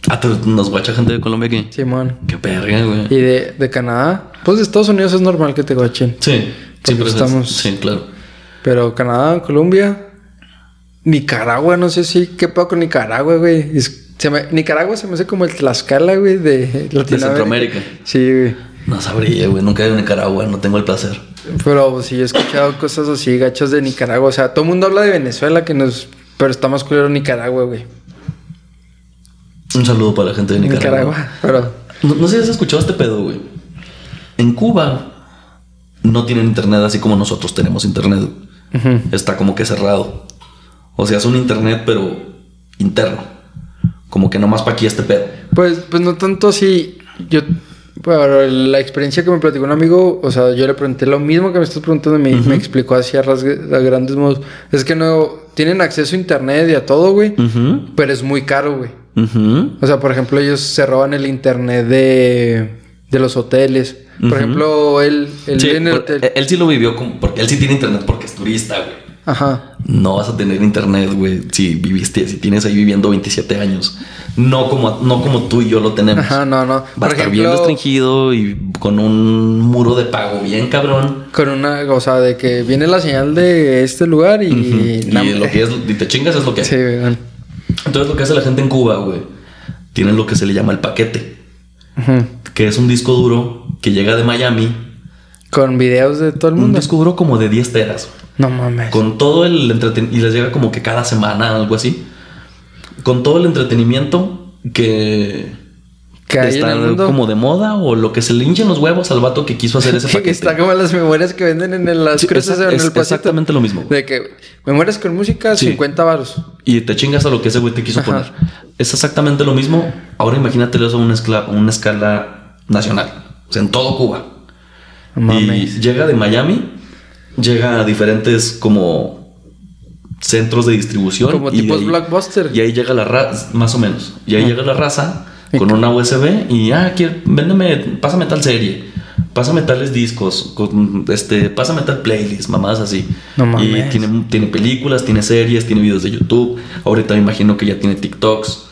B: Ah, nos guacha gente de Colombia aquí.
A: Simón.
B: Qué verga, güey.
A: Y de, de Canadá, pues de Estados Unidos es normal que te guachen.
B: Sí, sí,
A: Porque
B: pero es-
A: estamos-
B: Sí, claro.
A: Pero Canadá, Colombia, Nicaragua, no sé si, ¿qué pedo con Nicaragua, güey? Es- se me- Nicaragua se me hace como el Tlaxcala, güey, de Latinoamérica.
B: Centroamérica.
A: Sí, güey.
B: No sabría, güey. Nunca he ido a Nicaragua, no tengo el placer.
A: Pero sí he escuchado cosas así, gachas de Nicaragua. O sea, todo el mundo habla de Venezuela, que nos... Pero está más culero Nicaragua, güey.
B: Un saludo para la gente de Nicaragua.
A: Nicaragua. Pero...
B: No, no sé si has escuchado este pedo, güey. En Cuba no tienen internet así como nosotros tenemos internet. Está como que cerrado. O sea, es un internet, pero interno. Como que nomás para aquí este pedo.
A: Pues, pues no tanto así. Yo, para la experiencia que me platicó un amigo, o sea, yo le pregunté lo mismo que me estás preguntando y me, me explicó así a, grandes modos. Es que no tienen acceso a internet y a todo, güey, pero es muy caro, güey. O sea, por ejemplo, ellos se roban el internet de, de los hoteles. Por ejemplo, él, él
B: Sí,
A: en el hotel.
B: él, él sí lo vivió como, porque él sí tiene internet porque es turista, güey.
A: Ajá.
B: No vas a tener internet, güey, si viviste, si tienes ahí viviendo 27 años. No como, no como tú y yo lo tenemos.
A: Ajá, no, no.
B: Va a estar bien restringido y con un muro de pago bien cabrón.
A: Con una, o sea, de que viene la señal de este lugar y...
B: y
A: nam-
B: lo que es, y te chingas es lo que
A: Sí,
B: hay.
A: güey.
B: Entonces lo que hace la gente en Cuba, güey, tiene lo que se le llama el paquete, Que es un disco duro que llega de Miami.
A: Con videos de todo el
B: Un
A: mundo.
B: disco duro como de 10 teras.
A: No mames.
B: Con todo el entretenimiento. Y les llega como que cada semana, algo así. Con todo el entretenimiento que.
A: Que en
B: está
A: el mundo.
B: como de moda o lo que se le hinchen los huevos al vato que quiso hacer ese
A: Que
B: paquete.
A: está como las memorias que venden en las
B: Sí,
A: cruces o en
B: es
A: el pasito.
B: exactamente lo mismo.
A: De que memorias con música,
B: Sí.
A: 50 varos.
B: Y te chingas a lo que ese güey te quiso
A: Ajá.
B: poner. Es exactamente lo mismo. Ahora imagínate eso a una, escala, una escala nacional. O sea, en todo Cuba.
A: Mames.
B: Y llega de Miami, llega a diferentes como centros de distribución.
A: Como
B: y
A: tipos
B: ahí-
A: Blockbuster.
B: Y ahí llega la raza, más o menos. Y ahí llega la raza con una USB y, ah, quiero, véndeme, pásame tal serie. Pásame tales discos, con, este, pásame tal playlist, mamadas así.
A: No
B: Y
A: mames.
B: tiene, tiene películas, tiene series, tiene videos de YouTube. Ahorita me imagino que ya tiene TikToks,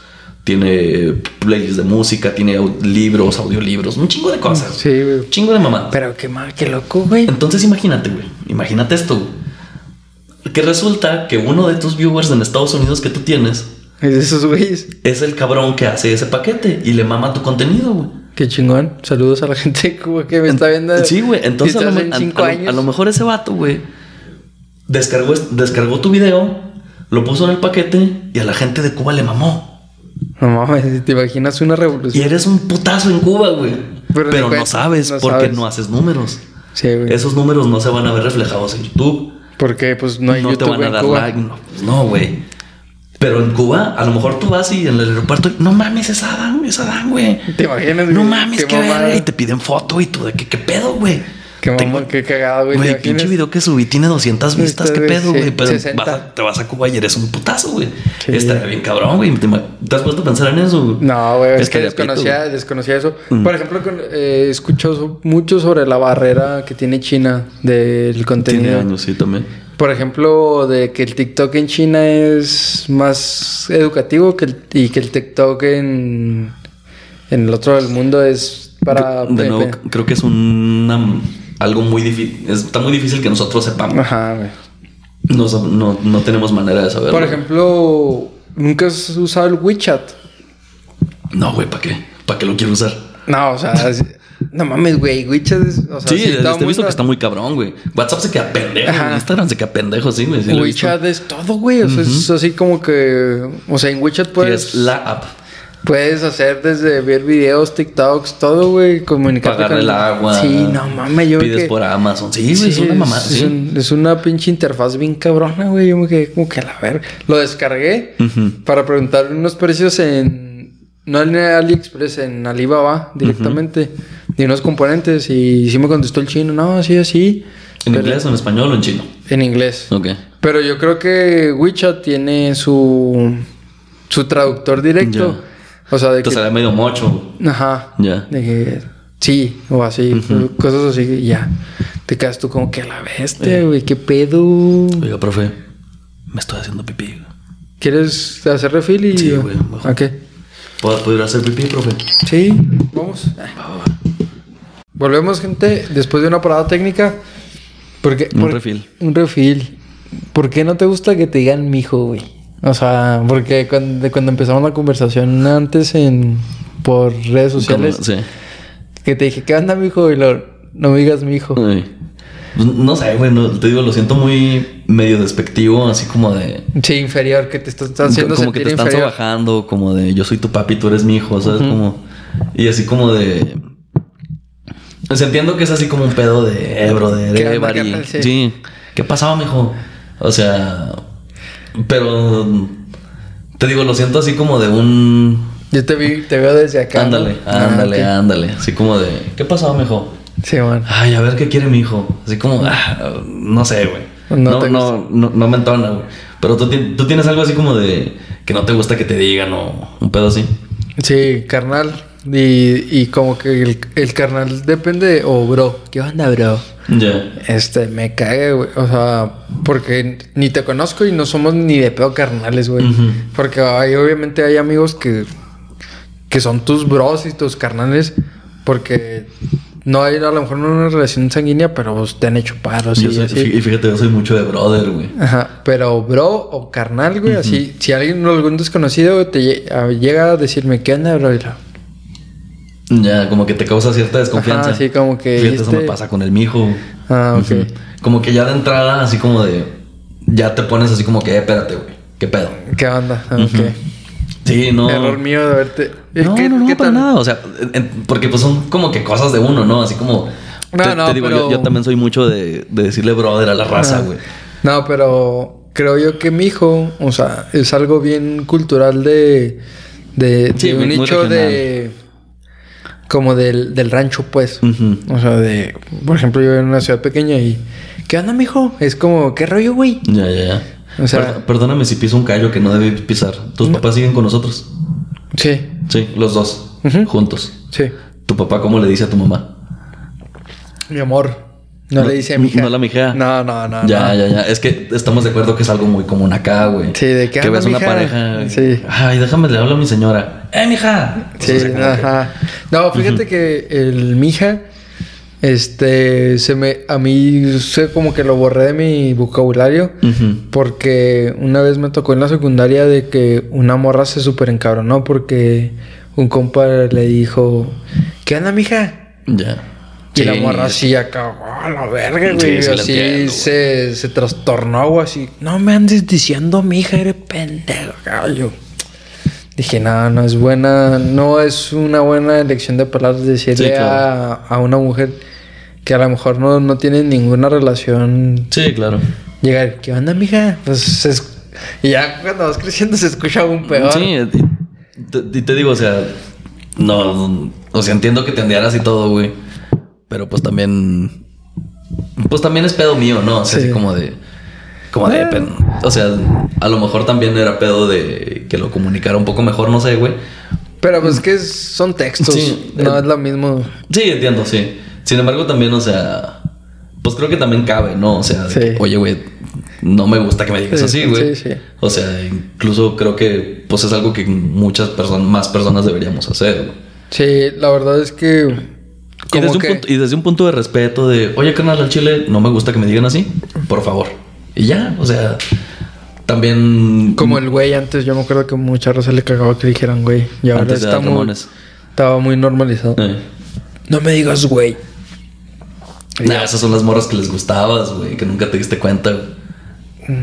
B: tiene playlists de música, tiene libros, audiolibros, un chingo de cosas.
A: Sí, güey.
B: Un chingo de mamadas.
A: Pero qué mal, qué loco, güey.
B: Entonces imagínate, güey. Imagínate esto. güey. Que resulta que uno de tus viewers en Estados Unidos que tú tienes
A: Es de esos güeyes.
B: es el cabrón que hace ese paquete y le mama tu contenido, güey.
A: Qué chingón. Saludos a la gente de Cuba que me está viendo.
B: Sí, güey. Entonces a lo,
A: en
B: a-
A: cinco
B: a lo-
A: años.
B: a lo mejor ese vato, güey, descargó, es- descargó tu video, lo puso en el paquete y a la gente de Cuba le mamó.
A: No mames, te imaginas una
B: Y
A: revolución.
B: eres un putazo en Cuba, güey.
A: Pero
B: no sabes
A: no
B: porque
A: sabes.
B: no haces números.
A: Sí, güey.
B: Esos números no se van a ver reflejados en YouTube.
A: Porque pues no hay
B: no
A: YouTube
B: te van a
A: en
B: dar
A: Cuba.
B: like. No, pues no, güey. Pero en Cuba, a lo mejor tú vas y en el aeropuerto, no mames, es Adán, es Adán, güey.
A: ¿Te imaginas?
B: No mames, qué, verga. Y te piden foto y tú de qué pedo, güey.
A: Qué mamá, qué cagado, güey.
B: Güey,
A: ¿te
B: pinche video que subí tiene 200 vistas, qué pedo, güey. Pero
A: 60.
B: vas a- te vas a Cuba y eres un putazo, güey.
A: Sí.
B: Estaría bien cabrón, güey. ¿Te, te has puesto a pensar en eso?
A: No, güey, es que
B: pito,
A: desconocía, desconocía eso.
B: Mm.
A: Por ejemplo, eh, so- mucho sobre la barrera que tiene China del
B: Tiene
A: contenido.
B: años, sí, también.
A: Por ejemplo, de que el TikTok en China es más educativo que el, y que el TikTok en, en el otro del mundo es para...
B: De nuevo, creo que es una, algo muy difícil. Está muy difícil que nosotros sepamos.
A: Ajá, güey.
B: No, no, no tenemos manera de saberlo.
A: Por ejemplo, ¿nunca has usado el WeChat?
B: No, güey, ¿para qué? ¿Para qué lo quiero usar?
A: No, o sea, no mames, güey. WeChat es... O sea,
B: sí,
A: sí,
B: este he visto
A: mundo-
B: que está muy cabrón, güey. WhatsApp se queda pendejo.
A: Ajá.
B: Instagram se queda pendejo, sí, güey. Sí.
A: WeChat es todo, güey. O sea, es así como que... O sea, en WeChat puedes...
B: es la app.
A: Puedes hacer desde ver videos, TikToks, todo, güey. Comunicarte
B: Pagar
A: con
B: el agua.
A: Sí, no mames, yo
B: Pides por Amazon. Sí, güey, es una mamada.
A: es,
B: sí.
A: un- es una pinche interfaz bien cabrona, güey. Yo me quedé como que a la verga. Lo descargué para preguntar unos precios en... No en AliExpress, en Alibaba directamente. De unos componentes. Y sí me contestó el chino. No, sí, así.
B: ¿En
A: Pero-
B: inglés o en español o en chino?
A: En inglés.
B: Ok.
A: Pero yo creo que WeChat tiene su, su traductor directo. O sea, de
B: Te
A: que...
B: sale medio mocho.
A: Ajá.
B: Ya.
A: De que sí, o así, cosas así, ya. Te quedas tú como que a la bestia, güey, qué pedo.
B: Oiga, profe, me estoy haciendo pipí.
A: ¿Quieres hacer refil y
B: Sí, güey.
A: ¿A qué?
B: ¿Puedo, puedo ir a hacer pipí, profe?
A: Sí, vamos. Volvemos, gente, después de una parada técnica. Porque,
B: Un
A: por-
B: refil.
A: Un refil. ¿Por qué no te gusta que te digan mijo, güey? O sea, porque cuando, cuando empezamos la conversación antes en por redes sociales,
B: Sí.
A: que te dije, ¿qué onda, mijo? Y lo, no me digas mijo.
B: Ay. Pues, no sé, güey, no- te digo, lo siento muy medio despectivo, así como de...
A: Sí, inferior, que te estás estás haciendo
B: como que te están
A: inferior.
B: trabajando, como de yo soy tu papi, tú eres mi hijo, ¿sabes? Como... Y así como de... Pues entiendo que es así como un pedo de Ebro, de,
A: ¿Qué
B: de Bari.
A: Sí.
B: Sí. ¿Qué pasaba, mijo? O sea... Pero... Te digo, lo siento así como de un...
A: Yo te vi, te veo desde acá. ¿no?
B: Ándale,
A: Ah,
B: ándale, ándale. Así como de... ¿Qué pasaba, mijo?
A: Sí, man.
B: Ay, a ver qué quiere mi hijo. Así como, ah, no sé, güey.
A: No
B: No, no, no, no, me entona, güey. Pero tú, tú tienes algo así como de que no te gusta que te digan o un pedo así.
A: Sí, carnal. Y, y como que el, el carnal depende, o bro. ¿Qué onda, bro?
B: Ya.
A: Este, me cague, güey. O sea, porque ni te conozco y no somos ni de pedo carnales, güey. Porque hay, obviamente hay amigos que, que son tus bros y tus carnales. Porque no hay a lo mejor una relación sanguínea, pero pues, te han hecho paros
B: Yo
A: y
B: soy-
A: así.
B: fíjate, yo soy mucho de brother, güey.
A: Ajá, pero bro o carnal, güey, así, si alguien, algún desconocido te lle- a- llega a decirme, ¿qué onda, bro? Y lo-
B: Ya, como que te causa cierta desconfianza.
A: Ajá, sí, como que
B: Fíjate, eso me pasa con el mijo.
A: Ah, ok.
B: Como que ya de entrada, así como de. Ya te pones así como que, eh, espérate, güey. ¿Qué pedo?
A: ¿Qué onda? Ah. Ok.
B: Sí, no.
A: Error mío de verte.
B: No,
A: ¿Qué-
B: no, no,
A: qué
B: para nada. O sea, porque pues son como que cosas de uno, ¿no? Así como.
A: No,
B: te,
A: no,
B: te digo,
A: pero-
B: yo, yo también soy mucho de, de decirle brother a la raza, güey.
A: No, pero creo yo que mi hijo, o sea, es algo bien cultural de, de,
B: Sí,
A: de un nicho de como del, del rancho, pues. O sea, de, por ejemplo, yo en una ciudad pequeña y ¿qué onda, mijo? Es como, ¿qué rollo, güey?
B: Ya, ya, ya.
A: O sea-
B: Per- perdóname si piso un callo que no debí pisar. ¿Tus papás siguen con nosotros?
A: Sí,
B: Sí, los dos. Juntos.
A: sí.
B: ¿Tu papá cómo le dice a tu mamá?
A: Mi amor. No,
B: No-
A: le dice a mi hija.
B: no la mijea.
A: No, no, no.
B: ya,
A: no.
B: ya, ya. Es que estamos de acuerdo que es algo muy común acá, güey.
A: Sí, de que
B: que ves una
A: mija.
B: pareja.
A: Sí.
B: Ay, déjame le hablo a mi señora. ¡Eh, mija!
A: Sí,
B: O sea, como que-
A: ajá. No, fíjate que el mija, este, se me, a mí sé como que lo borré de mi vocabulario. Porque una vez me tocó en la secundaria de que una morra se súper encabronó porque un compa le dijo, ¿qué onda, mija?
B: Ya.
A: Y la morra
B: sí.
A: así acá, "Oh, la verga, güey.
B: sí
A: así
B: entiendo,
A: se, se trastornó o así. No me andes diciendo, mija, eres pendejo, gallo. Dije, no, no es buena, no es una buena elección de palabras decirle
B: Sí, claro.
A: a, a una mujer que a lo mejor no, no tiene ninguna relación.
B: Sí, claro.
A: Llegar, ¿qué onda, mija? Pues es- y ya cuando vas creciendo se escucha aún peor.
B: Sí, y te, digo, o sea, no, o sea, entiendo que te y todo, güey. Pero pues también, pues también es pedo mío, ¿no? O sea,
A: Sí.
B: así como de, como de,
A: Eh.
B: o sea, a lo mejor también era pedo de que lo comunicara un poco mejor, no sé, güey.
A: Pero pues que son textos,
B: Sí,
A: no
B: eh,
A: es lo mismo.
B: Sí, entiendo, sí. Sin embargo, también, o sea, pues creo que también cabe, ¿no? O sea,
A: Sí.
B: que, oye, güey, no me gusta que me digas
A: Sí,
B: así, güey.
A: sí, sí.
B: O sea, incluso creo que, pues es algo que muchas personas, más personas deberíamos hacer, güey.
A: Sí, la verdad es que.
B: Y desde,
A: que.
B: un punto, y desde un punto de respeto de, oye, carnal, al chile, no me gusta que me digan así, por favor. Y ya, o sea, también...
A: Como el güey antes, yo me acuerdo que mucha raza le cagaba que dijeran güey. Y ahora
B: Antes de
A: está muy, estaba muy normalizado.
B: Eh.
A: No me digas güey.
B: Nah, esas son las morras que les gustabas, güey, que nunca te diste cuenta, güey.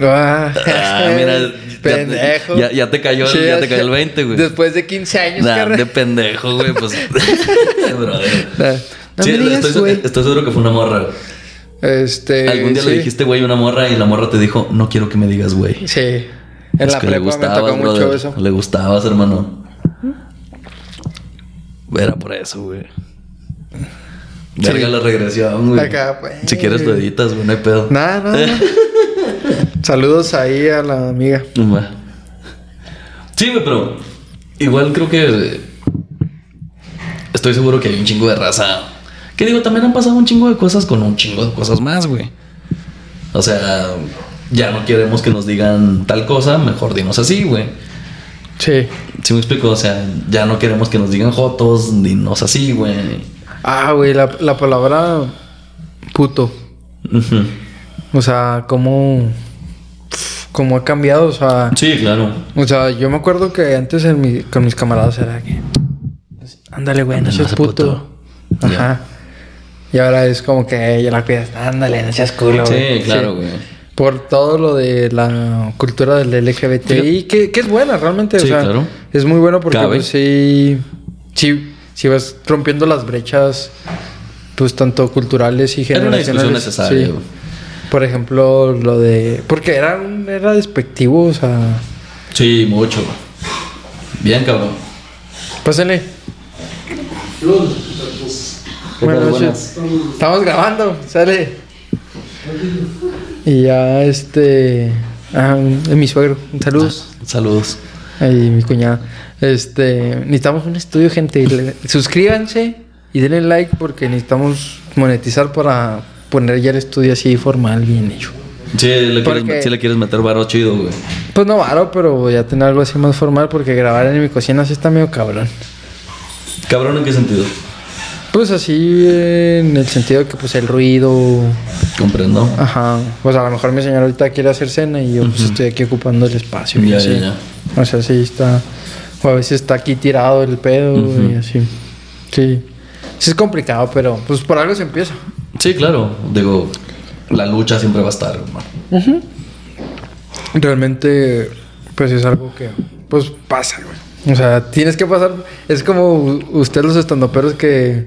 A: Ah,
B: Ah, mira,
A: pendejo.
B: ya- ya te cayó
A: Sí,
B: ya te cayó el 20, güey.
A: Después de 15 años,
B: Nah, de pendejo, güey, pues... brother.
A: Nah, No
B: Sí,
A: me digas
B: estoy,
A: güey.
B: estoy seguro que fue una morra.
A: Este.
B: Algún día
A: sí.
B: le dijiste güey una morra y la morra te dijo, no quiero que me digas güey.
A: Sí. En
B: Es
A: la
B: que le
A: prepa me
B: gustabas,
A: mucho eso.
B: Le gustabas, hermano. Era por eso, güey. Verga
A: Sí.
B: la regresión, güey.
A: Acá, pues.
B: Si quieres lo editas, güey, no hay pedo.
A: Nada, nada. Saludos ahí a la amiga.
B: Sí, güey, pero igual creo que estoy seguro que hay un chingo de raza. Que digo, también han pasado un chingo de cosas con un chingo de cosas más, güey. O sea, ya no queremos que nos digan tal cosa, mejor dinos así, güey.
A: Sí.
B: ¿Sí me explico? O sea, ya no queremos que nos digan jotos, dinos así, güey.
A: Ah, güey, la, la palabra puto. O sea, cómo. Cómo ha cambiado, o sea.
B: Sí, claro.
A: O sea, yo me acuerdo que antes en mi- con mis camaradas era que. Ándale, güey, no seas puto.
B: puto.
A: Ajá. Y ahora es como que ya la cuidas. Ándale, no seas culo,
B: Sí, claro, güey.
A: Por todo lo de la cultura del LGBTI, que, que es buena realmente.
B: Sí,
A: o sea,
B: claro.
A: Es muy bueno porque pues, sí, sí, sí vas rompiendo las brechas, pues tanto culturales y
B: Era una
A: generacionales.
B: discusión necesaria,
A: Sí. Por ejemplo, lo de... Porque era, un- era despectivo, o sea...
B: Sí, mucho. Bien, cabrón.
A: Pásenle. Buenas noches. Estamos grabando, sale. Y ya este. Ah, es mi suegro. Saludos.
B: Saludos.
A: Ahí mi cuñada. Este. Necesitamos un estudio, gente. Suscríbanse y denle like porque necesitamos monetizar para poner ya el estudio así formal, bien hecho.
B: Sí, le quieres,
A: Porque-
B: sí le quieres meter varo chido, güey.
A: Pues no varo, pero ya tener algo así más formal porque grabar en mi cocina sí está medio cabrón.
B: Cabrón, ¿en qué sentido?
A: Pues así en el sentido que pues el ruido.
B: Comprendo.
A: Ajá. Pues a lo mejor mi señora ahorita quiere hacer cena y yo pues estoy aquí ocupando el espacio.
B: Ya, ya, ya.
A: O sea, sí está. O a veces está aquí tirado el pedo y así. Sí. Sí es complicado, pero pues por algo se empieza.
B: Sí, claro. Digo, la lucha siempre va a estar, hermano.
A: Realmente, pues es algo que pues pasa, güey. O sea, tienes que pasar. Es como ustedes los estandoperos que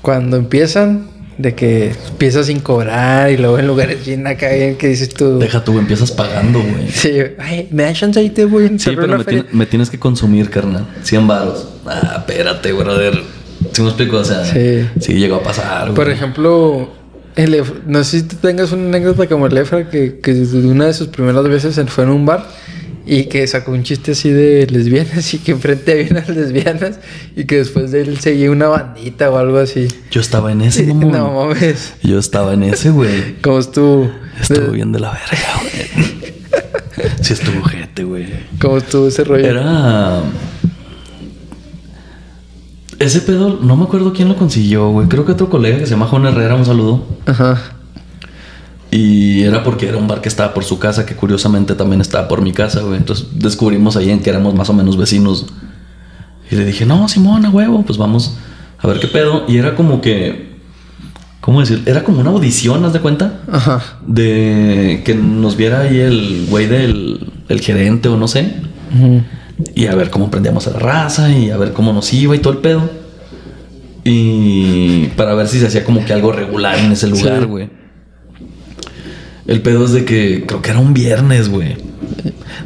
A: cuando empiezan, de que empiezas sin cobrar y luego en lugares bien acá bien que dices tú.
B: Deja tú, empiezas pagando, güey.
A: Sí, ay, me da chance ahí te voy a
B: Sí, pero me, tienes que consumir, carnal. 100 varos. Ah, espérate, brother. ¿Sí me explico? O sea,
A: Sí.
B: sí, llegó a pasar, güey.
A: Por ejemplo, el no sé si tú tengas una anécdota como el Efra, que, que una de sus primeras veces se fue en un bar y que sacó un chiste así de lesbianas y que enfrente había unas lesbianas y que después de él seguía una bandita o algo así.
B: Yo estaba en ese,
A: no
B: mamón.
A: mames.
B: Yo estaba en ese, güey.
A: ¿Cómo estuvo?
B: Estuvo bien de la verga, güey. Sí estuvo gente, güey.
A: ¿Cómo estuvo ese rollo?
B: Era... Ese pedo, no me acuerdo quién lo consiguió, güey. Creo que otro colega que se llama Juan Herrera, un saludo.
A: Ajá.
B: Y era porque era un bar que estaba por su casa, que curiosamente también estaba por mi casa, güey. Entonces descubrimos ahí en que éramos más o menos vecinos. Y le dije, no, Simón, a huevo, pues vamos a ver qué pedo. Y era como que, ¿cómo decir? Era como una audición, ¿haz de cuenta?
A: Ajá.
B: De que nos viera ahí el güey del el gerente o no sé.
A: Ujú.
B: Y a ver cómo prendíamos a la raza y a ver cómo nos iba y todo el pedo. Y para ver si se hacía como que algo regular en ese lugar,
A: Sí.
B: güey. El pedo es de que creo que era un viernes, güey.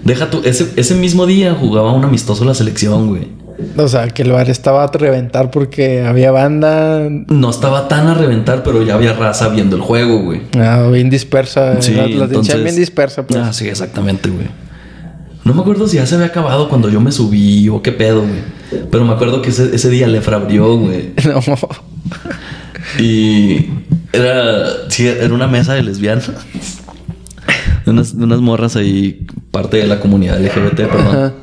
B: Deja tú, ese, ese mismo día jugaba un amistoso la selección, güey.
A: O sea, que el bar estaba a reventar porque había banda
B: No estaba tan a reventar, pero ya había raza viendo el juego, güey.
A: ah, bien dispersa.
B: Sí,
A: la, la
B: entonces-
A: bien dispersa, pues.
B: Ah, sí, exactamente, güey. No me acuerdo si ya se había acabado cuando yo me subí o qué pedo, güey. Pero me acuerdo que ese, ese día le abrió, güey.
A: No.
B: Y era, sí, era una mesa de lesbianas. De unas, de unas morras ahí, parte de la comunidad LGBT, perdón.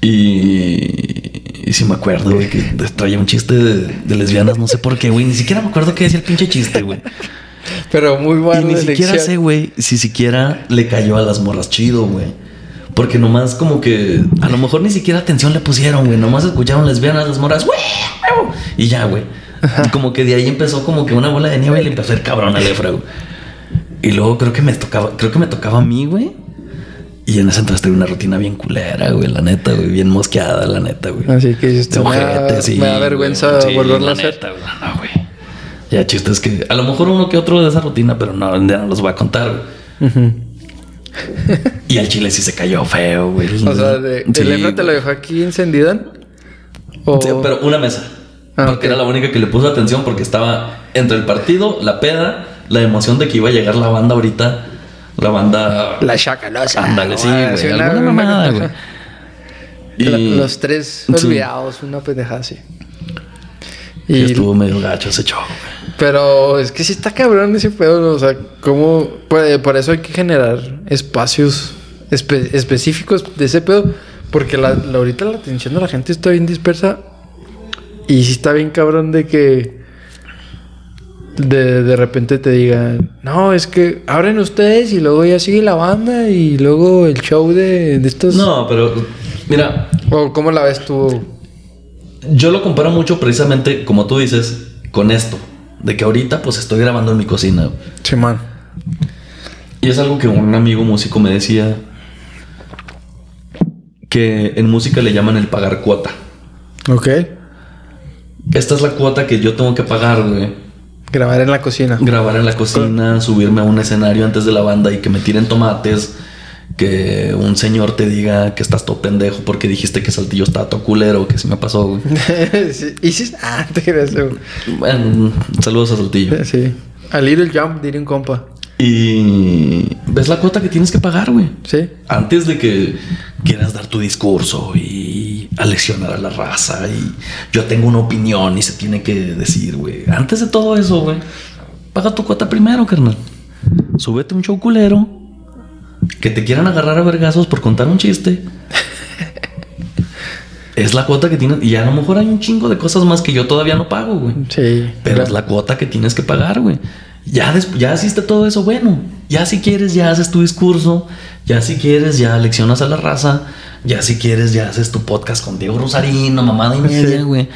B: Y, y sí me acuerdo, güey, que traía un chiste de, de lesbianas, no sé por qué, güey. Ni siquiera me acuerdo qué decía el pinche chiste, güey.
A: Pero muy
B: Y
A: buena
B: ni siquiera sé, güey, si siquiera le cayó a las morras chido, güey. Porque nomás como que a lo mejor ni siquiera atención le pusieron, güey. Nomás escucharon lesbianas, las morras, güey, huevo", y ya, güey. Como que de ahí empezó como que una bola de nieve y le empezó a ir cabrón al Efra, güey. Y luego creo que me tocaba, creo que me tocaba a mí, güey. Y en ese entonces tuve una rutina bien culera, güey, la neta, güey, bien mosqueada, la neta, güey.
A: Así que tú, me, da,
B: sí,
A: me da vergüenza.
B: Sí,
A: volverlo
B: la
A: a hacer.
B: neta, güey. No, güey. Ya chistes que a lo mejor uno que otro de esa rutina, pero no, ya no los voy a contar. güey.
A: Ujú.
B: Y el chile sí se cayó feo, güey.
A: O sea, de,
B: Sí,
A: ¿el Efra te lo dejó aquí encendida? O...
B: Sí, pero una mesa.
A: Ah,
B: porque era la única que le puso atención porque estaba entre el partido, la peda, la emoción de que iba a llegar la banda ahorita. La banda.
A: La chacalosa.
B: Ándale, sí,
A: Ah,
B: güey.
A: sí, una-
B: alguna
A: una-
B: mamada, güey. Y-
A: Los tres
B: Sí.
A: olvidados, una pendeja así.
B: Y estuvo medio gacho ese show,
A: pero es que sí está cabrón ese pedo, ¿no? o sea, cómo por, por eso hay que generar espacios espe- específicos de ese pedo, porque la, la- ahorita la atención de la gente está bien dispersa y sí está bien cabrón de que de, de repente te digan, no, es que abren ustedes y luego ya sigue la banda y luego el show de, de estos...
B: No, pero mira,
A: ¿O cómo la ves tú?
B: Yo lo comparo mucho precisamente, como tú dices, con esto. De que ahorita pues estoy grabando en mi cocina.
A: Simón.
B: Y es algo que un amigo músico me decía. Que en música le llaman el pagar cuota.
A: Ok.
B: Esta es la cuota que yo tengo que pagar, güey.
A: Grabar en la cocina.
B: Grabar en la cocina, subirme a un escenario antes de la banda y que me tiren tomates. Que un señor te diga que estás todo pendejo porque dijiste que Saltillo estaba todo culero, que sí me pasó, güey.
A: sí. ¿Y si Ah, te creas. güey.
B: Bueno, saludos a Saltillo.
A: Sí. A Little Jump, diría un compa.
B: Y ves la cuota que tienes que pagar, güey.
A: Sí.
B: Antes de que quieras dar tu discurso y aleccionar a la raza y yo tengo una opinión y se tiene que decir, güey. Antes de todo eso, güey, paga tu cuota primero, carnal. Súbete un show culero. Que te quieran agarrar a vergazos por contar un chiste. es la cuota que tienes. Y a lo mejor hay un chingo de cosas más que yo todavía no pago, güey.
A: Sí.
B: Pero es la cuota que tienes que pagar, güey. Ya, ya hiciste todo eso, bueno. Ya si quieres, ya haces tu discurso. Ya si quieres, ya leccionas a la raza. Ya si quieres, ya haces tu podcast con Diego Rosarino, mamada y media,
A: Sí.
B: güey.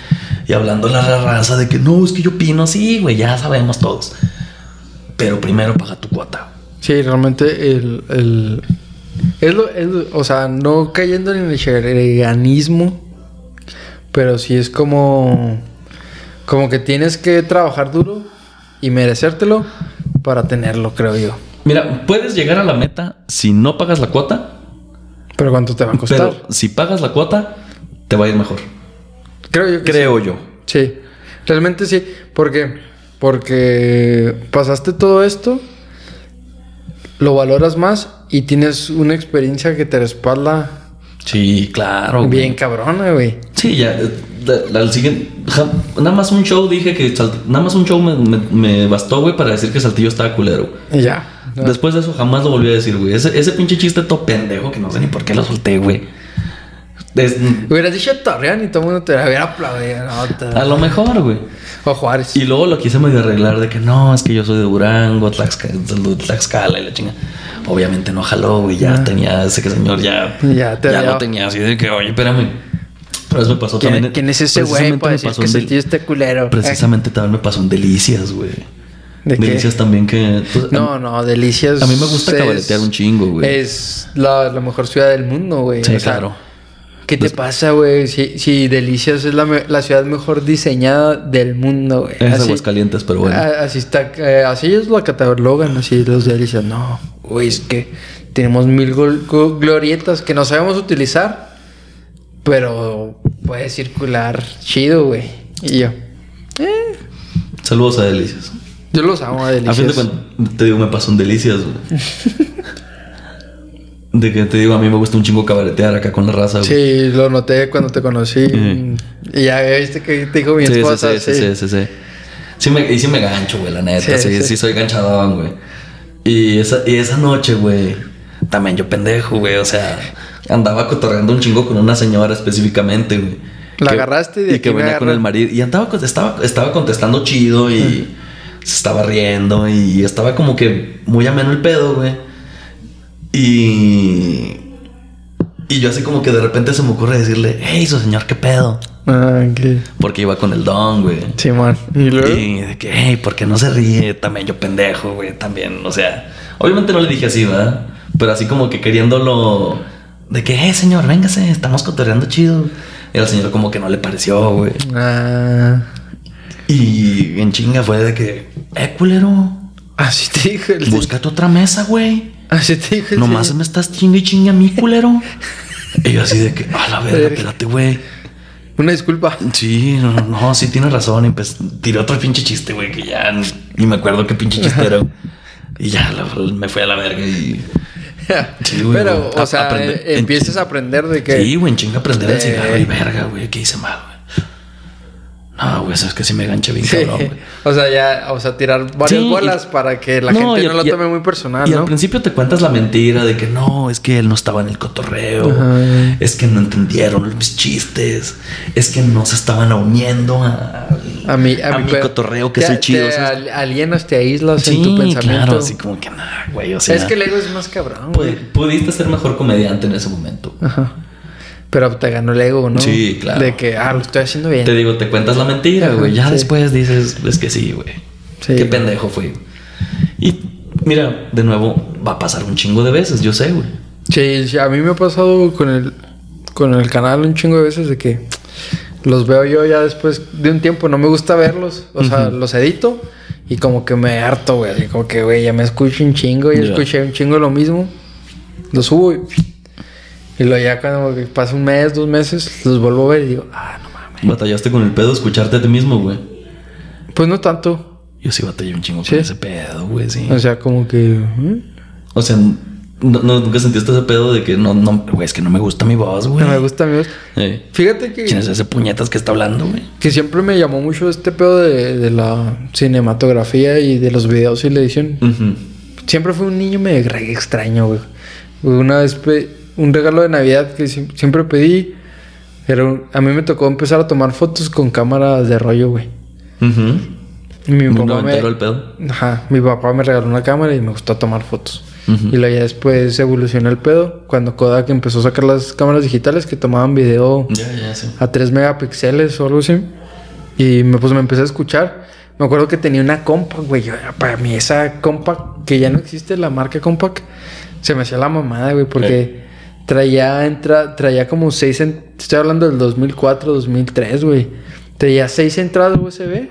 B: Y hablando a la raza de que no, es que yo opino, sí, güey, ya sabemos todos. Pero primero paga tu cuota.
A: Sí, realmente el... el es lo, es lo- o sea, no cayendo en el veganismo, pero sí es como... Como que tienes que trabajar duro y merecértelo para tenerlo, creo yo.
B: Mira, puedes llegar a la meta si no pagas la cuota,
A: Pero ¿cuánto te va a costar?
B: pero si pagas la cuota, te va a ir mejor.
A: creo yo que
B: Creo yo.
A: Sí, realmente sí, porque porque pasaste todo esto, lo valoras más y tienes una experiencia que te respalda
B: Sí, claro. güey.
A: bien cabrona, güey.
B: Sí, ya. eh, el siguiente. ja- nada más un show dije que. Nada más un show me, me- me bastó, güey, para decir que Saltillo estaba culero.
A: Y ya. ¿no?
B: Después de eso jamás lo volví a decir, güey. Ese, ese pinche chiste todo pendejo que no sé ni por qué lo solté, güey. Es-
A: Hubieras dicho Torreón y todo el mundo te hubiera aplaudido. No, te-
B: a lo mejor, güey.
A: O Juárez.
B: Y luego lo quise medio arreglar de que no, es que yo soy de Durango, Tlaxcala y la chinga. Obviamente no jaló, güey. Ya
A: Ah.
B: tenía ese que señor ya.
A: Ya te
B: lo tenía así de que, oye, espérame. Pero eso me pasó
A: ¿Quién,
B: también.
A: quién es ese güey
B: precisamente
A: para decir que
B: Del-
A: este culero?
B: Precisamente también me pasó en Delicias, güey.
A: ¿De qué?
B: Delicias también que... pues,
A: No, no, Delicias.
B: A mí me gusta
A: es-
B: cabaretear un chingo, güey.
A: Es la, la mejor ciudad del mundo, güey.
B: Sí,
A: O sea,
B: claro.
A: ¿Qué te pasa, güey? Si, si Delicias es la, la ciudad mejor diseñada del mundo, güey.
B: Es Aguascalientes, pero bueno.
A: a- Así está, eh, así ellos lo catalogan, así los Delicias. No, güey, es que tenemos mil glorietas que no sabemos utilizar, pero puede circular chido, güey. Y yo, eh,
B: Saludos a Delicias.
A: yo los amo a
B: A
A: Delicias.
B: fin de cuentas, te digo, me pasó en Delicias, güey. De que te digo, a mí me gusta un chingo cabaretear acá con la raza, güey.
A: Sí, lo noté cuando te conocí.
B: Mm.
A: Y ya viste que te dijo mi
B: sí, sí,
A: esposa.
B: sí, sí, sí, sí, sí. Sí me, y sí me gancho, güey, la neta.
A: Sí,
B: Sí, sí,
A: sí.
B: soy ganchadón, güey. Y esa, y esa noche, güey, también yo pendejo, güey. O sea, andaba cotorreando un chingo con una señora específicamente, güey.
A: La
B: Que-
A: agarraste y de
B: y que venía con
A: agarró.
B: el marido. Y andaba, con- estaba, estaba contestando chido y se estaba riendo y estaba como que muy ameno el pedo, güey. Y... Y yo así como que de repente se me ocurre decirle, hey, su señor, ¿qué pedo?
A: Ah, ok.
B: Porque iba con el don, güey.
A: Simón. Y luego.
B: Y de que, hey, ¿por qué no se ríe? También yo pendejo, güey, también, o sea, obviamente no le dije así, ¿verdad? Pero así como que queriéndolo, de que, hey, señor, véngase, estamos cotorreando chido. Y al señor como que no le pareció, güey.
A: Ah.
B: Y en chinga fue de que, eh, culero,
A: Así te dijo el.
B: búscate otra mesa, güey.
A: Así te dijo el.
B: Nomás me estás chingue y chingue a mí, culero. y yo así de que, a la verga, espérate, güey.
A: Una disculpa.
B: Sí, no, no, no, sí tienes razón. Y pues tiré otro pinche chiste, güey, que ya ni me acuerdo qué pinche chiste era. Y ya me fui a la verga y. Sí, güey,
A: Pero,
B: güey.
A: o sea,
B: Aprende-
A: eh, empiezas a aprender de que.
B: Sí, güey, en chinga aprender el cigarro y verga, güey, ¿qué hice mal, güey? No, güey, eso es que sí me ganché bien
A: Sí.
B: cabrón, güey.
A: O sea, ya, o sea, tirar varias
B: Sí, y-
A: bolas para que la
B: No,
A: gente
B: y-
A: no lo
B: y-
A: tome muy personal,
B: Y
A: ¿no?
B: al principio te cuentas la mentira de que no, es que él no estaba en el cotorreo,
A: Ajá.
B: es que no entendieron mis chistes, es que no se estaban uniendo a,
A: A mí, a,
B: mi cotorreo que
A: te-
B: soy chido.
A: Te
B: ¿sabes?
A: al- alienas, te aíslas
B: Sí,
A: en tu pensamiento.
B: claro, así como que nada, güey, o sea,
A: es que el ego es más cabrón,
B: pudiste ser mejor comediante en ese momento.
A: Ajá. Pero te ganó el ego, ¿no?
B: Sí, claro.
A: De que, ah, lo estoy haciendo bien.
B: Te digo, te cuentas la mentira, güey. Ya
A: sí.
B: después dices, es que sí, güey.
A: Sí.
B: Qué pendejo fui. Y mira, de nuevo, va a pasar un chingo de veces, yo sé, güey.
A: Sí, sí, a mí me ha pasado con el, con el canal un chingo de veces de que los veo yo ya después de un tiempo. No me gusta verlos. O sea,
B: Ujú.
A: los edito y como que me harto, güey. Como que, güey, ya me escucho un chingo. Ya
B: Ya.
A: escuché un chingo lo mismo. Los subo y... Y luego ya cuando pasa un mes, dos meses, los vuelvo a ver y digo, ah, no mames.
B: Batallaste con el pedo escucharte a ti mismo, güey.
A: Pues no tanto.
B: Yo sí batallé un chingo
A: ¿Sí?
B: con ese pedo, güey, sí.
A: O sea, como que... ¿eh?
B: O sea, no, no- nunca sentiste ese pedo de que no, no, güey, es que no me gusta mi voz, güey.
A: No me gusta mi voz. Fíjate que...
B: ¿Quién es ese puñetas que está hablando, güey?
A: Que siempre me llamó mucho este pedo de, de la cinematografía y de los videos y la edición.
B: Ujú.
A: Siempre fui un niño re extraño, güey. Una vez un regalo de Navidad que sie- siempre pedí. Era un- a mí me tocó empezar a tomar fotos con cámaras de rollo, güey.
B: Ujú.
A: Y mi papá me,
B: el pedo.
A: Ajá, mi papá me regaló una cámara y me gustó tomar fotos.
B: Ujú.
A: Y luego ya después evolucionó el pedo cuando Kodak empezó a sacar las cámaras digitales que tomaban video
B: Ya, ya, sí.
A: a 3 megapíxeles o algo así. Y me, pues me empecé a escuchar. Me acuerdo que tenía una Compact, güey. Para mí esa Compact, que ya no existe, la marca Compact, se me hacía la mamada, güey, porque traía, entra, traía como 6... Estoy hablando del 2004, 2003, güey. Traía 6 entradas USB.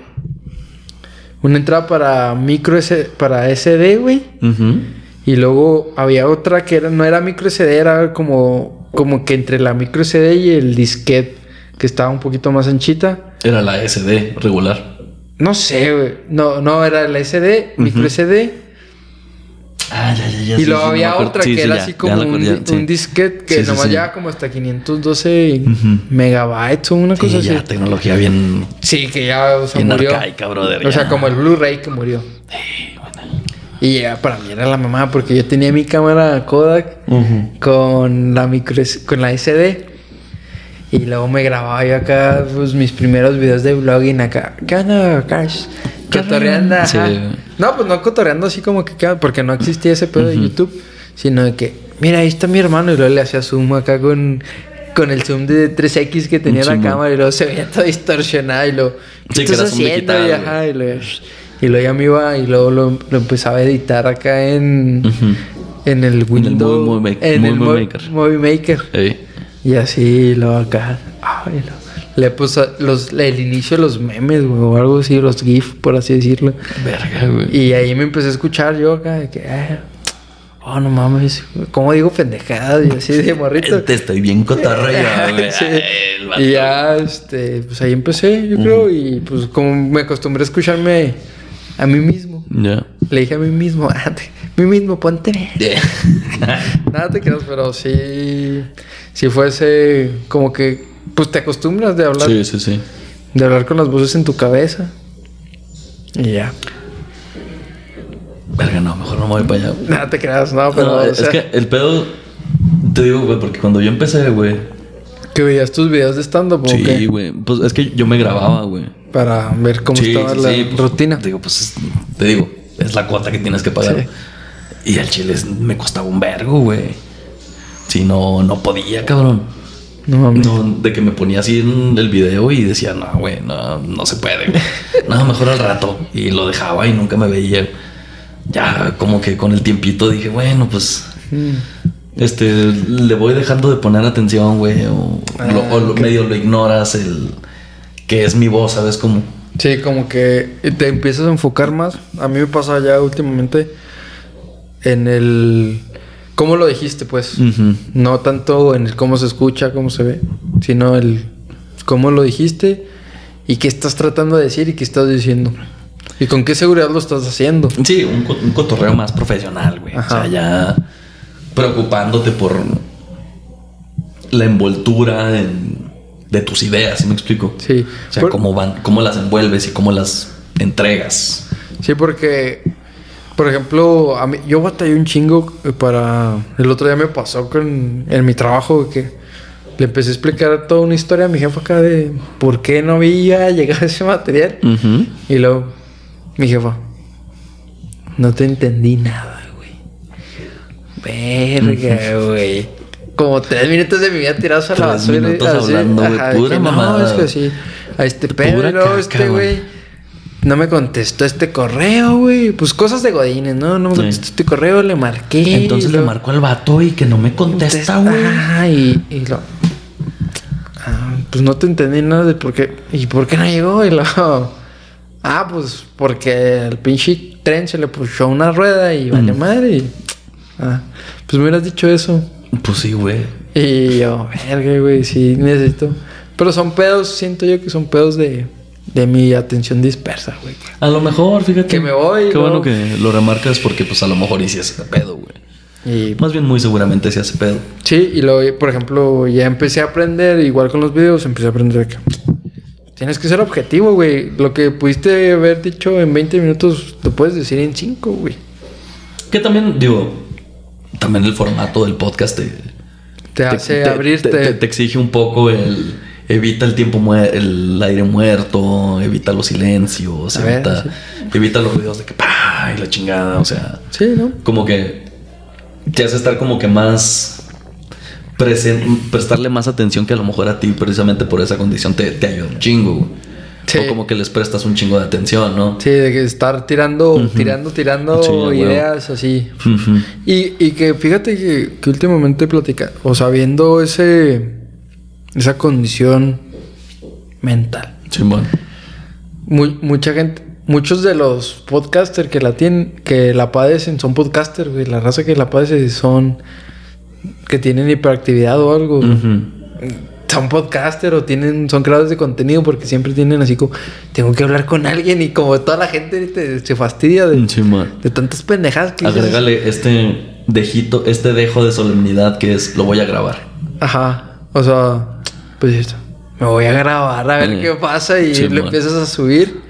A: Una entrada para micro S- para SD, güey.
B: Ujú.
A: Y luego había otra que era, no era micro SD, era como, como que entre la micro SD y el disquete, que estaba un poquito más anchita.
B: Era la SD regular.
A: No sé, güey. No, no, era el SD, micro SD.
B: Ah, ya, ya, ya.
A: y
B: sí,
A: luego
B: sí,
A: había otra
B: Sí,
A: que
B: sí,
A: era
B: ya,
A: así
B: ya
A: como un,
B: acuerdo,
A: disquete que
B: Sí, sí,
A: nomás
B: sí.
A: llevaba como hasta 512
B: Ujú.
A: megabytes o una cosa
B: Sí,
A: así.
B: ya, tecnología bien,
A: Sí, que ya o sea,
B: bien
A: murió.
B: arcaica, brother.
A: O sea,
B: ya.
A: como el Blu-ray que murió.
B: Sí, bueno.
A: Y ya para mí era la mamá porque yo tenía mi cámara Kodak con la micro con la SD y luego me grababa yo acá pues mis primeros videos de vlogging acá ¿qué onda Cash? cotorreando
B: Sí.
A: ajá. No pues no cotorreando así como que ¿qué? porque no existía ese pedo de YouTube sino de que mira ahí está mi hermano y luego le hacía zoom acá con con el zoom de 3X que tenía la cámara y luego se veía todo distorsionado y lo ¿qué
B: Sí,
A: estás haciendo?
B: digital,
A: y, ajá, y luego, y luego ya me iba y luego lo, lo empezaba a editar acá en en el Windows
B: Movie Maker.
A: en el
B: Movie
A: Mo-
B: Maker.
A: Movie Maker y así luego acá ay, lo- le puse los el inicio de los memes güey, o algo así los GIF por así decirlo
B: Verga, güey.
A: y ahí me empecé a escuchar yo acá de que ah, oh no mames cómo digo pendejadas y así de morrito
B: Te estoy bien cotorro yo, güey.
A: Sí.
B: Ay.
A: Y ya, este, pues ahí empecé, yo creo, y pues como me acostumbré a escucharme a mí mismo.
B: Ya.
A: Le dije a mí mismo, a mí mismo, ponte bien. Nada te creas, pero sí, sí fue ese, como que, pues te acostumbras de hablar,
B: Sí, sí, sí.
A: de hablar con las voces en tu cabeza. Y ya.
B: Verga, no, mejor no me voy para allá. güey.
A: Nada te creas, no, pero,
B: No,
A: o
B: es que el pedo. Te digo, güey, porque cuando yo empecé, güey.
A: que veías tus videos de stand-up, ¿o
B: Sí,
A: qué?
B: güey. Pues es que yo me grababa, güey.
A: Para ver cómo
B: Sí,
A: estaba
B: sí,
A: la
B: sí, pues,
A: rutina.
B: Digo, pues es- te digo, es la cuota que tienes que pagar. Y al chile me costaba un vergo, güey. Sí, no, no podía, cabrón.
A: No
B: de que me ponía así en el video y decía, no, güey, no, no se puede, güey. No, mejor al rato. Y lo dejaba y nunca me veía. Ya como que con el tiempito dije, bueno, pues
A: Mm.
B: este, le voy dejando de poner atención, güey. O, lo- o lo-
A: ok.
B: medio lo ignoras, el que es mi voz, ¿sabes? Como,
A: Sí, como que te empiezas a enfocar más. A mí me pasa ya últimamente en el... ¿Cómo lo dijiste, pues?
B: Ujú.
A: No tanto en el cómo se escucha, cómo se ve, sino el cómo lo dijiste y qué estás tratando de decir y qué estás diciendo. Y con qué seguridad lo estás haciendo.
B: Sí, un, un cotorreo más profesional, güey. O
A: Ajá.
B: sea, ya preocupándote por la envoltura en- de tus ideas, ¿sí me explico?
A: Sí.
B: O sea,
A: Por-
B: cómo van, cómo las envuelves y cómo las entregas.
A: Sí, porque, por ejemplo, a mí, yo batallé un chingo para... El otro día me pasó con, en mi trabajo que le empecé a explicar toda una historia a mi jefa acá de por qué no había llegado ese material.
B: Ujú.
A: Y luego, mi jefa, no te entendí nada, güey. Verga, güey. Como tres minutos de mi vida tirados a la
B: Tres
A: basura.
B: minutos
A: así,
B: hablando, güey, pura mamada.
A: No, es que sí. A este pedo,
B: Pura caca,
A: este, güey. No me contestó este correo, güey. Pues cosas de Godines, ¿no? No me
B: Sí.
A: contestó este correo, le marqué.
B: Entonces le marcó al vato y que no me contesta, güey.
A: Ajá, y, y lo. Ah, pues no te entendí nada de por qué. ¿Y por qué no llegó? Y luego. Ah, pues porque el pinche tren se le puso una rueda y vale
B: Mm.
A: madre. Y, ah, pues me hubieras dicho eso.
B: Pues sí, güey.
A: Y yo, verga, güey, sí, necesito. Pero son pedos, siento yo que son pedos de, de mi atención dispersa, güey.
B: A lo mejor, fíjate.
A: Que me voy,
B: Qué
A: ¿no?
B: bueno que lo remarcas porque, pues, a lo mejor hice ese pedo, güey.
A: Y
B: Más bien, muy seguramente se hace pedo.
A: Sí, y luego, por ejemplo, ya empecé a aprender, igual con los videos, empecé a aprender que tienes que ser objetivo, güey. Lo que pudiste haber dicho en 20 minutos, lo puedes decir en 5, güey.
B: Que también, digo, también el formato del podcast te,
A: Te hace
B: te-
A: abrirte.
B: Te, te- te exige un poco el. Evita el tiempo muer- el aire muerto, evita los silencios,
A: A ver,
B: evita,
A: sí.
B: evita los ruidos de que pa y la chingada, o sea,
A: Sí, ¿no?
B: como que te hace estar como que más prestarle más atención que a lo mejor a ti precisamente por esa condición te, te ayuda un chingo.
A: Sí.
B: O como que les prestas un chingo de atención, ¿no?
A: Sí, de que estar tirando, tirando, tirando
B: Sí,
A: ideas así. Y, y que fíjate que, que últimamente platica, o sea, viendo ese, esa condición mental.
B: Simón.
A: Mu- mucha gente, muchos de los podcasters que la tienen, que la padecen, son podcasters, güey. La raza que la padece son que tienen hiperactividad o algo. Son podcasters o tienen, son creadores de contenido porque siempre tienen así como, tengo que hablar con alguien y como toda la gente te- se fastidia de,
B: Simón.
A: de tantas pendejadas que dices.
B: Agrégale este dejito, este dejo de solemnidad que es lo voy a grabar.
A: Ajá. O sea, pues esto. Me voy a grabar a ver
B: Eh,
A: qué pasa y
B: sí, man.
A: empiezas a subir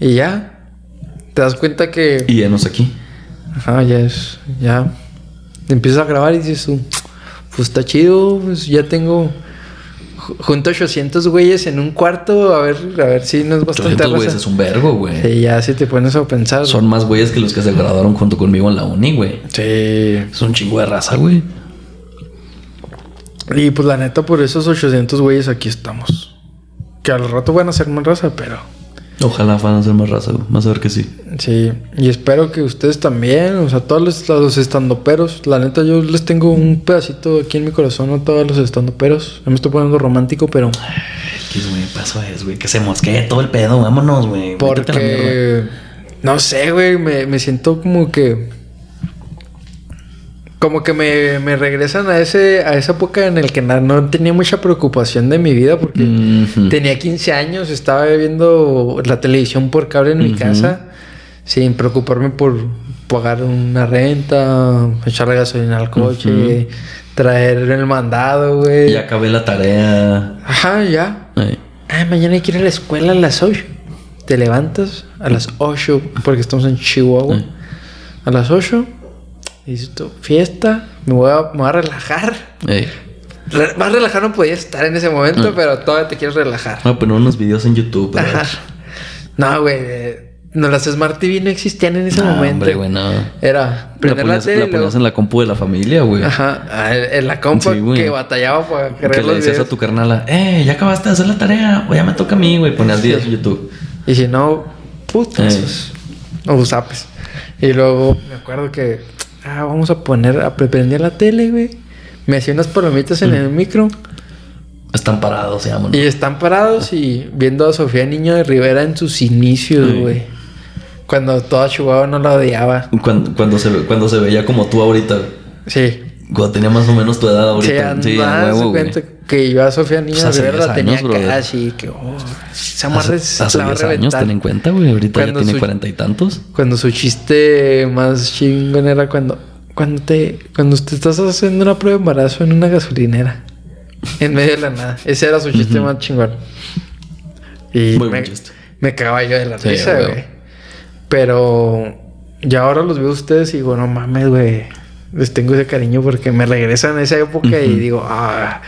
A: y ya. Te das cuenta que...
B: Y enos aquí.
A: Ajá, ya es... Ya... Te empiezas a grabar y dices tú... Pues está chido, pues ya tengo... ju- Junto a 800 güeyes en un cuarto, a ver, a ver si no es bastante
B: 800 güeyes es un vergo, güey.
A: Sí, ya si te pones a pensar.
B: Son más güeyes que los que se graduaron junto conmigo en la uni, güey.
A: Sí.
B: Es un chingo de raza, güey.
A: Y pues la neta, por esos 800 güeyes aquí estamos. Que al rato van a ser más raza, pero...
B: Ojalá van a ser más raza, güey. Vas a ver que sí.
A: Sí, y espero que ustedes también, o sea, todos los, los estandoperos, la neta yo les tengo un pedacito aquí en mi corazón a todos los estandoperos. Me estoy poniendo romántico, pero
B: ¿Qué güey? Paso es, güey. Que se mosquee todo el pedo. Vámonos, güey.
A: Porque no sé, güey, me, me siento como que como que me, me regresan a ese a esa época en el que na- no tenía mucha preocupación de mi vida porque tenía 15 años, estaba viendo la televisión por cable en mi casa sin preocuparme por pagar una renta, echarle gasolina al coche, traer el mandado, güey.
B: Ya acabé la tarea.
A: Ajá, ya.
B: Ay.
A: Ah, mañana hay que ir a la escuela a las 8. Te levantas a las 8 porque estamos en Chihuahua. A las 8 y dices tú, fiesta, me voy a, me voy a relajar.
B: Ey.
A: Re- más relajado no podía estar en ese momento,
B: Mm.
A: pero todavía te quieres relajar.
B: Voy a poner unos videos en YouTube. pero-
A: Ajá. No, güey. eh, No, las Smart TV no existían en ese
B: No,
A: momento.
B: hombre, güey, no.
A: Era prender la,
B: ponías,
A: tele
B: la
A: y luego-
B: ponías en la compu de la familia, güey.
A: Ajá, ah, en la
B: Sí, güey.
A: que batallaba para
B: Que
A: cargar
B: le decías
A: videos.
B: a tu carnala, eh, ya acabaste de hacer la tarea, o ya me toca a mí, güey. Ponías videos en YouTube.
A: Y si no, putas. O zapes. Y luego me acuerdo que, ah, vamos a poner, a prender la tele, güey. Me hacía unas palomitas
B: Mm.
A: en el micro.
B: Están parados, se llaman.
A: Y están parados y viendo a Sofía Niño de Rivera en sus inicios,
B: Sí.
A: güey. Cuando toda Chihuahua no la odiaba.
B: Cuando, cuando, se, cuando se veía como tú ahorita, güey.
A: Sí.
B: Cuando tenía más o menos tu edad
A: Sí,
B: ahorita. Sí, a huevo, güey.
A: Que yo a Sofía Niña
B: Pues 10
A: la tenía así que, oh, esa morra
B: Hace, hace
A: la va a
B: 10 años, ten en cuenta, güey. Ahorita
A: Cuando
B: ya tiene cuarenta y tantos.
A: Cuando su chiste más chingón era cuando, cuando te, cuando te estás haciendo una prueba de embarazo en una gasolinera. En medio de la nada. Ese era su chiste más chingón. Y
B: Muy
A: me,
B: buen chiste.
A: me cagaba yo de la
B: Sí,
A: risa,
B: güey.
A: güey. Pero ya ahora los veo a ustedes y digo, no mames, güey. Les tengo ese cariño porque me regresan a esa época y digo, ah,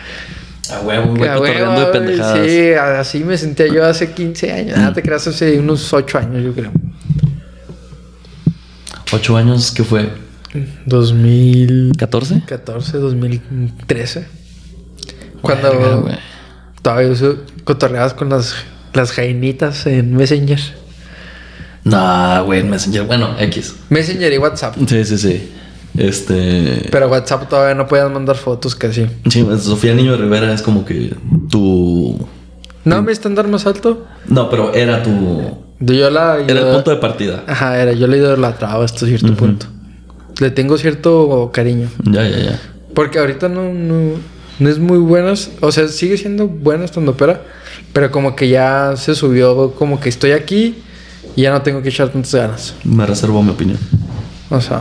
B: A huevo, güey.
A: huevo,
B: de pendejadas.
A: Sí, así me sentía yo hace 15 años. Ah, te creas hace unos 8 años, yo creo.
B: Ocho años, ¿qué fue?
A: 2014,
B: ¿14?
A: 2013. Cuando
B: Verga,
A: todavía cotorreabas con las, las jainitas en Messenger.
B: Nah, güey, en Messenger. Bueno, X.
A: Messenger y WhatsApp.
B: Sí, sí, sí. Este.
A: Pero WhatsApp todavía no podías mandar fotos casi.
B: Sí, Sofía Niño de Rivera es como que tu.
A: ¿No mi estándar más alto?
B: No, pero era tu.
A: Yo la...
B: Era el punto de partida.
A: Ajá, era. Yo le idolatraba hasta cierto punto. Le tengo cierto cariño.
B: Ya, ya, ya.
A: Porque ahorita no, no, no es muy buenas. O sea, sigue siendo buena estando opera. Pero como que ya se subió, como que estoy aquí y ya no tengo que echar tantas ganas.
B: Me reservo mi opinión.
A: O sea,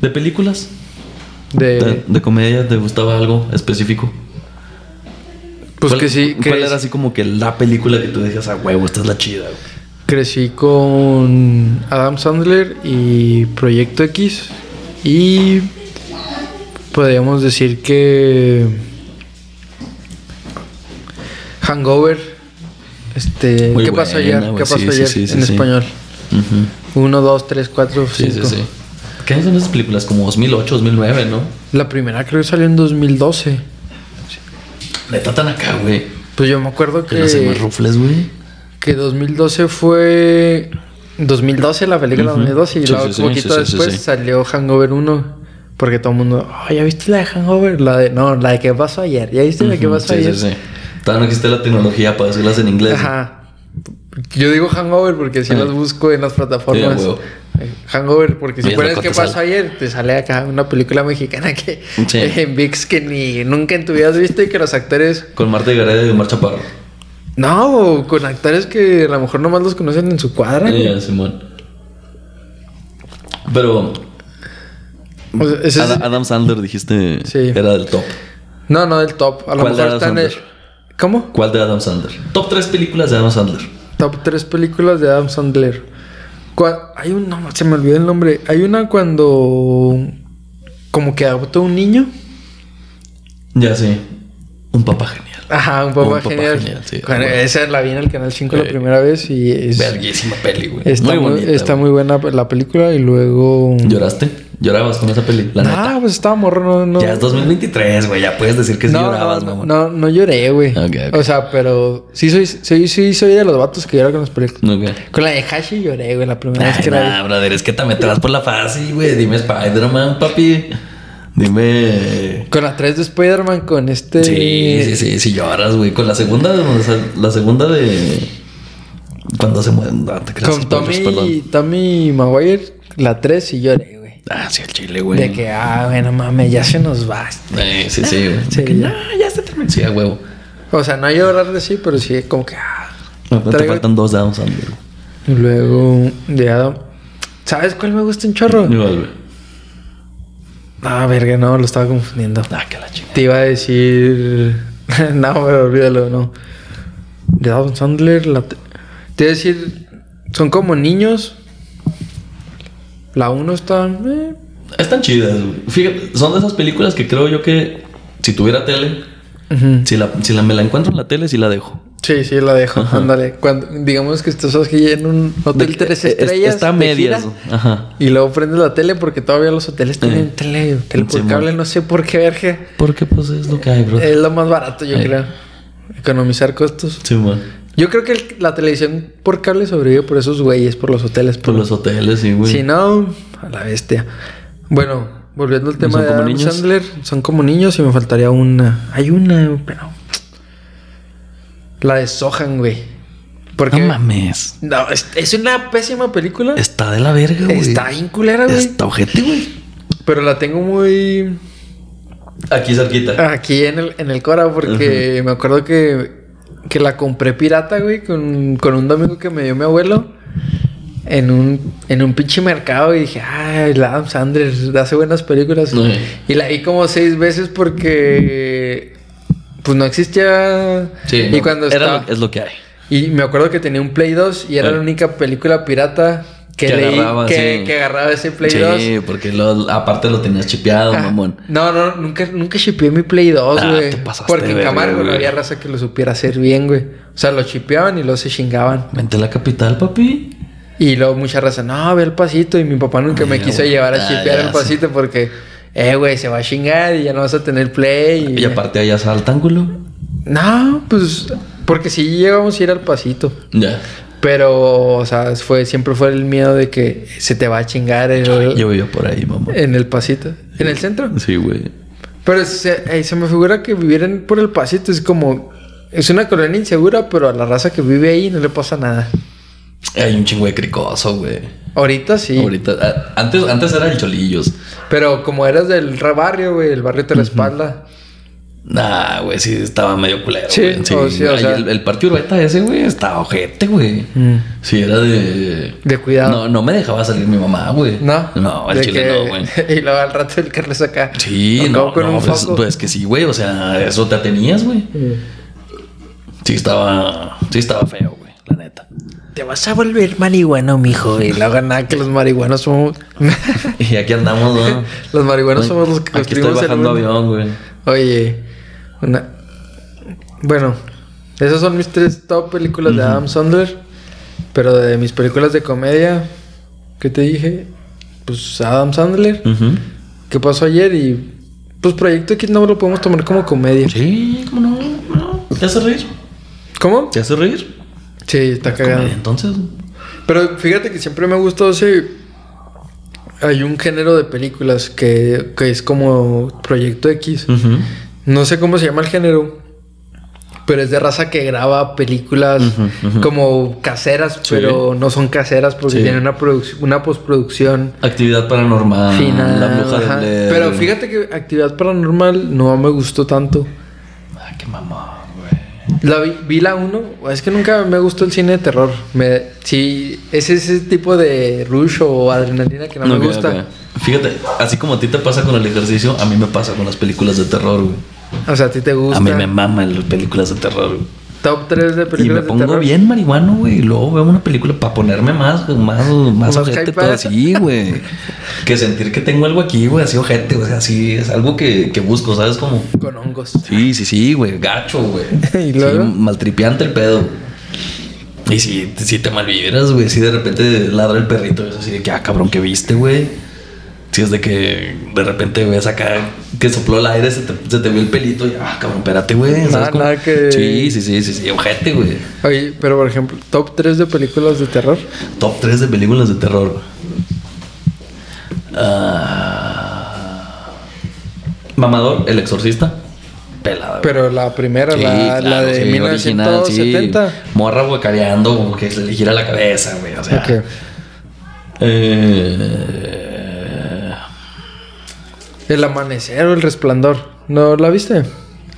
B: ¿De películas?
A: de.
B: ¿De, de comedia te gustaba algo específico?
A: pues
B: ¿Cuál-
A: que sí,
B: ¿Cuál era así como que la película que tú decías, a huevo, esta es la chida? güey"?
A: crecí con Adam Sandler y Proyecto X. Y podríamos decir que. Hangover. Este.
B: Muy
A: ¿Qué pasó
B: buena,
A: ayer?
B: güey.
A: ¿Qué pasó
B: Sí, sí,
A: ayer?
B: sí, sí,
A: en
B: sí.
A: español.
B: Ujú.
A: 1, 2, 3, 4,
B: Sí,
A: 5.
B: sí, sí. ¿Qué años son esas películas? Como 2008, 2009, ¿no?
A: La primera creo que salió en 2012.
B: Neta tan acá, güey.
A: Pues yo me acuerdo
B: Que no
A: que,
B: rufles, güey.
A: que 2012 fue... 2012 la película
B: Ujú.
A: 2012 y
B: Sí,
A: luego
B: sí, sí,
A: poquito
B: sí, sí,
A: después
B: sí, sí.
A: salió Hangover 1. Porque todo el mundo, oh, ¿ya viste la de Hangover? La de, no, la de que pasó ayer. ¿Ya viste la que pasó
B: sí,
A: ayer?
B: sí, sí. Todavía no existe la tecnología para decirlas en inglés.
A: Ajá. Yo digo Hangover porque si
B: Ah.
A: las busco en las plataformas.
B: Sí.
A: Eh, Hangover, porque si
B: que
A: qué pasó ayer, te sale acá una película mexicana que
B: Sí.
A: en VIX que ni nunca en tu vida has visto y que los actores
B: Con Marta Gareda y Omar Chaparro.
A: No, con actores que a lo mejor nomás los conocen en su cuadra.
B: Eh, ya, Simón. Pero
A: O sea, ese es-
B: Ada- Adam Sandler dijiste
A: Sí.
B: era del top.
A: No, no, del top. A lo
B: ¿Cuál de
A: mejor
B: Adam
A: está en el... ¿Cómo?
B: ¿Cuál de Adam Sandler? Top 3 películas de Adam Sandler.
A: Top 3 películas de Adam Sandler. Cua- Hay un... No, se me olvidó el nombre. Hay una cuando... Como que adoptó un niño.
B: Ya sí. Un papá genial.
A: Ajá, un papá,
B: Un papá
A: genial.
B: genial, sí,
A: Bueno. Esa la vi en el Canal 5 la
B: Eh,
A: primera vez y es...
B: Verguísima peli, güey.
A: Está, muy,
B: bonita,
A: está
B: güey.
A: muy buena la película y luego...
B: ¿Lloraste? ¿Llorabas con esa peli? La neta.
A: Ah, pues estaba morro, no... no
B: Ya es 2023, güey. Ya puedes decir que sí llorabas,
A: no,
B: mamón.
A: no, no lloré, güey.
B: Ok, ok.
A: O sea, pero sí soy, soy, sí soy de los vatos que lloran con las películas.
B: Ok.
A: Con la de Hashi lloré, güey, la primera vez que la
B: nah, brother, es que también te vas por la fácil, güey. Dime Spider-Man, papi. Dime.
A: vi. Con la 3 de Spider-Man, con este.
B: Sí, sí, sí, sí lloras, güey. Con la segunda, o sea, la segunda de. Cuando se. No, creas,
A: Con Tommy. Tommy Maguire, la 3 sí lloré,
B: Ah, sí, el chile, güey.
A: De que, ah, bueno, mames, ya se nos va.
B: Eh, sí, sí, güey.
A: Sí,
B: Que
A: ya.
B: ya, se terminó. Sí, a huevo.
A: O sea, no llorar de sí, pero sí, como que, ah.
B: No, te faltan dos Down Sandler.
A: Luego, de Adam. ¿Sabes cuál me gusta un chorro?
B: Igual, güey.
A: Ah, verga, no, lo estaba confundiendo.
B: Ah, que la chica.
A: Te iba a decir. no, pero olvídalo, no. De Adam Sandler, la te... te iba a decir. Son como niños. La uno está. eh,
B: Están chidas, güey. Fíjate, son de esas películas que creo yo que si tuviera tele, si la, si la me la encuentro en la tele, sí la dejo.
A: Sí, sí, la dejo. Ándale. Cuando, digamos que estás aquí en un hotel
B: De-
A: tres
B: es-
A: estrellas.
B: Está a
A: de
B: medias.
A: gira,
B: Ajá.
A: Y luego prendes la tele porque todavía los hoteles tienen tele. Tele por cable, no sé por qué, verga.
B: Porque pues es lo que hay, bro.
A: Es lo más barato, yo
B: Eh.
A: creo. Economizar costos.
B: Sí, man.
A: Yo creo que el- la televisión por cable sobrevive por esos güeyes, por los hoteles.
B: Por los hoteles, sí, güey.
A: Si no, a la bestia. Bueno, volviendo al tema
B: ¿Son
A: de
B: como
A: Adam
B: niños?
A: Sandler, son como niños y me faltaría una. Hay una, pero. La de Sohan, güey. Porque.
B: No mames.
A: No, es, es una pésima película.
B: Está de la verga, güey.
A: Está bien culera, güey.
B: Está ojete, güey.
A: Pero la tengo muy.
B: Aquí cerquita.
A: Aquí en el, en el Cora, porque me acuerdo que, que la compré pirata, güey, con, con un domingo que me dio mi abuelo. En un, en un pinche mercado y dije, ay, la Adam Sandler hace buenas películas. Y la vi como seis veces porque pues no existía.
B: Sí,
A: y
B: no,
A: cuando
B: era
A: estaba.
B: lo- es lo que hay.
A: Y me acuerdo que tenía un Play 2 y era la única película pirata que,
B: Que
A: leí
B: agarraba,
A: que,
B: sí.
A: que agarraba ese Play 2.
B: Sí, porque lo- aparte lo tenías chipeado,
A: Ah,
B: mamón.
A: No, no, nunca, nunca shipeé mi Play 2,
B: Ah,
A: güey.
B: te pasaste
A: porque en Camargo no había raza que lo supiera hacer bien, güey. O sea, lo chipeaban y luego se chingaban.
B: Vente a la capital, papi.
A: Y luego mucha raza, no, ve el pasito. Y mi papá nunca me quiso
B: güey.
A: llevar a
B: Ah,
A: chipear el pasito porque, eh, güey, se va a chingar y ya no vas a tener Play.
B: Y aparte allá saltan, culo.
A: No, pues, porque sí llegamos a ir al pasito.
B: Ya.
A: Pero, o sea, fue, siempre fue el miedo de que se te va a chingar el-
B: Yo vivía por ahí, mamón.
A: en el pasito. ¿En el centro?
B: Sí, güey.
A: Pero se, ey, se me figura que vivir en- por el pasito es como... Es una colonia insegura, pero a la raza que vive ahí no le pasa nada.
B: Hay un chingo de cricoso, güey.
A: Ahorita sí.
B: Ahorita, ah, antes, antes era el Cholillos.
A: Pero como eras del barrio, güey, el barrio te respalda.
B: Nah, güey, sí, estaba medio culero.
A: Sí,
B: güey.
A: sí, o sea-
B: el, el parque Urbeta ese, güey, estaba ojete, güey.
A: Mm.
B: Sí, era de.
A: De cuidado.
B: No, no me dejaba salir mi mamá, güey.
A: ¿No?
B: No, al
A: De
B: chile
A: que-
B: no, güey.
A: y luego al rato el Carlos acá.
B: Sí, no,
A: con
B: no,
A: un
B: pues,
A: foco.
B: pues que sí, güey. O sea, eso te atenías, güey. Sí estaba, sí estaba feo, güey, la neta.
A: Te vas a volver marihuano, mijo. Y luego nada que los marihuanos somos...
B: Y aquí andamos, ¿no?
A: los marihuanos somos los que
B: Aquí estoy
A: construimos el
B: bajando avión, güey.
A: Oye, una... Bueno, esas son mis tres top películas de Adam Sandler. Pero de mis películas de comedia, ¿qué te dije? Pues Adam Sandler.
B: Ujú.
A: ¿Qué pasó ayer? Y pues Proyecto X no lo podemos tomar como comedia.
B: Sí, ¿cómo no? no? ¿Te hace reír?
A: ¿Cómo?
B: ¿Te hace reír?
A: Sí, está cagado.
B: Entonces,
A: Pero fíjate que siempre me ha gustado ese... Hay un género de películas que, que es como Proyecto X.
B: ujú.
A: No sé cómo se llama el género, pero es de raza que graba películas como caseras,
B: Sí.
A: pero no son caseras porque
B: Sí.
A: tienen una, una postproducción
B: actividad paranormal,
A: final.
B: la bruja
A: ajá.
B: de Blair.
A: Pero fíjate que Actividad Paranormal no me gustó tanto.
B: Ah, qué güey.
A: La vi, vi la 1, es que nunca me gustó el cine de terror. Me, sí, es ese tipo de rush o adrenalina que no me gusta.
B: Fíjate, así como a ti te pasa con el ejercicio, a mí me pasa con las películas de terror, güey.
A: O sea, a ti te gusta.
B: A mí me maman las películas de terror, güey.
A: Top 3 de
B: Y me
A: películas de
B: pongo
A: terror.
B: bien marihuano, güey. Y luego veo una película para ponerme más, más, más
A: Más
B: ojete todo así, güey. que sentir que tengo algo aquí, güey, así ojete, o sea, así es algo que, que busco, ¿sabes? Como.
A: Con hongos.
B: Sí, sí, sí, güey, gacho, güey.
A: ¿Y luego?
B: Sí, maltripiante el pedo. Y si, si te malvibras, güey, si de repente ladra el perrito, es así de que, ah, cabrón, ¿qué viste, güey? Si es de que de repente ves acá que sopló el aire, se te, se te vio el pelito y, ah, cabrón, espérate, güey. ¿sabes
A: Nada, nada que-
B: Sí, sí, sí, sí, sí, ojete, güey.
A: Oye, pero por ejemplo, top 3 de películas de terror.
B: Top 3 de películas de terror. Ah, Mamador, El Exorcista. Pelada. güey.
A: Pero la primera,
B: Sí,
A: la,
B: claro,
A: la de
B: sí,
A: 1970.
B: original, sí. Morra guacareando como que se le gira la cabeza, güey. O sea.
A: Ok.
B: eh,
A: El amanecer o el resplandor. ¿No la viste?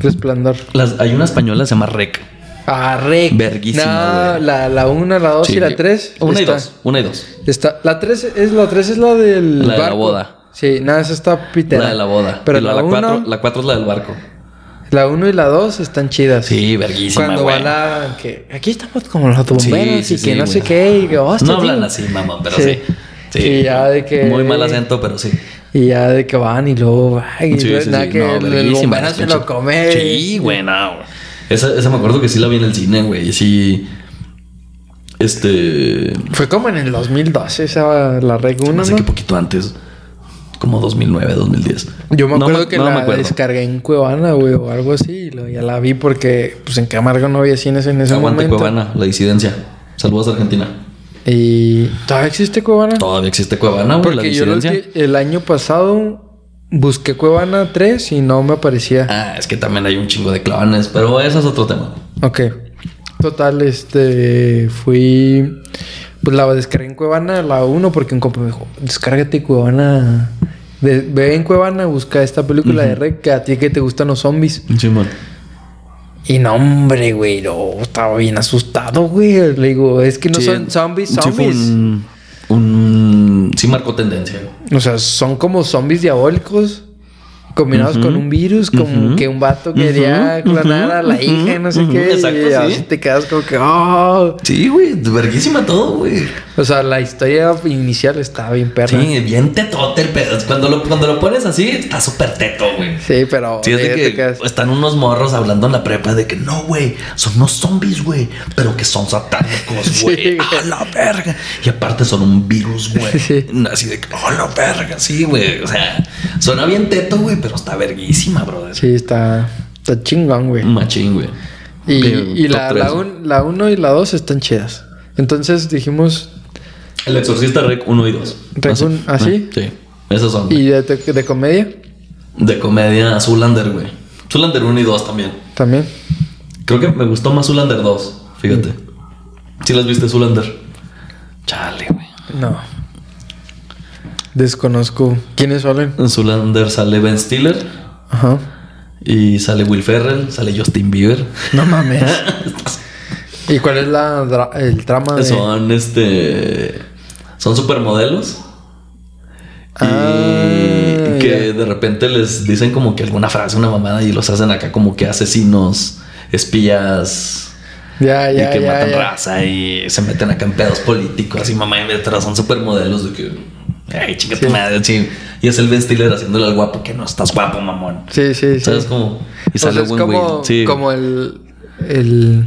A: Resplandor.
B: las- hay una española que se llama Rec.
A: Ah, rec.
B: Verguísima,
A: No, la, la 1, la 2
B: Sí.
A: y la 3.
B: Una y dos. Una y dos.
A: Está, la 3 es la 3 es la del
B: La de la
A: barco.
B: boda.
A: Sí, nada, esa está pitera.
B: La de la boda.
A: Pero
B: Y
A: la
B: la,
A: 1
B: cuatro, la cuatro es la del barco.
A: la 1 y la 2 están chidas.
B: Sí, verguísima,
A: Cuando
B: güey.
A: van a que aquí estamos como los bomberos
B: Sí,
A: y que
B: sí,
A: no sé qué y que hostia,
B: No hablan así, mamá, pero
A: Sí.
B: sí. Sí.
A: Y ya de que
B: Muy mal acento, pero sí.
A: Y ya de que van y luego ay,
B: Sí, sí,
A: nada
B: sí.
A: que
B: No,
A: el, bombero se lo come.
B: Sí, güey, no. Esa, esa me acuerdo que sí la vi en el cine, güey. Y sí. Este.
A: Fue como en el 2012 esa la reg 1,
B: Hace
A: ¿no?
B: que poquito antes. Como 2009, 2010.
A: Yo me
B: No
A: acuerdo que
B: no
A: la
B: acuerdo.
A: descargué en Cuevana, güey, o algo así. Y ya la vi porque, pues, en Camargo no había cines en ese
B: Aguante
A: momento.
B: Cuevana, la disidencia. Saludos a Argentina.
A: Y... ¿Todavía existe Cuevana?
B: Todavía existe Cuevana, güey, la
A: Porque yo lo
B: disidencia.
A: ulti- el año pasado busqué Cuevana 3 y no me aparecía.
B: Ah, es que también hay un chingo de clavanes, pero eso es otro tema.
A: Ok. Total, este... Fui... Pues la descargué en Cuevana, la 1, porque un compa me dijo, descárgate Cuevana De, ve en Cuevana, busca esta película de Rec, que a ti que te gustan los zombies.
B: Simón.
A: Y no, hombre, güey, no, estaba bien asustado, güey. Le digo, es que no
B: Sí,
A: son zombies,
B: sí fue
A: zombies.
B: un, un- Sí marcó tendencia.
A: O sea, son como zombies diabólicos. Combinados con un virus, como que un vato quería
B: Ujú,
A: clonar a la hija, no sé qué.
B: Exacto,
A: y
B: sí.
A: así te quedas como que, oh.
B: Sí, güey. Verguísima todo, güey.
A: O sea, la historia inicial estaba bien perra.
B: Sí, bien tetote el pedo. Cuando lo, cuando lo pones así, está súper teto, güey.
A: Sí, pero.
B: Sí, es de que
A: quedas-
B: están unos morros hablando en la prepa de que no, güey, son unos zombies, güey, pero que son satánicos,
A: Sí,
B: güey.
A: güey.
B: ¡A la verga! Y aparte son un virus, güey.
A: Sí.
B: Así de que, ¡a la verga! Sí, güey. O sea, suena bien teto, güey, pero está verguísima, brother.
A: Sí, está, está chingón, güey.
B: Machín, güey.
A: Y, y la, la, un- la 1 y la 2 están chidas. Entonces dijimos,
B: El Exorcista Rec 1 y 2.
A: Rec un- ¿ah, sí?
B: Esos son.
A: ¿y de, de- de comedia?
B: De comedia, Zulander, güey. Zulander 1 y 2 también.
A: También.
B: Creo que me gustó más Zulander 2, fíjate. ¿Sí las viste, Zulander? Chale, güey.
A: No. Desconozco. ¿Quiénes salen?
B: En Zulander sale Ben Stiller
A: Ajá.
B: y sale Will Ferrell, sale Justin Bieber.
A: No mames. ¿Y cuál es la, el trama de...?
B: Son este. Son supermodelos. Y
A: Ah,
B: que de repente les dicen como que alguna frase, una mamada, y los hacen acá como que asesinos, espías.
A: Ya, ya,
B: y que matan raza y se meten acá en pedos políticos y mamá y metra son supermodelos de que ay chinga tu
A: Sí.
B: madre sí. y es el Ben Stiller haciéndole al guapo que no estás guapo mamón.
A: Sí, sí, sí.
B: sabes cómo y
A: O sea,
B: sale Owen
A: como,
B: sí.
A: como el, el...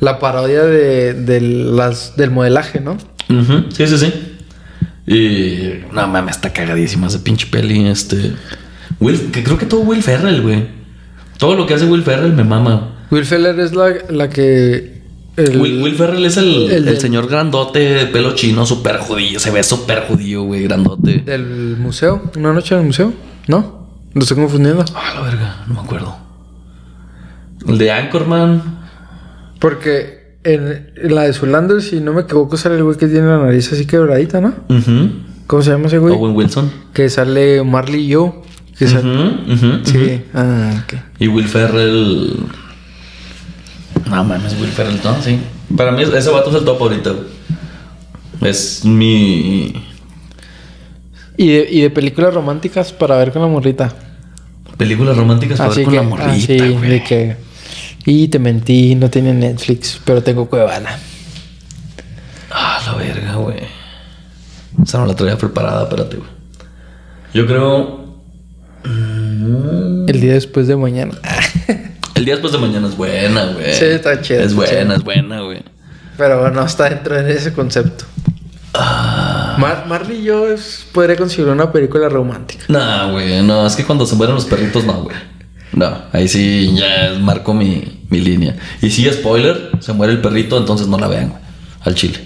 A: La parodia de, de las, del modelaje, ¿no?
B: Sí sí sí. Y no mames está cagadísima ese pinche peli este. Will que creo que todo Will Ferrell güey. Todo lo que hace Will Ferrell me mama.
A: Will Feller es la, la que... el-
B: Will, Will Ferrell es el,
A: el
B: señor grandote de pelo chino súper judío se ve súper judío güey grandote
A: Del museo. ¿Una noche en el museo? ¿No? Lo estoy confundiendo.
B: Ah, la verga, no me acuerdo. El de Anchorman.
A: Porque en, en la de Zulander, si no me equivoco, sale el güey que tiene la nariz así quebradita, ¿no? ¿Cómo se llama ese güey?
B: Owen Wilson.
A: Que sale Marley y yo. Que sale-
B: Ujú, ujú,
A: Sí. Ah, ok.
B: Y Will Ferrell. No mames, Will Ferrell, no, sí. Para mí ese vato es el top ahorita. güey. Es mi.
A: ¿Y de, y de películas románticas para ver con la morrita.
B: Películas románticas para ver con la morrita,
A: así,
B: güey.
A: de que... Y te mentí, no tiene Netflix, pero tengo Cuevana.
B: Ah, la verga, güey. Esa no la traía preparada, espérate, güey. Yo creo.
A: El día después de mañana.
B: El día después de mañana es buena, güey.
A: Sí, está chida,
B: Es buena, es buena, güey.
A: Pero no está dentro de ese concepto.
B: Ah.
A: Mar- Marley y yo es- podría considerar una película romántica.
B: No, güey, no, es que cuando se mueren los perritos, no, güey. No, ahí sí ya marco mi, mi línea. Y si spoiler, se muere el perrito, entonces no la vean, güey. Al chile.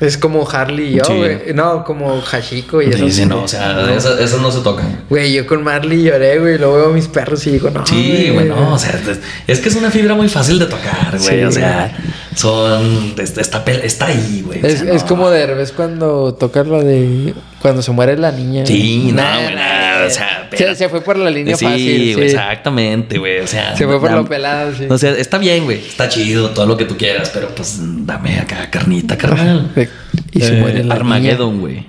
A: Es como Harley y yo,
B: Sí.
A: güey. No, como Hashiko y eso.
B: Sí, no, o sea, esas, esas no se tocan.
A: Güey, yo con Marley lloré, güey. Luego veo a mis perros y digo, no.
B: Sí, güey, no, o sea, es, es que es una fibra muy fácil de tocar, güey.
A: Sí.
B: O sea, son. Está, está, ahí, güey. o
A: Es,
B: sea,
A: es
B: no.
A: como de revés cuando tocas la de. Cuando se muere la niña.
B: Sí, no, güey, no, o sea,
A: se, fue por la línea
B: Sí,
A: fácil.
B: güey,
A: sí.
B: exactamente, güey. O sea,
A: Se fue por lo pelado, sí.
B: O sea, está bien, güey. Está chido, todo lo que tú quieras, pero pues dame acá carnita, carnal.
A: Y se
B: Eh,
A: muere la
B: Armageddon, güey.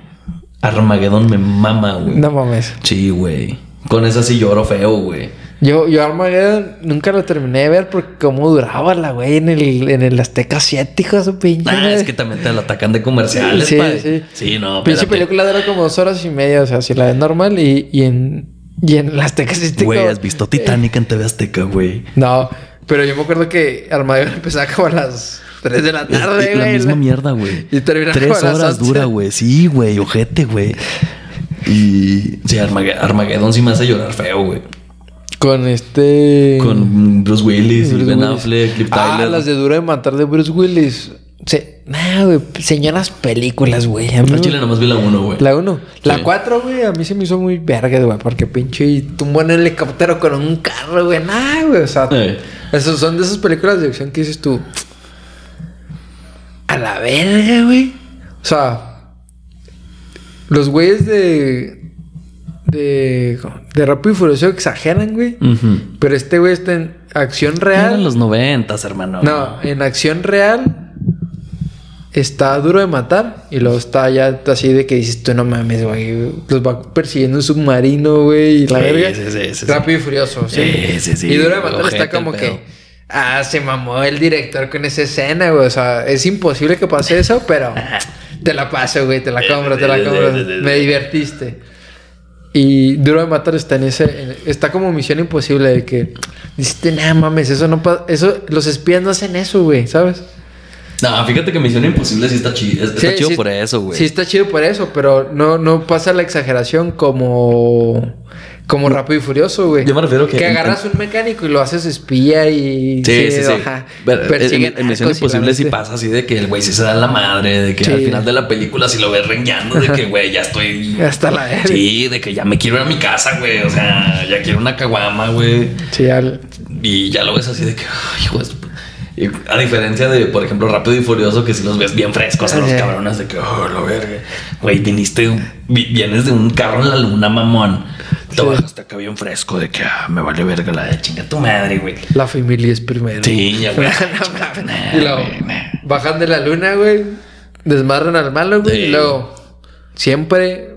B: Armageddon me mama, güey.
A: No mames.
B: Sí, güey. Con esa sí lloro feo, güey.
A: Yo, yo Armageddon nunca lo terminé de ver porque cómo duraba la güey en el, en el Azteca 7, hijo de su pinche.
B: Ah, es que también te lo atacan de comerciales,
A: Sí,
B: padre.
A: sí.
B: Sí, no,
A: Pinche película dura como dos horas y media, o sea, si la ves normal y, y en y en el Azteca 7
B: Güey, ¿has visto Titanic en TV Azteca, güey?
A: No, pero yo me acuerdo que Armageddon empezaba como a las 3 de la tarde,
B: es la
A: güey.
B: misma mierda, güey.
A: Y termina
B: Tres
A: las
B: horas
A: 11.
B: dura, güey. Sí, güey. Ojete, güey. Y... Sí, Armage- Armageddon sí me hace llorar feo, güey.
A: Con este.
B: Con Bruce Willis y
A: Bruce
B: Ben
A: Willis.
B: Affleck,
A: Ah,
B: Tyler.
A: las de Duro de Matar de Bruce Willis. Se... Nah, güey. Señoras películas, güey. A mí me-
B: chile nomás vi la uno, güey.
A: La 1. La
B: Sí.
A: 4, güey, a mí se me hizo muy verga, güey. Porque pinche tumbó en helicóptero con un carro, güey. Nah, güey. O sea,
B: Eh.
A: esos son de esas películas de acción que dices tú. A la verga, güey. O sea, los güeyes de. De, de Rápido y Furioso exageran, güey. Pero este güey está en acción real.
B: los noventas, hermano.
A: No, en acción real está duro de matar. Y luego está ya así de que dices, tú no mames, güey. Los va persiguiendo un submarino, güey. Y la
B: Sí,
A: verga.
B: sí, sí.
A: Rápido y furioso, sí.
B: Sí, sí, sí.
A: Y duro de matar
B: Ojete
A: está como que. Ah, se mamó el director con esa escena, güey. O sea, es imposible que pase eso, pero te la paso, güey. Te la compro, te la compro. Me divertiste. Y Duro de Matar está en ese. en- está como misión imposible de que. Dices, nah, mames, eso no pasa. Eso, los espías no hacen eso, güey, ¿sabes?
B: No, fíjate que Misión Imposible sí está chido. Está
A: Sí,
B: chido
A: sí-
B: por eso, güey.
A: Sí, está chido por eso, pero no, no pasa la exageración como. Como rápido y furioso, güey.
B: Yo me refiero que-
A: Que agarras un mecánico y lo haces espía y.
B: Sí, sí, sí. en- Misión Imposible sí pasa así de que el güey sí se da la madre, de que
A: Sí.
B: al final de la película sí lo ves rengueando, de que güey, ya estoy.
A: Hasta la verga.
B: Sí, de que ya me quiero ir a mi casa, güey. O sea, ya quiero una caguama, güey.
A: Sí, al-
B: Y ya lo ves así de que, ay, hijo de a diferencia de, por ejemplo, Rápido y Furioso, que si los ves bien frescos a los cabrones de que, oh, la verga. Güey, viniste, vi- vienes de un carro en la luna, mamón. Bajaste acá bien fresco de que, ah, me vale verga la de chinga tu madre, güey.
A: La familia es primero.
B: Sí, ya, güey.
A: Y luego bajan de la luna, güey. Desmadran al malo, güey.
B: Sí.
A: Y luego siempre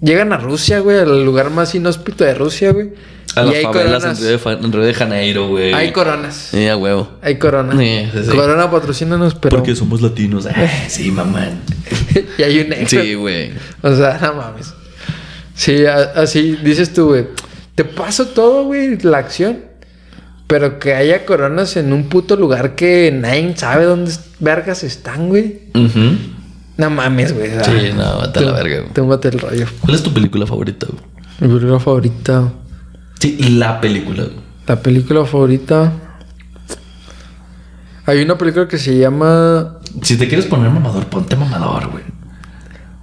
A: llegan a Rusia, güey, al lugar más inhóspito de Rusia, güey.
B: A
A: y
B: las
A: hay
B: favelas en
A: coronas.
B: Río, de, Fa- en Río de Janeiro, güey.
A: Hay coronas.
B: Sí, a huevo.
A: Hay corona.
B: Sí, sí, sí.
A: Corona patrocínanos, pero.
B: Porque somos latinos. Ah, sí, mamá.
A: y hay un negro.
B: Sí, güey.
A: O sea, no mames. Sí, a- así dices tú, güey. Te paso todo, güey, la acción. Pero que haya coronas en un puto lugar que nadie sabe dónde vergas están, güey.
B: Ujú.
A: No mames, güey.
B: Sí, no, vete a la verga, güey.
A: Túmbate el rollo.
B: ¿Cuál es tu película favorita, güey?
A: Mi película favorita.
B: Sí, la película. güey.
A: La película favorita. Hay una película que se llama.
B: Si te quieres poner mamador, ponte mamador, güey.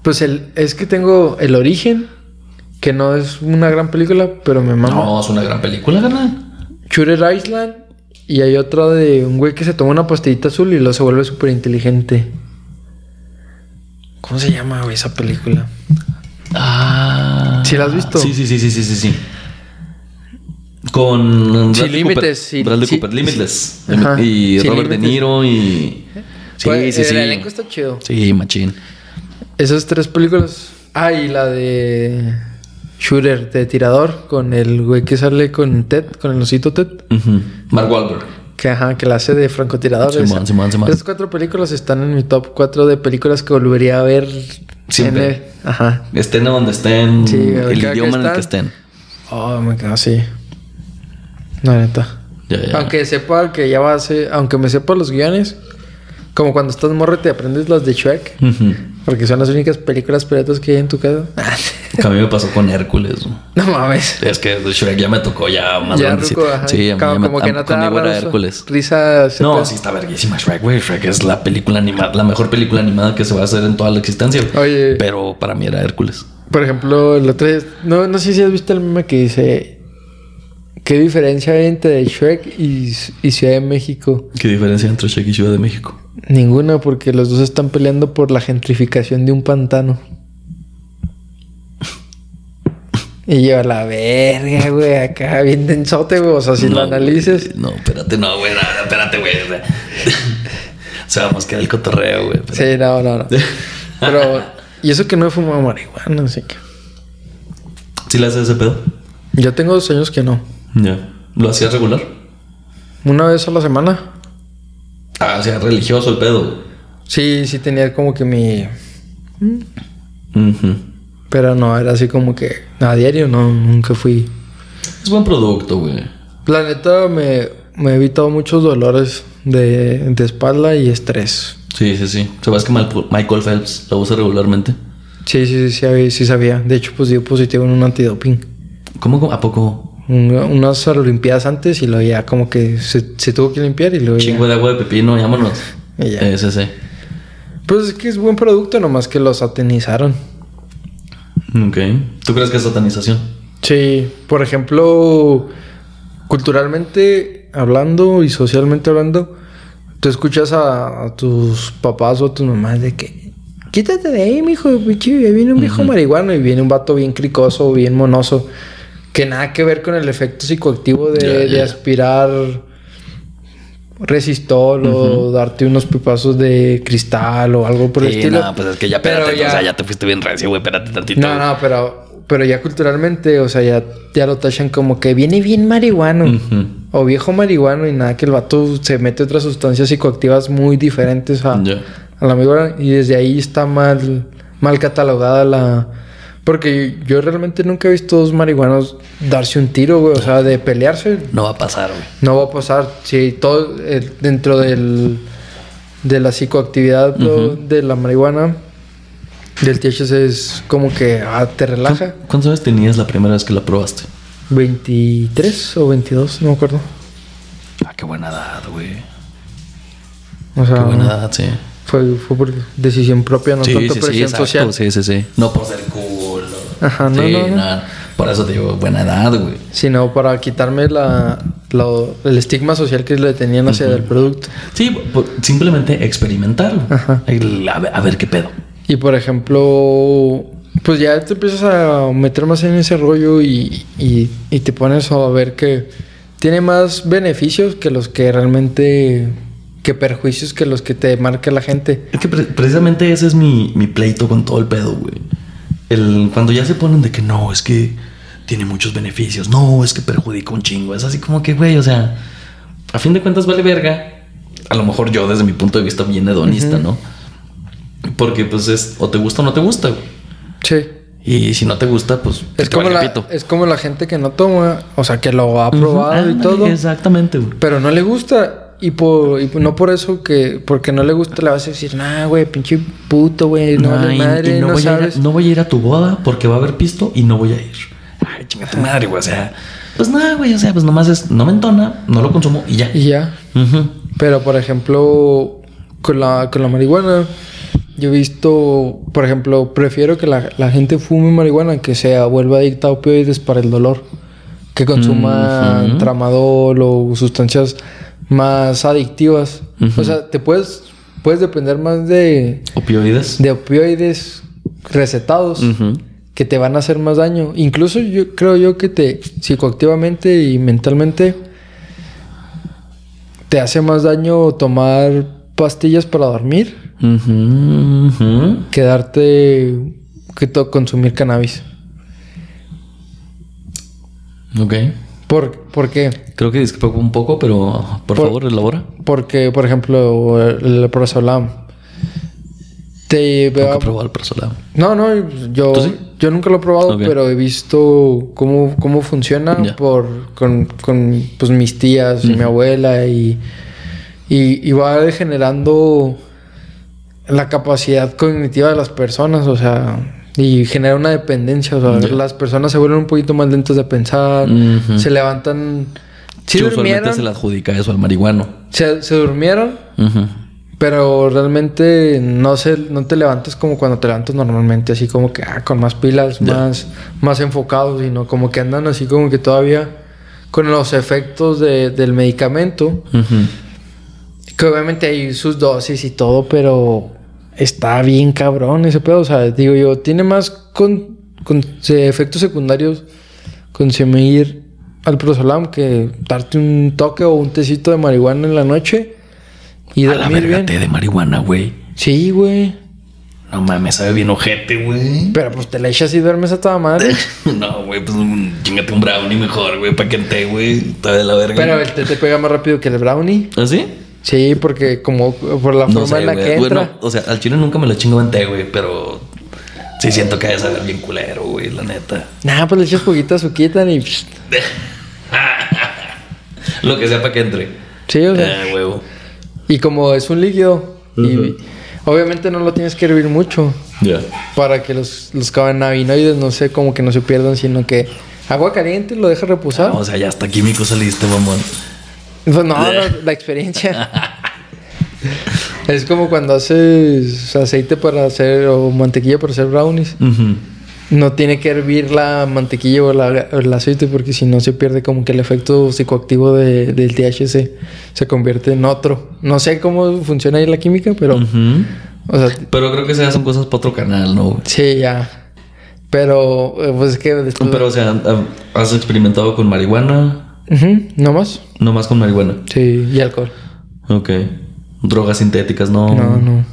A: Pues el, es que tengo El Origen. Que no es una gran película, pero me mama.
B: No, es una gran película, gana.
A: Shooter Island. Y hay otra de un güey que se toma una pastillita azul y luego se vuelve súper inteligente. ¿Cómo se llama, güey, esa película?
B: Ah.
A: ¿Sí la has visto?
B: Sí, sí, sí, sí, sí, sí, sí. Con
A: Sin
B: Bradley
A: límites,
B: Cooper.
A: sí,
B: Bradley
A: sí,
B: Cooper, Limitless.
A: Ajá,
B: Y
A: sin
B: Robert De. Niro y. Sí,
A: Pues,
B: sí,
A: el
B: sí.
A: elenco está chido.
B: Sí, machín.
A: Esas tres películas. Ah, y la de Shooter, de tirador, con el güey que sale con Ted, con el osito Ted.
B: Ujú. Mark Wahlberg.
A: Que ajá, que la hace de francotirador.
B: Simón,
A: esa.
B: Simón, Simón.
A: Esas cuatro películas están en mi top cuatro de películas que volvería a ver.
B: Siempre.
A: el- ajá.
B: Estén donde estén.
A: Sí,
B: el idioma en el que estén.
A: Oh, me quedo así. La neta.
B: Ya, ya.
A: Aunque sepa que ya va a ser. Aunque me sepa los guiones. Como cuando estás morro y te aprendes las de Shrek. Porque son las únicas películas piratas que hay en tu casa.
B: Que a mí me pasó con Hércules.
A: no mames.
B: Es que Shrek ya me tocó ya más
A: Ya,
B: grandecito.
A: Ruco, ajá.
B: Sí, a mí
A: como,
B: me
A: como que no te
B: conmigo era Hércules.
A: Risa.
B: No, sí está verguísima Shrek, güey. Shrek es la película animada, la mejor película animada que se va a hacer en toda la existencia.
A: Oye.
B: Pero para mí era Hércules.
A: Por ejemplo, el otro día- no, no sé si has visto el meme que dice. ¿Qué diferencia hay entre Shrek y, y Ciudad de México?
B: ¿Qué diferencia entre Shrek y Ciudad de México?
A: Ninguna, porque los dos están peleando por la gentrificación de un pantano. Y yo, a la verga, güey, acá bien densote, güey. O sea, si lo
B: No,
A: analices.
B: güey, No, espérate, no, güey. no, espérate, güey. o sea, vamos que era el cotorreo, güey.
A: Sí, no, no, no. Pero, y eso que no he fumado marihuana, así que.
B: ¿Sí le haces ese pedo?
A: Ya tengo dos años que no.
B: Ya. ¿Lo hacías regular?
A: Una vez a la semana.
B: Ah, o sea, religioso el pedo.
A: Sí, sí tenía como que mi. Pero no, era así como que a diario, no, nunca fui.
B: Es buen producto, güey.
A: La neta me, me he evitado muchos dolores de, de espalda y estrés.
B: Sí, sí, sí. ¿Sabes que Michael Phelps lo usa regularmente?
A: Sí, sí, sí, sí, sí sabía. De hecho, pues dio positivo en un antidoping.
B: Cómo? ¿A poco?
A: Una- unas olimpiadas antes y luego ya como que se, se tuvo que limpiar y luego ya.
B: Chingo de agua de pepino, vámonos.
A: Y ya.
B: Ese, sí.
A: Pues es que es buen producto, nomás que lo satanizaron.
B: Ok. ¿Tú crees que es satanización?
A: Sí, por ejemplo, culturalmente hablando y socialmente hablando, tú escuchas a, a tus papás o a tus mamás de que quítate de ahí, mijo, viene un viejo marihuano y viene un vato bien cricoso, bien monoso, que nada que ver con el efecto psicoactivo de, aspirar resistol o darte unos pipazos de cristal o algo por el estilo.
B: no, pues es que ya,
A: Pero ya-
B: o sea, ya te fuiste bien recio, güey, espérate tantito.
A: No, no, pero, pero ya culturalmente, o sea, ya, ya lo tachan como que viene bien marihuano. O viejo marihuano y nada, que el vato se mete otras sustancias psicoactivas muy diferentes a, a la marihuana. Y desde ahí está mal, mal catalogada la... Porque yo realmente nunca he visto dos marihuanos darse un tiro, güey. O sea, de pelearse.
B: No va a pasar, güey.
A: No va a pasar. Si todo eh, dentro del, de la psicoactividad de la marihuana, del THC es como que ah, te relaja.
B: ¿Cuántos años tenías la primera vez que la probaste?
A: 23 o 22, no me acuerdo.
B: Ah, qué buena edad, güey.
A: O sea,
B: Qué buena edad, sí.
A: fue, fue por decisión propia, no
B: sí,
A: tanto
B: sí, sí,
A: presión
B: exacto.
A: social.
B: Sí, sí, sí. No por ser cool. ¿No?
A: Ajá, no,
B: Sí,
A: no, no.
B: nada. Por eso te digo, buena edad, güey.
A: Sino para quitarme la, el estigma social que le tenían hacia el producto.
B: Sí, simplemente experimentar.
A: Ajá.
B: El- a, ver, a ver qué pedo.
A: Y por ejemplo, pues ya te empiezas a meter más en ese rollo y, y, y te pones a ver que tiene más beneficios que los que realmente, que perjuicios que los que te marca la gente.
B: Es que pre- precisamente ese es mi, mi pleito con todo el pedo, güey. El, cuando ya se ponen de que no, es que tiene muchos beneficios, no, es que perjudica un chingo. Es así como que, güey, o sea, a fin de cuentas vale verga. A lo mejor yo desde mi punto de vista bien hedonista, ¿no? Porque pues es o te gusta o no te gusta, güey.
A: Sí.
B: Y si no te gusta, pues
A: Es como,
B: vale
A: la,
B: pito.
A: es como la gente que no toma, o sea, que lo ha probado y todo,
B: Exactamente, güey.
A: pero no le gusta. Y, por, y no por eso que, porque no le gusta, le vas a decir, nah, güey, pinche puto, güey, no
B: Ay,
A: madre,
B: y
A: no,
B: voy a ir no voy a ir a tu boda porque va a haber pisto y no voy a ir. Ay, chinga tu madre, güey. O sea, pues nada, güey. O sea, pues nomás es, no me entona, no lo consumo y ya.
A: Y ya. Pero, por ejemplo, con la, con la marihuana, yo he visto, por ejemplo, prefiero que la, la gente fume marihuana que se vuelva adicta a opioides para el dolor. Que consuma tramadol o sustancias más adictivas. O sea, te puedes, puedes depender más de,
B: Opioides.
A: de opioides recetados que te van a hacer más daño. Incluso yo creo yo que te psicoactivamente y mentalmente te hace más daño tomar pastillas para dormir
B: ujú.
A: que darte que consumir cannabis.
B: Ok.
A: ¿Por, ¿Por qué?
B: Creo que discrepo un poco, pero por,
A: Por-
B: favor, elabora.
A: Porque, por ejemplo, el, el Prosolam te veo-
B: que probar el Prosolam.
A: No, no, yo, yo nunca lo he probado, pero he visto cómo, cómo funciona por, con, con pues, mis tías y mi abuela y, y, y va generando la capacidad cognitiva de las personas, o sea, y genera una dependencia, o sea, las personas se vuelven un poquito más lentas de pensar, se levantan, sí
B: Sí, usualmente
A: durmieron,
B: se le adjudica eso al marihuano.
A: se, se durmieron, pero realmente no se, no te levantas como cuando te levantas normalmente, así como que ah, con más pilas, más, más enfocados, sino como que andan así como que todavía con los efectos de- del medicamento, que obviamente hay sus dosis y todo, pero está bien cabrón ese pedo. O sea, digo yo, tiene más con, con efectos secundarios consumir al prosolam que darte un toque o un tecito de marihuana en la noche y
B: A la
A: dormir bien.
B: té de marihuana, güey.
A: Sí, güey.
B: No mames, sabe bien ojete, güey.
A: Pero pues te la echas y duermes a toda madre.
B: No, güey, pues chingate un brownie mejor, güey, pa' que té, güey. Está de la verga.
A: Pero el té te pega más rápido que el brownie.
B: ¿Ah, sí?
A: Sí, porque como por la
B: No
A: forma
B: sé,
A: en la
B: güey.
A: que entra.
B: Bueno, o sea, al chile nunca me lo chingo en té, güey, pero sí siento que ha de saber bien culero, güey, la neta.
A: Nah, pues le echas poquita azuquita y... psh,
B: Lo que sea para que entre.
A: Sí, o sea.
B: Ah, huevo.
A: Y como es un líquido, y obviamente no lo tienes que hervir mucho
B: Ya.
A: para que los, los cannabinoides no sé, como que no se pierdan, sino que agua caliente lo deja reposar.
B: O sea, ya hasta químico saliste, mamón.
A: Pues no, la, la experiencia. es como cuando haces aceite para hacer o mantequilla para hacer brownies. No tiene que hervir la mantequilla o, la- o el aceite porque si no se pierde como que el efecto psicoactivo de- del THC se convierte en otro. No sé cómo funciona ahí la química, pero
B: Ujú.
A: O sea,
B: Pero creo que esas son cosas para otro canal, ¿no?
A: sí, ya. Pero, eh, pues es que después.
B: Pero, o sea, ¿ha- ¿has experimentado con marihuana?
A: ¿No más?
B: No más con marihuana.
A: Sí, y alcohol.
B: Ok. Drogas sintéticas, no.
A: No, no.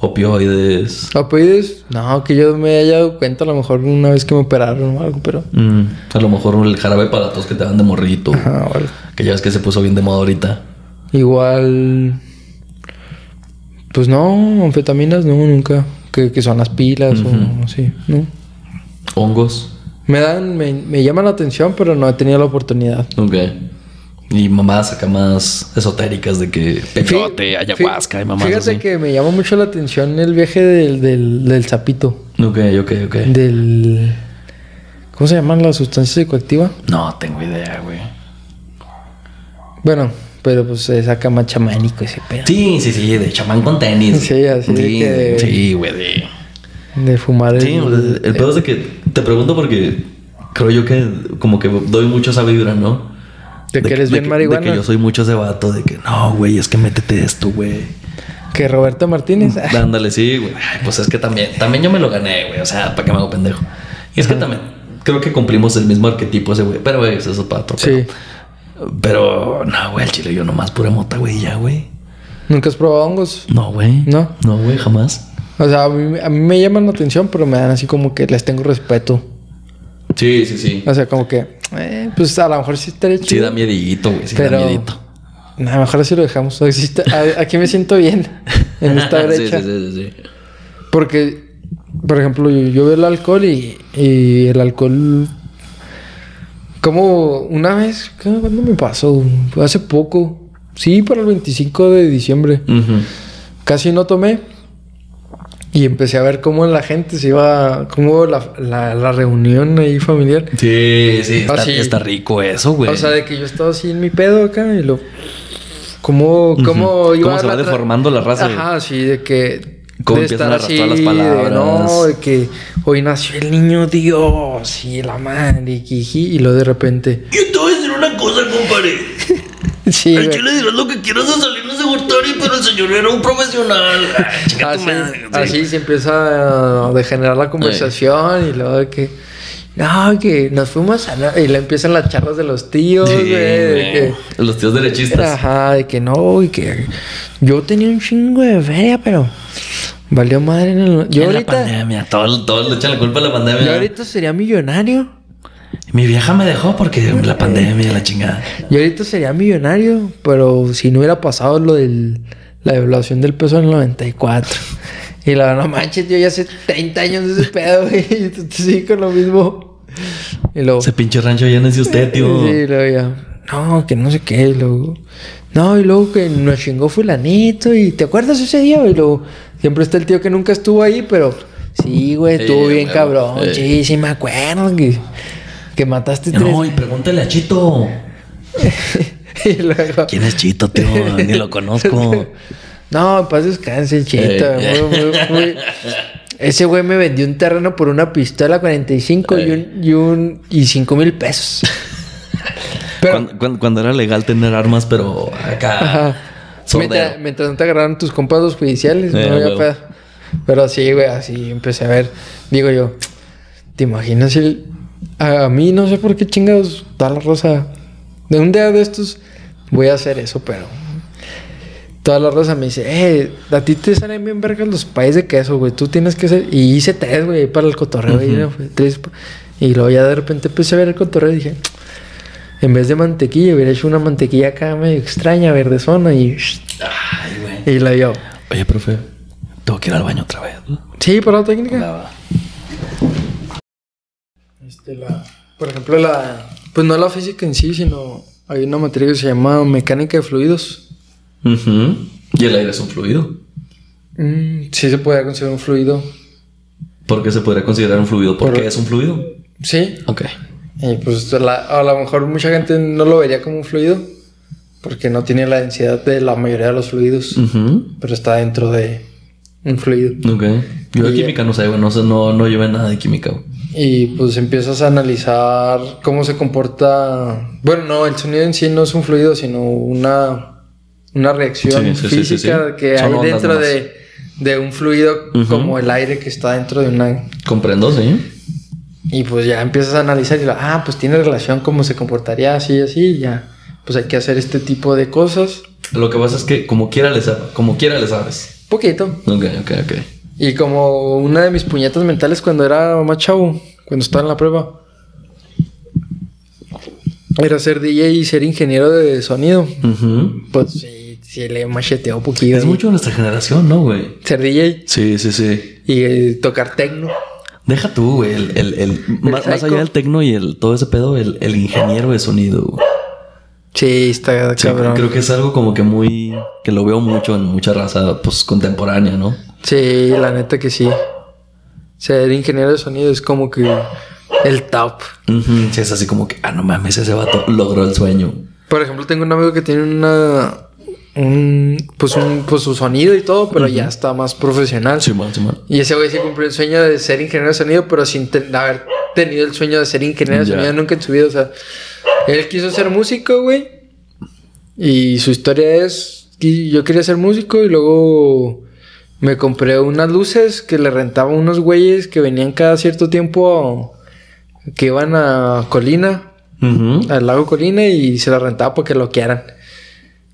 B: Opioides.
A: ¿Opioides? No, que yo me haya dado cuenta a lo mejor una vez que me operaron o algo, pero.
B: Mm, a lo mejor el jarabe para tos que te dan de morrito.
A: Ajá, algo.
B: Que ya ves que se puso bien de moda ahorita.
A: Igual. Pues no, anfetaminas no, nunca. Que, que son las pilas o así, ¿no?
B: Hongos.
A: Me dan, me, me llaman la atención, pero no he tenido la oportunidad.
B: Ok. Y mamás acá más esotéricas de que peyote,
A: Fí-
B: ayahuasca y mamás
A: Fíjate
B: así.
A: que me llama mucho la atención el viaje del, del, del sapito.
B: Ok, ok, ok.
A: Del. ¿Cómo se llaman las sustancias psicoactivas?
B: No tengo idea, güey.
A: Bueno, pero pues es acá más chamánico ese pedo.
B: Sí, sí, sí, de chamán con tenis.
A: Sí, así de
B: Sí,
A: que-
B: Sí, güey, de...
A: De fumar el.
B: Sí, el, el pedo es de que te pregunto porque creo yo que como que doy mucho esa vibra, ¿no?
A: De que eres bien
B: de
A: marihuana.
B: De que yo soy mucho ese vato de que no, güey, es que métete esto, güey.
A: Que Roberto Martínez.
B: Ándale, sí, güey. Pues es que también, también yo me lo gané, güey. O sea, ¿para qué me hago pendejo? Y es que también creo que cumplimos el mismo arquetipo ese, güey. Pero, güey, eso es para otro
A: Sí.
B: Pero, no, güey, el chile yo nomás pura mota, güey, ya, güey.
A: ¿Nunca has probado hongos?
B: No, güey.
A: ¿No?
B: No, güey, jamás.
A: O sea, a mí, a mí me llaman la atención, pero me dan así como que les tengo respeto.
B: Sí, sí, sí.
A: O sea, como que, eh, pues a lo mejor sí estaría
B: Sí
A: chido.
B: da miedito, güey. Sí
A: pero
B: da miedito.
A: no, mejor así lo dejamos. Aquí a- me siento bien en esta
B: sí,
A: brecha.
B: sí, sí, sí, sí.
A: Porque, por ejemplo, yo, veo el alcohol y, y el alcohol. Como una vez, ¿qué- ¿cuándo me pasó? Hace poco. Sí, para el 25 de diciembre. Casi no tomé. Y empecé a ver cómo la gente se iba. Cómo la, la, la reunión ahí familiar.
B: Sí, sí, está,
A: Ah, sí.
B: está rico eso, güey.
A: O sea, de que yo estaba así en mi pedo acá y lo. Cómo, cómo iba
B: Cómo se va deformando la raza, güey.
A: Ajá, sí, de que.
B: Cómo
A: de
B: empiezan
A: estar
B: a arrastrar las
A: de,
B: palabras.
A: no, de que hoy nació el niño Dios y la madre y, jiji, y luego de repente.
B: Yo te voy a decir una cosa, compadre.
A: Sí,
B: Al
A: güey.
B: chile dirás lo que quieras de Salinas de Gortari, pero el señor era un profesional. Ah,
A: Así,
B: madre, sí.
A: así se empieza a degenerar la conversación y luego de que. No, que nos fuimos a. Y le empiezan las charlas de los tíos,
B: Sí,
A: güey. de que-
B: Los tíos derechistas.
A: Ajá, de que no, y que yo tenía un chingo de feria, pero valió madre en el... Yo
B: en la
A: ahorita,
B: pandemia. Todos, todos le echan la culpa a la pandemia.
A: yo ahorita sería millonario.
B: Mi vieja me dejó porque la pandemia, la chingada.
A: Yo ahorita sería millonario, pero si no hubiera pasado lo de la devaluación del peso en el 94. Y la no manches, yo ya hace 30 años de ese pedo, güey. Y tú sigues con lo mismo. Y luego...
B: Ese pinche rancho llénese usted, tío.
A: Sí, luego ya. No, que no sé qué. y luego. No, y luego que nos chingó fulanito. Y te acuerdas ese día. Y luego siempre está el tío que nunca estuvo ahí, pero sí, güey, estuvo
B: Sí,
A: bien cabrón.
B: sí.
A: Sí, sí, me acuerdo que, que mataste tres.
B: No, y pregúntale a Chito.
A: y luego.
B: ¿Quién es Chito, tío? Ni lo conozco.
A: No, paz descanse, chito.
B: Eh.
A: muy, muy, muy- Ese güey me vendió un terreno por una pistola 45 y un, y un y 5 mil pesos. Pero,
B: Cuando, cuando- cuando era legal tener armas, pero acá.
A: Ajá. Mientras, mientras no te agarraron tus compas los judiciales,
B: Eh,
A: no había pedo. Pero sí, güey, así empecé a ver. Digo yo, ¿te imaginas el... A, mí no sé por qué chingados da la rosa. De un día de estos voy a hacer eso, pero... Toda la rosa me dice, eh, a ti te salen bien vergas los países de queso, güey. Tú tienes que hacer... Y hice tres, güey, para el cotorreo. y, tres y luego ya de repente empecé a ver el cotorreo y dije... En vez de mantequilla, hubiera hecho una mantequilla acá medio extraña, verdezona y...
B: Ay, güey.
A: Y la yo.
B: Oye, profe, tengo que ir al baño otra vez.
A: Sí, por la técnica. Este, la, por ejemplo, la... Pues no la física en sí, sino... Hay una materia que se llama mecánica de fluidos.
B: Ujú. Y el aire es un fluido.
A: Mm, sí se puede considerar un fluido.
B: ¿Por qué se podría considerar un fluido? ¿Por
A: Por-
B: qué es un fluido?
A: Sí.
B: Ok.
A: Y pues la- a lo mejor mucha gente no lo vería como un fluido. Porque no tiene la densidad de la mayoría de los fluidos.
B: Ujú.
A: Pero está dentro de un fluido.
B: Ok. Yo de química no sé. No, no, no llevé nada de química.
A: Y pues empiezas a analizar cómo se comporta. Bueno, no, el sonido en sí no es un fluido, sino una, una reacción
B: Sí, sí,
A: física
B: sí.
A: que
B: Son
A: hay dentro de, de un fluido
B: Ujú.
A: como el aire que está dentro de una...
B: Comprendo, sí.
A: Y pues ya empiezas a analizar y lo, ah, pues tiene relación, cómo se comportaría así, así, y ya. Pues hay que hacer este tipo de cosas.
B: Lo que pasa es que como quiera le sabes. Como quiera le sabes.
A: Poquito.
B: Ok, ok, ok.
A: Y como una de mis puñetas mentales cuando era más chavo, cuando estaba en la prueba, era ser DJ y ser ingeniero de sonido. Pues sí, sí le macheteó un poquillo.
B: Es mucho de nuestra generación, ¿no, güey?
A: Ser DJ
B: Sí, sí, sí.
A: y eh, tocar tecno.
B: Deja tú, güey. El, el, el- más, más allá del tecno y el todo ese pedo, el, el ingeniero de sonido. güey.
A: Sí, está
B: Sí,
A: cabrón.
B: creo que es algo como que muy... Que lo veo mucho en mucha raza, pues, contemporánea, ¿no?
A: Sí, la neta que sí. Ser ingeniero de sonido es como que el top.
B: Ujú, Sí, es así como que... Ah, no mames, ese vato logró el sueño.
A: Por ejemplo, tengo un amigo que tiene una. Un, pues, un, pues su sonido y todo, pero ya está más profesional.
B: Simón, Simón.
A: Y ese güey sí cumplió el sueño de ser ingeniero de sonido, pero sin ten- haber tenido el sueño de ser ingeniero de
B: Ya.
A: sonido nunca en su vida. O sea, él quiso ser músico, güey. Y su historia es que yo quería ser músico y luego me compré unas luces que le rentaba unos güeyes que venían cada cierto tiempo que iban a Colina, al lago Colina y se las rentaba porque lo quieran.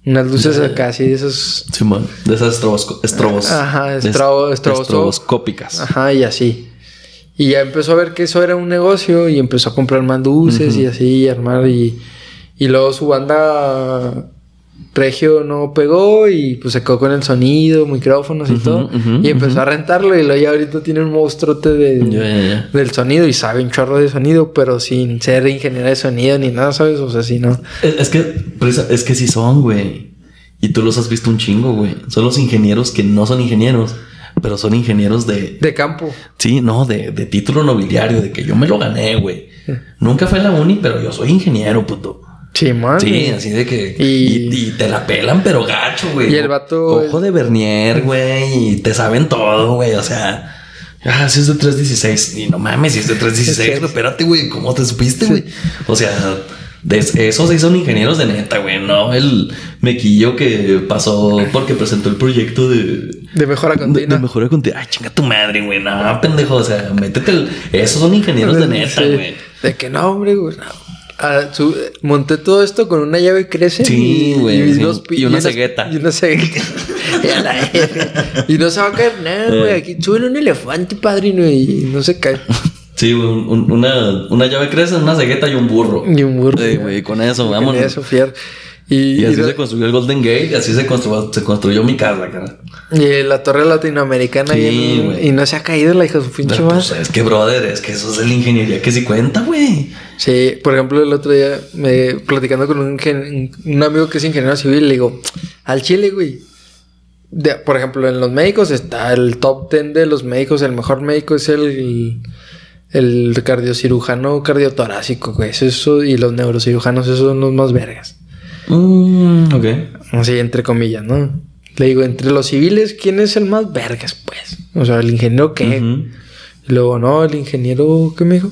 A: Unas luces acá así de esos
B: Simón. De esas estrobosco- estrobos.
A: Ajá,
B: est-
A: estrobo- estroboso-
B: estroboscópicas.
A: Ajá, y así. Y ya empezó a ver que eso era un negocio y empezó a comprar más luces y así, y armar y... Y luego su banda Regio no pegó y pues se quedó con el sonido, micrófonos y todo. y empezó a rentarlo y luego ya ahorita tiene un monstruote de, del sonido y sabe un chorro de sonido, pero sin ser ingeniero de sonido ni nada, ¿sabes? O sea, si no...
B: Es, es que, es que sí son, güey. Y tú los has visto un chingo, güey. Son los ingenieros que no son ingenieros, pero son ingenieros de.
A: De campo.
B: Sí, no, de, de título nobiliario, de que yo me lo gané, güey. Nunca fue la uni, pero yo soy ingeniero, puto.
A: Sí, man.
B: Sí, así de que.
A: Y-
B: Y, y te la pelan, pero gacho, güey.
A: Y el vato-
B: Ojo de Bernier, güey. Y te saben todo, güey. O sea. Ah, si es de 316. Y no mames, si es de 316.
A: Es que-
B: Espérate, güey. ¿Cómo te supiste, güey? O sea, de esos sí son ingenieros de neta, güey. No el mequillo que pasó porque presentó el proyecto de.
A: De mejora
B: De,
A: continua.
B: de mejora continua. Ay, chinga tu madre, güey. No, pendejo. O sea, métete el... Esos son ingenieros de neta,
A: Sí.
B: güey.
A: De que no, hombre, güey. no. Ah, su- monté todo esto con una llave crece.
B: Sí, güey, sí.
A: pi-
B: Y una
A: unas-
B: cegueta.
A: Y una cegueta. Y y no se va a caer nada, güey.
B: Eh.
A: Aquí sube un elefante, padrino, y no se cae.
B: Sí, un- un- una, una llave crece, una cegueta y un burro.
A: Ni un burro.
B: Sí, güey, con eso,
A: Con
B: vámonos.
A: eso, fier. Y,
B: Y así
A: y
B: se construyó el Golden Gate y así se construyó, se construyó mi casa, cara.
A: y la torre latinoamericana.
B: Sí,
A: y, y no se ha caído la hija de su pinche
B: Pero,
A: madre.
B: pues, es que, brother, es que eso es de la ingeniería que sí cuenta, güey.
A: Sí, por ejemplo, el otro día me platicando con un, un amigo que es ingeniero civil, le digo, al chile, güey. de- por ejemplo, en los médicos está el top 10 de los médicos. El mejor médico es el, el cardiocirujano cardiotorácico, güey. Eso- y los neurocirujanos, esos son los más vergas.
B: Mm, ok.
A: Así, entre comillas, ¿no? Le digo, entre los civiles, ¿quién es el más vergas, pues? O sea, el ingeniero. Y luego, no, el ingeniero, ¿qué me dijo?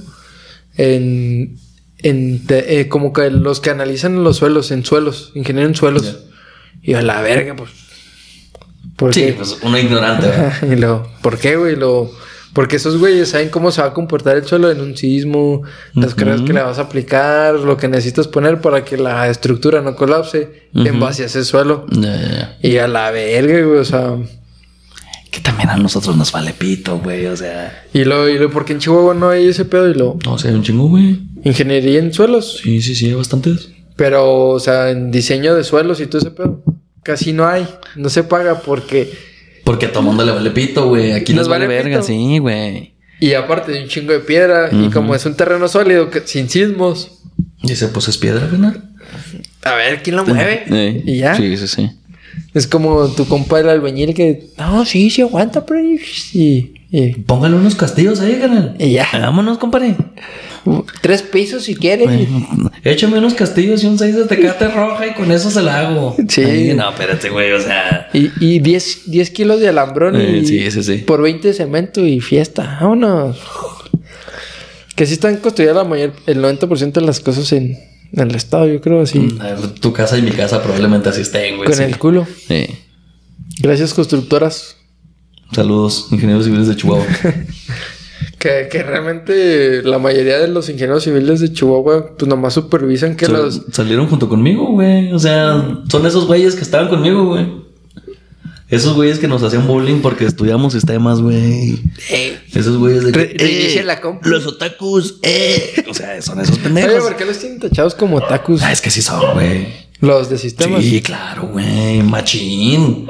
A: En, en te- eh, como que los que analizan los suelos, en suelos, ingeniero en suelos. Y a la verga, pues. ¿Por
B: Sí,
A: qué?
B: pues uno ignorante,
A: y luego, ¿por qué, güey? Lo, porque esos güeyes saben cómo se va a comportar el suelo en un sismo, las
B: Ujú.
A: cargas que le vas a aplicar, lo que necesitas poner para que la estructura no colapse en base a ese suelo. Y a la verga, güey, o sea.
B: Que también a nosotros nos vale pito, güey. O sea,
A: Y luego, y luego, porque en Chihuahua no hay ese pedo? Y luego,
B: no sé, un chingo, güey.
A: ingeniería en suelos.
B: Sí, sí, sí, hay bastantes.
A: Pero, o sea, en diseño de suelos y todo ese pedo, casi no hay. No se paga porque.
B: Porque a todo mundo le vale pito, güey. Aquí
A: Nos
B: nos vale,
A: vale
B: verga,
A: pito.
B: sí, güey.
A: Y aparte de un chingo de piedra, y como es un terreno sólido, que- sin sismos,
B: Dice, pues es piedra, ¿verdad?
A: a ver quién lo mueve.
B: Eh,
A: Y ya.
B: Sí, sí, sí.
A: Es como tu compa el albañil que. No, sí, sí aguanta, pero. Y, y-
B: Póngale unos castillos ahí, canal.
A: Y ya.
B: Vámonos, compadre.
A: Tres pisos si quieres.
B: Échame unos castillos y un 6 de tecate roja y con eso se la hago.
A: Sí.
B: Ay, no, espérate, güey, o sea.
A: Y, y 10, 10 kilos de alambrón
B: Eh,
A: y
B: sí, sí, sí.
A: por 20 de cemento y fiesta. Vámonos. Que sí están construidas la mayor, el 90% de las cosas en, en el estado, yo creo, así.
B: A ver, Tu casa y mi casa probablemente así estén, güey.
A: con
B: sí.
A: el culo.
B: Sí.
A: Gracias, constructoras.
B: Saludos, ingenieros civiles de Chihuahua.
A: Que, que realmente la mayoría de los ingenieros civiles de Chihuahua, pues nomás supervisan que
B: Sal-
A: los.
B: Salieron junto conmigo, güey. O sea, son esos güeyes que estaban conmigo, güey. Esos güeyes que nos hacían bullying porque estudiamos sistemas, güey. Esos güeyes de que,
A: Re- reinicia la compu.
B: Los otakus, eh. O sea, son esos
A: Oye,
B: pendejos.
A: ¿por qué los tienen tachados como tacos?
B: Ah, es que sí son, güey.
A: Los de sistemas.
B: Sí, claro, güey. Machín.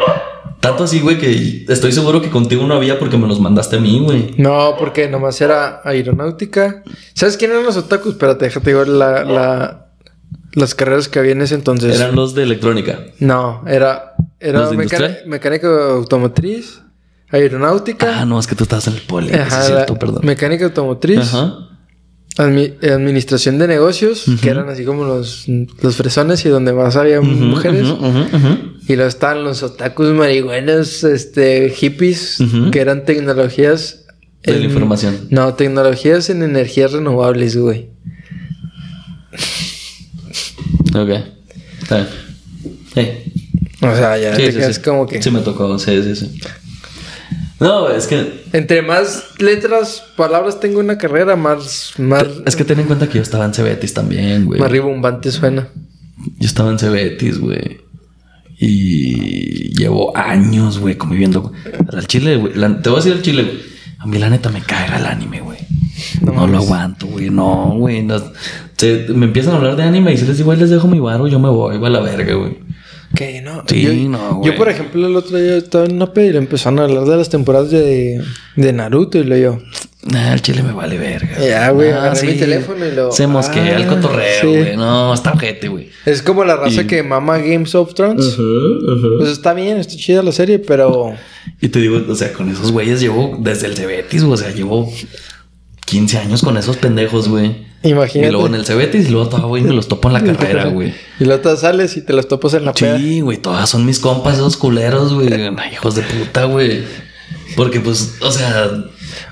B: Tanto así, güey, que estoy seguro que contigo no había porque me los mandaste a mí, güey.
A: No, porque nomás era aeronáutica. ¿Sabes quién eran los otakus? Espérate, déjate ver la, la, las carreras que había en ese entonces.
B: Eran los de electrónica.
A: No, era, era
B: ¿Los de
A: mecánica, automotriz, aeronáutica.
B: Ah, no, es que tú estabas en el poli.
A: Ajá,
B: es cierto, perdón.
A: mecánica automotriz,
B: Ajá.
A: admi- administración de negocios, que eran así como los, los fresones y donde más había mujeres.
B: ujú, ujú.
A: Y luego estaban los otakus marihuanos, este, hippies, que eran tecnologías.
B: De la información.
A: No, tecnologías en energías renovables, güey.
B: Ok. Está bien.
A: O sea, ya
B: Sí,
A: te
B: sí,
A: quedas
B: sí.
A: como que.
B: Sí, me tocó. Sí, sí, sí. No, es que.
A: Entre más letras, palabras tengo en una carrera, más, más,
B: Es que ten en cuenta que yo estaba en Cebetis también, güey.
A: más ribombante suena.
B: Yo estaba en Cebetis, güey. Y llevo años, güey, conviviendo. Al chile, güey. Te voy a decir al chile, güey. A mí la neta me caga el anime, güey.
A: No
B: No, lo aguanto, güey. No, güey. no- se- me empiezan a hablar de anime y si les digo, "Ay, les dejo mi varo, yo me voy, va a la verga, güey.
A: Que no.
B: Sí,
A: yo,
B: no, güey.
A: Yo, por ejemplo, el otro día estaba en una peda y le empezaron a hablar de las temporadas de, de Naruto y lo yo.
B: Nah, el chile me vale verga.
A: Ya, güey,
B: Ah,
A: agarré mi teléfono y lo-
B: Se mosquea el
A: Ah,
B: cotorreo,
A: sí.
B: güey. No, está ojete, güey.
A: Es como la raza
B: Y-
A: que mama Games of Thrones. Pues está bien, está chida la serie, pero.
B: Y te digo, o sea, con esos güeyes llevo desde el Cebetis, güey. O sea, llevo 15 años con esos pendejos, güey.
A: Imagínate.
B: Y luego en el Cebetis y luego todavía voy y me los topo en la carrera, güey.
A: Y luego te sales y te las topas en la peda.
B: Sí, güey, todas son mis compas, esos culeros, güey. Ay, Hijos de puta, güey. Porque, pues, o sea,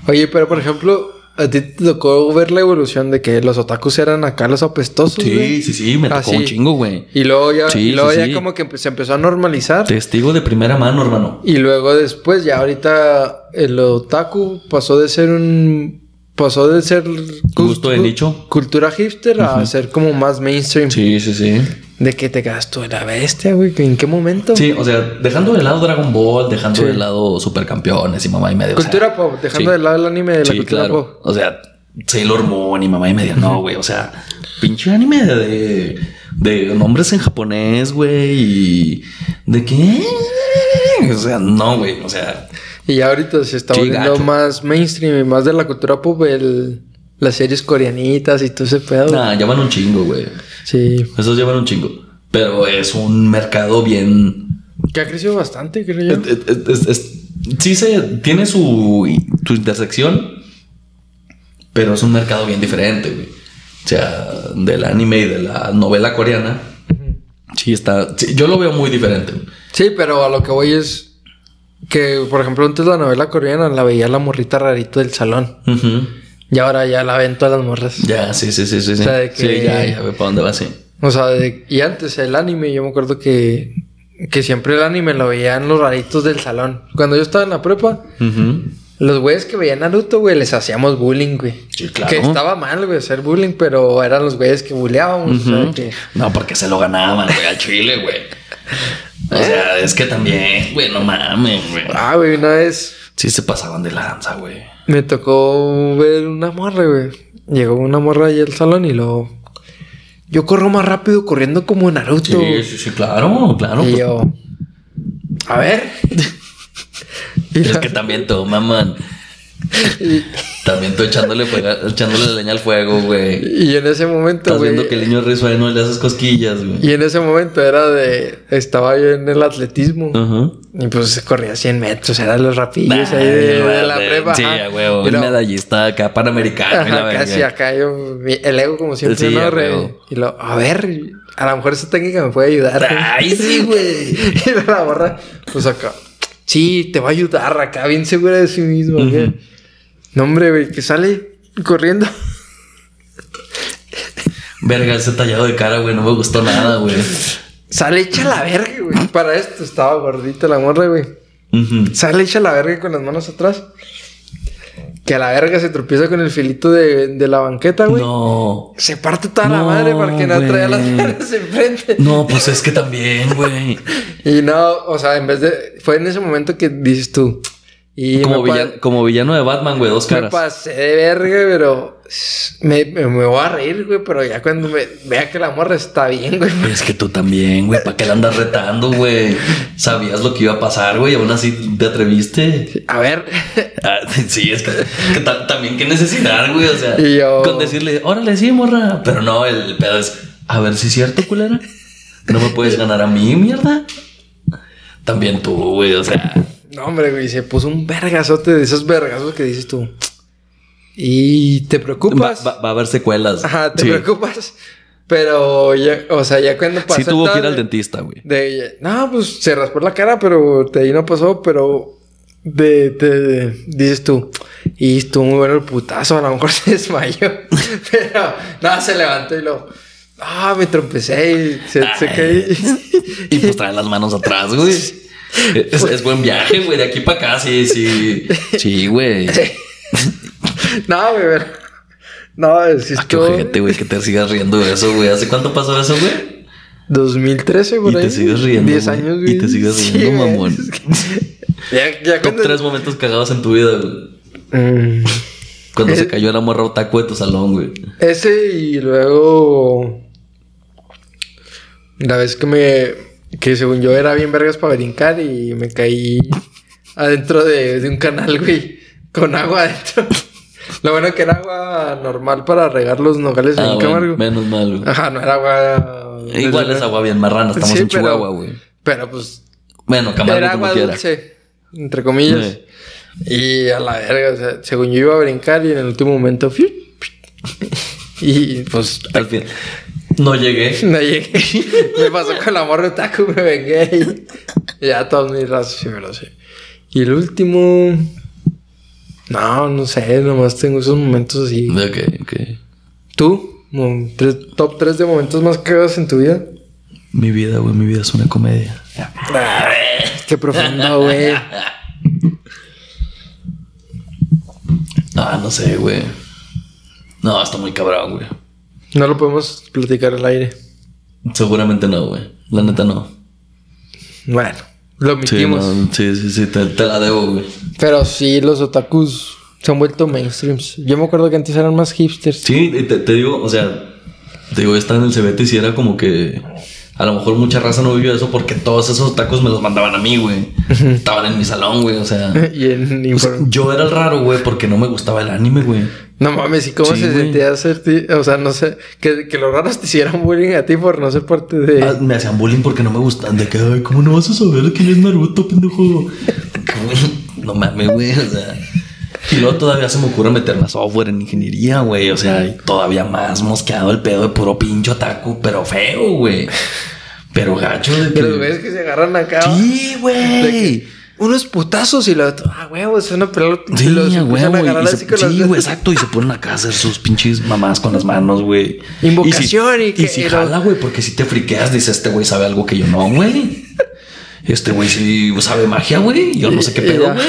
A: Oye, pero por ejemplo, a ti te tocó ver la evolución de que los otakus eran acá los apestosos.
B: sí,
A: güey?
B: sí, sí, me tocó
A: Así.
B: un chingo, güey.
A: Y luego ya,
B: Sí,
A: y luego
B: sí,
A: ya
B: sí.
A: como que se empezó a normalizar.
B: Testigo de primera mano, hermano.
A: Y luego después, ya ahorita el otaku pasó de ser un. Pasó de ser.
B: Gusto de nicho.
A: Cultura hipster a ser como más mainstream.
B: Sí, sí, sí.
A: De que te gasto de la bestia, güey. ¿En qué momento?
B: Sí, o sea, dejando de lado Dragon Ball, dejando
A: Sí.
B: de lado Supercampeones y mamá y o sea,
A: Cultura pop, dejando
B: sí.
A: de lado el anime de la
B: Sí,
A: cultura
B: claro.
A: pop.
B: O sea, Sailor Moon y mamá y media. No, güey. O sea, pinche anime de, de nombres en japonés, güey. Y de qué. O sea, no, güey. O sea,
A: Y ya ahorita se está volviendo más mainstream y más de la cultura pop, el, las series coreanitas y todo ese pedo.
B: nah, llevan un chingo, güey.
A: Sí.
B: Esos llevan un chingo. Pero es un mercado bien.
A: Que ha crecido bastante, creo yo.
B: es- es- es- es- sí se tiene su, su intersección, pero es un mercado bien diferente, güey. O sea, del anime y de la novela coreana. Sí, está. sí, yo lo veo muy diferente. güey.
A: Sí, pero a lo que voy es que, por ejemplo, antes la novela coreana la veía la morrita rarito del salón.
B: Ujú.
A: Y ahora ya la ven todas las morras.
B: Ya, sí, sí, sí, sí. sí.
A: O sea, de
B: Sí,
A: que-
B: ya, ya ve para dónde va, sí.
A: O sea, de- y antes el anime, yo me acuerdo que, que siempre el anime lo veían los raritos del salón. Cuando yo estaba en la prepa, los güeyes que veían Naruto, güey, les hacíamos bullying, güey.
B: Sí, claro.
A: Que estaba mal, güey, hacer bullying, pero eran los güeyes que bulleábamos. o sea,
B: Ujú.
A: que-
B: No, porque se lo ganaban, güey, al chile, güey. O sea, es que también, güey, no mames, güey.
A: Ah, güey, una vez
B: Sí se pasaban de lanza, güey.
A: Me tocó ver una morra, güey. Llegó una morra ahí al salón y luego... Yo corro más rápido corriendo como Naruto.
B: Sí, sí, sí, claro, claro.
A: y
B: pues,
A: yo... A ver.
B: es que también tú, mamón. También tú echándole, fuega- echándole leña al fuego, güey.
A: y en ese momento,
B: Estás
A: güey...
B: viendo que el niño risueño le haces cosquillas, güey.
A: Y en ese momento era de... Estaba yo en el atletismo.
B: Ajá.
A: Y pues corría 100 metros. Eran los rapillos
B: Nah,
A: ahí de,
B: el
A: de la prepa.
B: Sí,
A: ajá.
B: a huevo.
A: Y
B: Un medallista acá panamericano. la
A: casi acá yo, el ego como siempre,
B: Sí,
A: ¿no? Re- y lo, a ver, a lo mejor esa técnica me puede ayudar.
B: Ay, sí, güey.
A: y la borra, pues acá, sí, te va a ayudar acá, bien segura de sí mismo. acá. No, hombre, güey, que sale corriendo.
B: Verga, ese tallado de cara, güey, no me gustó nada, güey.
A: Sale hecha la verga, güey. Para esto estaba gordita la morra, güey. Sale hecha la verga con las manos atrás. Que a la verga se tropieza con el filito de, de la banqueta, güey.
B: No.
A: Se parte toda la madre porque no traía las manos enfrente.
B: No, pues es que también, güey.
A: Y no, o sea, en vez de. Fue en ese momento que dices tú. Y
B: Como,
A: me,
B: villano de Batman, güey, dos
A: me
B: caras.
A: pasé de verga, pero. Me, me, me voy a reír, güey. Pero ya cuando me vea que la morra está bien, güey.
B: Es que tú también, güey. ¿Para qué la andas retando, güey? Sabías lo que iba a pasar, güey. Aún así te atreviste.
A: A ver.
B: Ah, sí, es que, que ta- también qué necesidad, güey. O sea,
A: Y yo-
B: con decirle, órale, sí, morra. Pero no, el pedo es, a ver si es cierto, culera. No me puedes ganar a mí, mierda. También tú, güey. O sea,
A: No, hombre, güey. Se puso un vergazote de esos vergazos que dices tú. Y te preocupas.
B: va- va a haber secuelas.
A: Ajá, te
B: Sí.
A: preocupas. Pero ya, o sea, ya cuando pasó.
B: Sí tuvo que ir al
A: de-
B: dentista, güey.
A: De, no, pues se raspó la cara, pero de ahí no pasó, pero de, de- dices tú, y estuvo muy bueno el putazo, a lo mejor se desmayó, pero nada, se levantó y lo, ah, me tropecé y se, se
B: Ay.
A: caí.
B: Y pues trae las manos atrás, güey. Es, es buen viaje, güey. De aquí para acá, sí, sí. Sí, güey.
A: no, güey, pero- no, sí
B: Ah, qué ojete, güey, que te sigas riendo de eso, güey. ¿Hace cuánto pasó eso, güey?
A: 2013, por
B: Y
A: ahí.
B: te sigues riendo,
A: 10
B: güey.
A: años,
B: Y
A: güey.
B: te sigues
A: Sí,
B: riendo,
A: güey.
B: mamón.
A: Es que- ya, ya
B: Top
A: cuando-
B: tres momentos cagados en tu vida, güey.
A: Mm.
B: Cuando se
A: Eh.
B: cayó la morra otaku de tu salón, güey.
A: Ese y luego. La vez que me. Que según yo era bien vergas para brincar y me caí adentro de, de un canal, güey. Con agua adentro. Lo bueno que era agua normal para regar los nogales
B: Ah,
A: en
B: bueno,
A: Camargo.
B: menos mal, güey.
A: Ajá, no era agua.
B: Igual es agua bien marrana, estamos
A: Sí,
B: en
A: pero-
B: Chihuahua, güey.
A: Pero pues.
B: Bueno, Camargo
A: era
B: como
A: agua
B: quiera.
A: dulce. Entre comillas.
B: Sí.
A: Y a la verga, o sea, según yo iba a brincar y en el último momento. Y pues
B: Al fin. No llegué.
A: No llegué. me pasó con la morra taco, me vengué y ya todos mis razos sí me lo sé. Y el último. No, no sé, nomás tengo esos momentos así.
B: Ok, ok.
A: ¿Tú? Top 3 de momentos más cagados en tu vida.
B: Mi vida, güey, mi vida es una comedia.
A: Qué profundo, güey.
B: Ah, no sé, güey. No, está muy cabrón, güey.
A: No lo podemos platicar al aire.
B: Seguramente no, güey. La neta no.
A: Bueno, lo
B: Sí,
A: omitimos.
B: no, sí, sí, sí, te, te la debo, güey.
A: Pero sí, los otakus se han vuelto mainstreams. Yo me acuerdo que antes eran más hipsters.
B: Sí, y te, te digo, o sea, te digo, estaba en el CBT y sí era como que a lo mejor mucha raza no vivió eso porque todos esos tacos me los mandaban a mí, güey. Estaban en mi salón, güey, o sea.
A: y en
B: o sea, yo era el raro, güey, porque no me gustaba el anime, güey.
A: No mames, ¿y cómo
B: Sí,
A: se sentía ser ti? O sea, no sé, que, que los raros te hicieran bullying a ti por no ser parte de.
B: Ah, me hacían bullying porque no me gustan. De que, ay, ¿cómo no vas a saber quién es Naruto, pendejo? no mames, güey, o sea. Y luego todavía se me ocurre meterme a software en ingeniería, güey. O sea, todavía más mosqueado el pedo de puro pincho taco, pero feo, güey. Pero gacho de que.
A: los güeyes que se agarran acá.
B: Sí, güey.
A: Unos putazos y lo ah, huevo, es una pelota.
B: Sí,
A: y los
B: huevo,
A: a
B: y se-
A: así con
B: sí, güey, exacto. Y se ponen acá a hacer sus pinches mamás con las manos, güey.
A: Invocación y
B: si,
A: que-
B: Y si
A: y lo-
B: jala, güey, porque si te friqueas, dice este güey sabe algo que yo no, güey. Este güey sí sabe magia, güey. Yo no sé qué pedo, güey.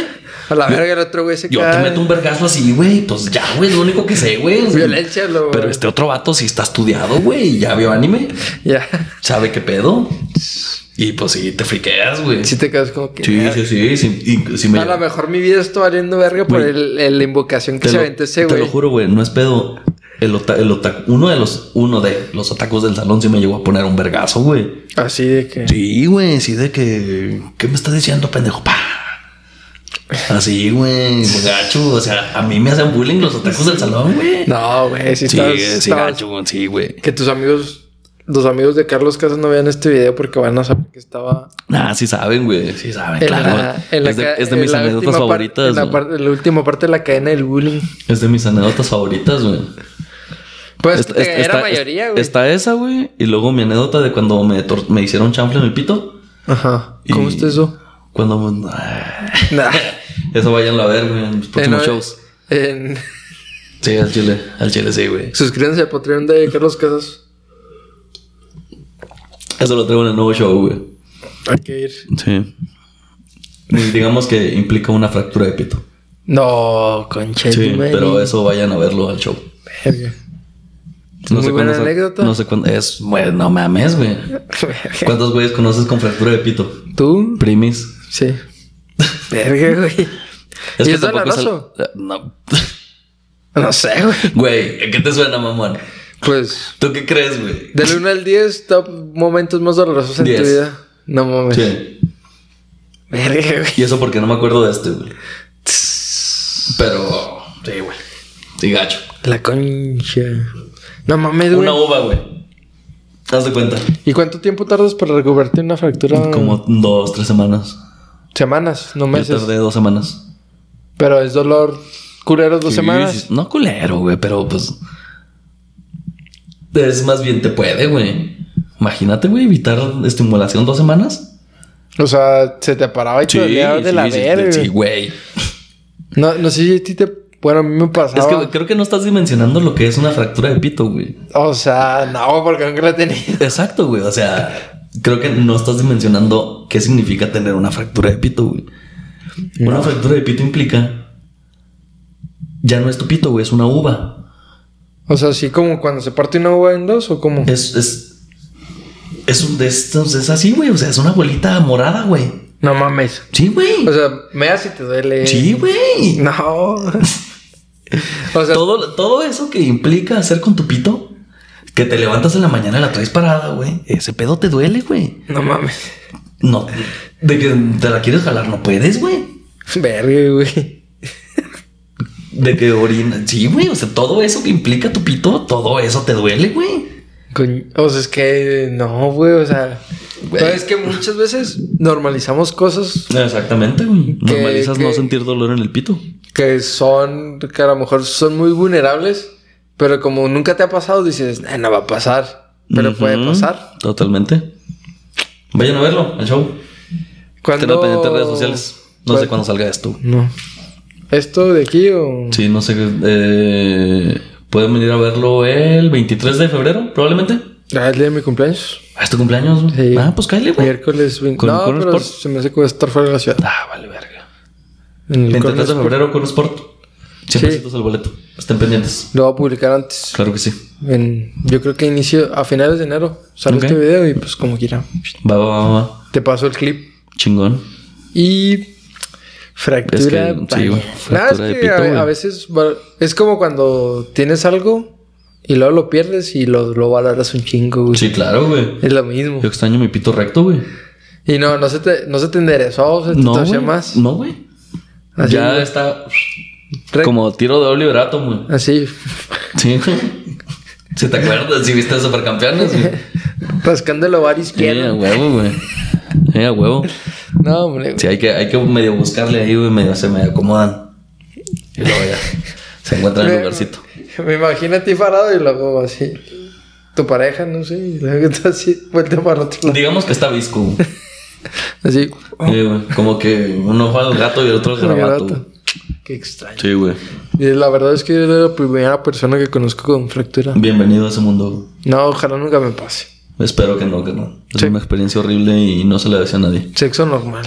A: A la verga, el otro güey se
B: Yo
A: cae.
B: te meto un vergazo así, güey. Pues ya, güey, lo único que sé, güey.
A: Violencia, lo-
B: Pero este otro vato sí está estudiado, güey. y Ya vio anime.
A: Ya.
B: Sabe qué pedo. Y pues sí, te friqueas, güey.
A: Sí te quedas como que.
B: Sí, sí, sí. sí, y- sí me
A: A lo mejor mi vida está valiendo verga por el, el- la invocación que
B: Te
A: se aventó ese
B: te
A: güey.
B: lo juro, güey, no es pedo. El, ota- el otaku- uno de los, uno de los otacos del salón sí me llegó a poner un vergazo, güey.
A: Así de que.
B: Sí, güey, sí de que, ¿qué me estás diciendo, pendejo? Pa. Así, güey, gacho. O sea, a mí me hacen bullying los otacos del salón, güey.
A: No, güey, si
B: Sí,
A: estás.
B: sí,
A: estabas-
B: gacho, güey, sí, güey.
A: Que tus amigos, los amigos de Carlos Casas no vean este video porque van a saber que estaba
B: Ah, sí saben, güey, sí saben,
A: en
B: claro.
A: la, en la
B: es, de,
A: ca-
B: es de
A: en
B: mis
A: la
B: anécdotas
A: par-
B: favoritas,
A: en la, última parte de la cadena del bullying.
B: Es de mis anécdotas favoritas, güey.
A: Pues
B: Esta- esta-
A: era
B: esta-
A: mayoría, güey.
B: Está esa, güey. Y luego mi anécdota de cuando me, me hicieron chanfle en el pito.
A: Ajá. ¿Cómo está eso?
B: Cuando...
A: Nah.
B: Eso váyanlo a ver, güey, en los próximos
A: En-
B: shows.
A: en-
B: Sí, al chile. Al chile sí, güey.
A: suscríbanse al Patreon de Carlos Casas.
B: Eso lo traigo en el nuevo show, güey.
A: Hay que ir.
B: Sí. Y digamos que implica una fractura de pito.
A: No, concha.
B: Sí, pero eso vayan a verlo al show.
A: Verga.
B: No
A: Muy buena
B: cuántos-
A: anécdota.
B: No sé cuándo. Es, güey, no mames, güey. ¿Cuántos güeyes conoces con fractura de pito?
A: ¿Tú?
B: Primis.
A: Sí. Verga, güey.
B: Es
A: ¿Y es
B: tampoco es el-
A: doloroso?
B: No.
A: No sé, güey.
B: Güey, ¿qué te suena, mamón?
A: Pues,
B: ¿Tú qué crees, güey?
A: del 1 al 10, top momentos más dolorosos en tu vida. No mames.
B: Sí.
A: Verga, güey.
B: Y eso porque no me acuerdo de este, güey. Pero, sí, güey. Sí, gacho.
A: La concha. No mames, güey.
B: Una uva, güey. Haz de cuenta.
A: ¿Y cuánto tiempo tardas para recuperarte una fractura?
B: Como dos, tres semanas.
A: Semanas, no
B: Yo
A: meses.
B: tardé dos semanas.
A: Pero es dolor culero dos
B: Sí,
A: semanas.
B: sí, No culero, güey, pero pues. Es más bien te puede, güey. Imagínate, güey, evitar estimulación dos semanas.
A: O sea, se te paraba y te dolía de la
B: sí,
A: verga.
B: Sí, güey.
A: No, no sé si a ti te... Bueno, a mí me pasaba...
B: Es que creo que no estás dimensionando lo que es una fractura de pito, güey.
A: O sea, no, porque nunca la he tenido.
B: Exacto, güey. O sea, creo que no estás dimensionando qué significa tener una fractura de pito, güey. Una fractura de pito implica. Ya no es tu pito, güey, es una uva.
A: O sea, así como cuando se parte una uva en dos o como...
B: Es, es, es un de estos, es así, güey. O sea, es una bolita morada, güey.
A: No mames.
B: Sí, güey.
A: O sea, me da si te duele.
B: Sí, güey.
A: No. o sea,
B: Todo, todo eso que implica hacer con tu pito, que te levantas en la mañana y la traes parada, güey. Ese pedo te duele, güey.
A: no mames.
B: No, de que te la quieres jalar, no puedes, güey.
A: Verga, güey.
B: De que orina. Sí, güey. O sea, todo eso que implica tu pito, todo eso te duele, güey.
A: Coño, O sea, es que no, güey. O sea,
B: Güey.
A: es que muchas veces normalizamos cosas
B: Exactamente, güey.
A: Que-
B: Normalizas no sentir dolor en el pito.
A: que son, que a lo mejor son muy vulnerables, pero como nunca te ha pasado, dices, "Eh, no va a pasar. Pero puede pasar.
B: Totalmente. Vayan a verlo, el show.
A: Cuando...
B: Estén al pendiente de redes sociales. No sé cuándo salga esto.
A: No. ¿Esto de aquí o...?
B: Sí, no sé. Eh, Pueden venir a verlo el 23 de febrero, probablemente.
A: Ah, día de mi cumpleaños.
B: ¿A tu cumpleaños?
A: Sí.
B: Ah, pues cállate, güey.
A: Miércoles 20.
B: ¿Con-
A: no,
B: con
A: pero
B: Sport?
A: se me hace que voy a estar fuera de la ciudad.
B: Ah, vale, verga.
A: En el
B: 23 de febrero con Sport. 100
A: Sí.
B: el boleto. Estén pendientes.
A: Lo voy a publicar antes.
B: Claro que sí.
A: En, yo creo que inicio a finales de enero. Sale este video y pues como quiera.
B: Va, va, va, va.
A: Te paso el clip.
B: Chingón.
A: Y fractura.
B: Es que, sí, güey,
A: Nada,
B: fractura
A: es
B: de
A: que
B: pito,
A: a, veces es como cuando tienes algo y luego lo pierdes y lo, lo valoras un chingo, güey.
B: Sí, claro, güey.
A: Es lo mismo.
B: Yo extraño mi pito recto, güey.
A: Y no, no se te, no se te enderezó, se te
B: No,
A: más.
B: No, güey. Ya
A: güey.
B: está
A: Re-
B: como tiro de Oliver Atom, güey.
A: Así,
B: Sí. Si te acuerdas, si viste a Supercampeones, güey.
A: rascando el ovario
B: Sí, a
A: izquierdo.
B: huevo, güey. Sí, a huevo.
A: No, hombre.
B: Sí, hay que, hay que medio buscarle ahí, güey, medio se me acomodan. Y luego ya se encuentra en el lugarcito.
A: Me imagino a ti parado y luego así. Tu pareja, no sé, y luego así, vuelta para otro lado.
B: Digamos que está visco.
A: Así.
B: Sí, güey. Como que uno juega al gato y el otro al garabato.
A: Qué extraño.
B: Sí, güey.
A: Y la verdad es que eres la primera persona que conozco con fractura.
B: Bienvenido a ese mundo.
A: No, ojalá nunca me pase.
B: Espero que no, que no. Es
A: Sí.
B: una experiencia horrible y no se le desea a nadie.
A: Sexo normal.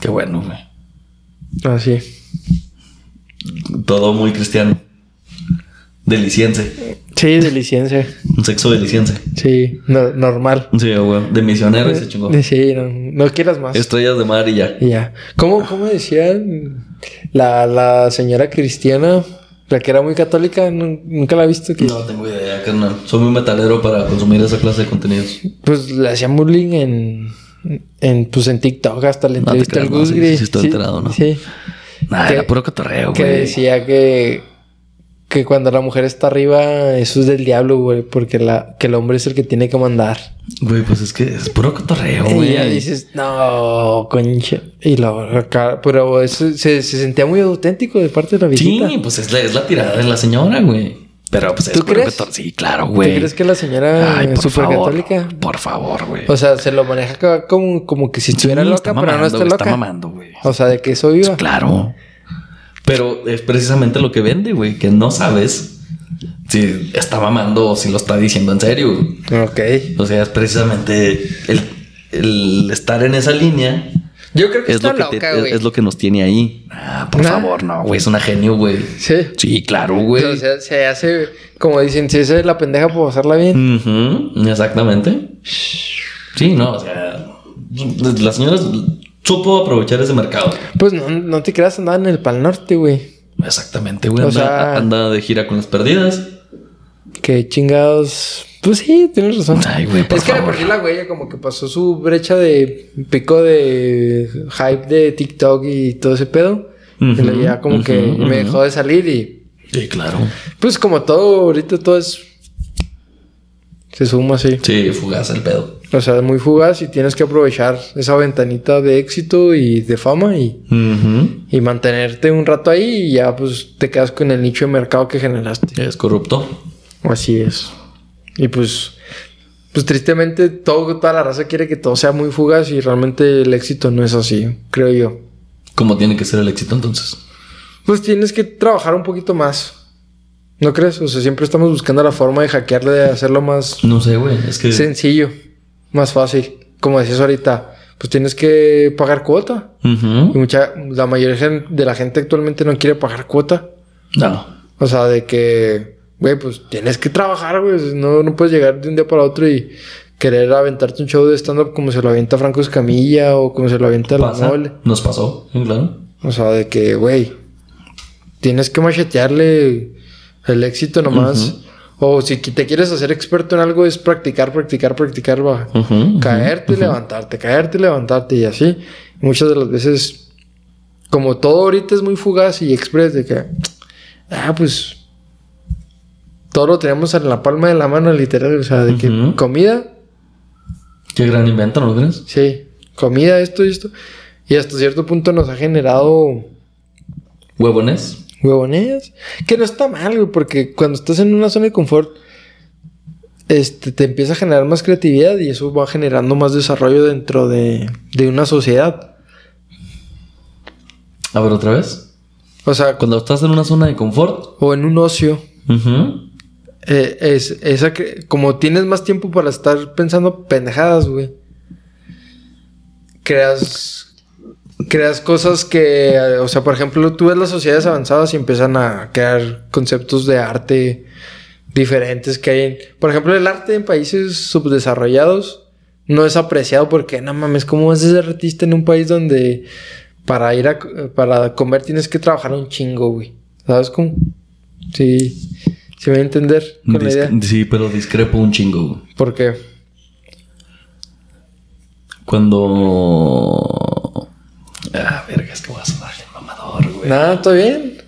B: Qué bueno, güey.
A: Así.
B: Todo muy cristiano. Deliciense.
A: Sí, de licencia.
B: Un sexo deliciense.
A: Sí, no- normal.
B: Sí, güey. De misionero y se chingó.
A: Sí, no, no quieras más.
B: Estrellas de mar y ya.
A: Y ya. ¿Cómo, cómo decían la, la señora cristiana? La que era muy católica, nu- nunca la he visto. Que,
B: No tengo idea, carnal. Soy muy metalero para consumir esa clase de contenidos.
A: Pues le hacían bullying en, en, pues en TikTok hasta la
B: te
A: entrevista al Gus
B: sí,
A: Gris.
B: sí estoy enterado, ¿no?
A: Sí.
B: Nah,
A: Que-
B: era puro cotorreo,
A: Que
B: güey.
A: decía que, que cuando la mujer está arriba, eso es del diablo, güey, porque la, que el hombre es el que tiene que mandar.
B: Güey, pues es que es puro cotorreo,
A: y
B: güey.
A: ya dices, no, concha. Y luego acá, pero eso se, se sentía muy auténtico de parte de la visita.
B: Sí, pues es la, es la tirada de la señora, güey. Pero pues es
A: ¿Tú
B: puro
A: crees?
B: cotor- Sí, claro,
A: ¿Tú
B: güey.
A: crees que la señora
B: Ay,
A: es
B: por
A: súper
B: favor.
A: católica?
B: Por favor, güey.
A: O sea, se lo maneja como, como que si estuviera
B: Sí,
A: loca,
B: está
A: pero no
B: mamando,
A: está loca.
B: Está mamando, güey.
A: O sea, de que eso iba.
B: Claro. Pero es precisamente lo que vende, güey. Que no sabes si está mamando o si lo está diciendo en serio.
A: Ok.
B: O sea, es precisamente el, el estar en esa línea
A: Yo creo que
B: es
A: está
B: lo que, te- es- lo que nos tiene ahí. Ah, por
A: Nah.
B: favor, no, güey. Es una genio, güey.
A: Sí.
B: Sí, claro, güey.
A: O sea, se hace, como dicen, si hace la pendeja por pasarla bien.
B: Exactamente. Sí, no, o sea, la señora supo aprovechar ese mercado.
A: Pues no, no te creas, andaba en el Pal Norte, güey.
B: Exactamente, güey.
A: O
B: Anda,
A: sea-
B: anda de gira con las perdidas.
A: Que chingados. Pues sí, tienes razón.
B: Ay, güey, por
A: es que de por sí la güey como que pasó su brecha de pico de hype de TikTok y todo ese pedo. y
B: Ujú,
A: luego ya como que me dejó de salir y
B: Sí, claro.
A: pues como todo, ahorita todo es... Se suma así.
B: Sí, fugaz el pedo.
A: O sea, es muy fugaz y tienes que aprovechar esa ventanita de éxito y de fama y, y mantenerte un rato ahí y ya pues te quedas con el nicho de mercado que generaste.
B: Es corrupto.
A: Así es. Y pues, pues tristemente todo, toda la raza quiere que todo sea muy fugaz y realmente el éxito no es así, creo yo.
B: ¿Cómo tiene que ser el éxito entonces?
A: Pues tienes que trabajar un poquito más. ¿No crees? O sea, siempre estamos buscando la forma de hackearle, de hacerlo más
B: No sé, güey. Es que.
A: sencillo, más fácil. Como decías ahorita, pues tienes que pagar cuota. Y mucha, la mayoría de la gente actualmente no quiere pagar cuota.
B: No.
A: O sea, de que, güey, pues tienes que trabajar, güey. No, no puedes llegar de un día para otro y querer aventarte un show de stand-up como se lo avienta Franco Escamilla o como se lo avienta la. Noble.
B: Nos pasó, claro.
A: O sea, de que, güey, tienes que machetearle el éxito nomás. O si te quieres hacer experto en algo, es practicar, practicar, practicar, caerte, levantarte, caerte, levantarte y así. Muchas de las veces, como todo ahorita es muy fugaz y express, de que, ah, pues, todo lo tenemos en la palma de la mano, literal. O sea, de que comida,
B: Qué gran invento, ¿no crees?
A: sí, comida, esto y esto. Y hasta cierto punto nos ha generado
B: Huevones.
A: Huevones. Que no está mal, güey, porque cuando estás en una zona de confort, este, te empieza a generar más creatividad y eso va generando más desarrollo dentro de, de una sociedad.
B: A ver, otra vez.
A: O sea,
B: Cuando estás en una zona de confort.
A: o en un ocio, eh, es esa que, como tienes más tiempo para estar pensando pendejadas, güey. Creas, creas cosas que, o sea, por ejemplo, tú ves las sociedades avanzadas y empiezan a crear conceptos de arte diferentes que hay. en- por ejemplo, el arte en países subdesarrollados no es apreciado porque, no mames, ¿cómo vas a ser artista en un país donde para ir a, para comer tienes que trabajar un chingo, güey? ¿Sabes cómo? Sí, sí me voy a entender con la
B: dis-
A: idea.
B: Sí, pero discrepo un chingo. güey.
A: ¿Por qué?
B: Cuando. Ah, verga, es que voy a sonar bien mamador, güey.
A: Nada, ¿todo bien?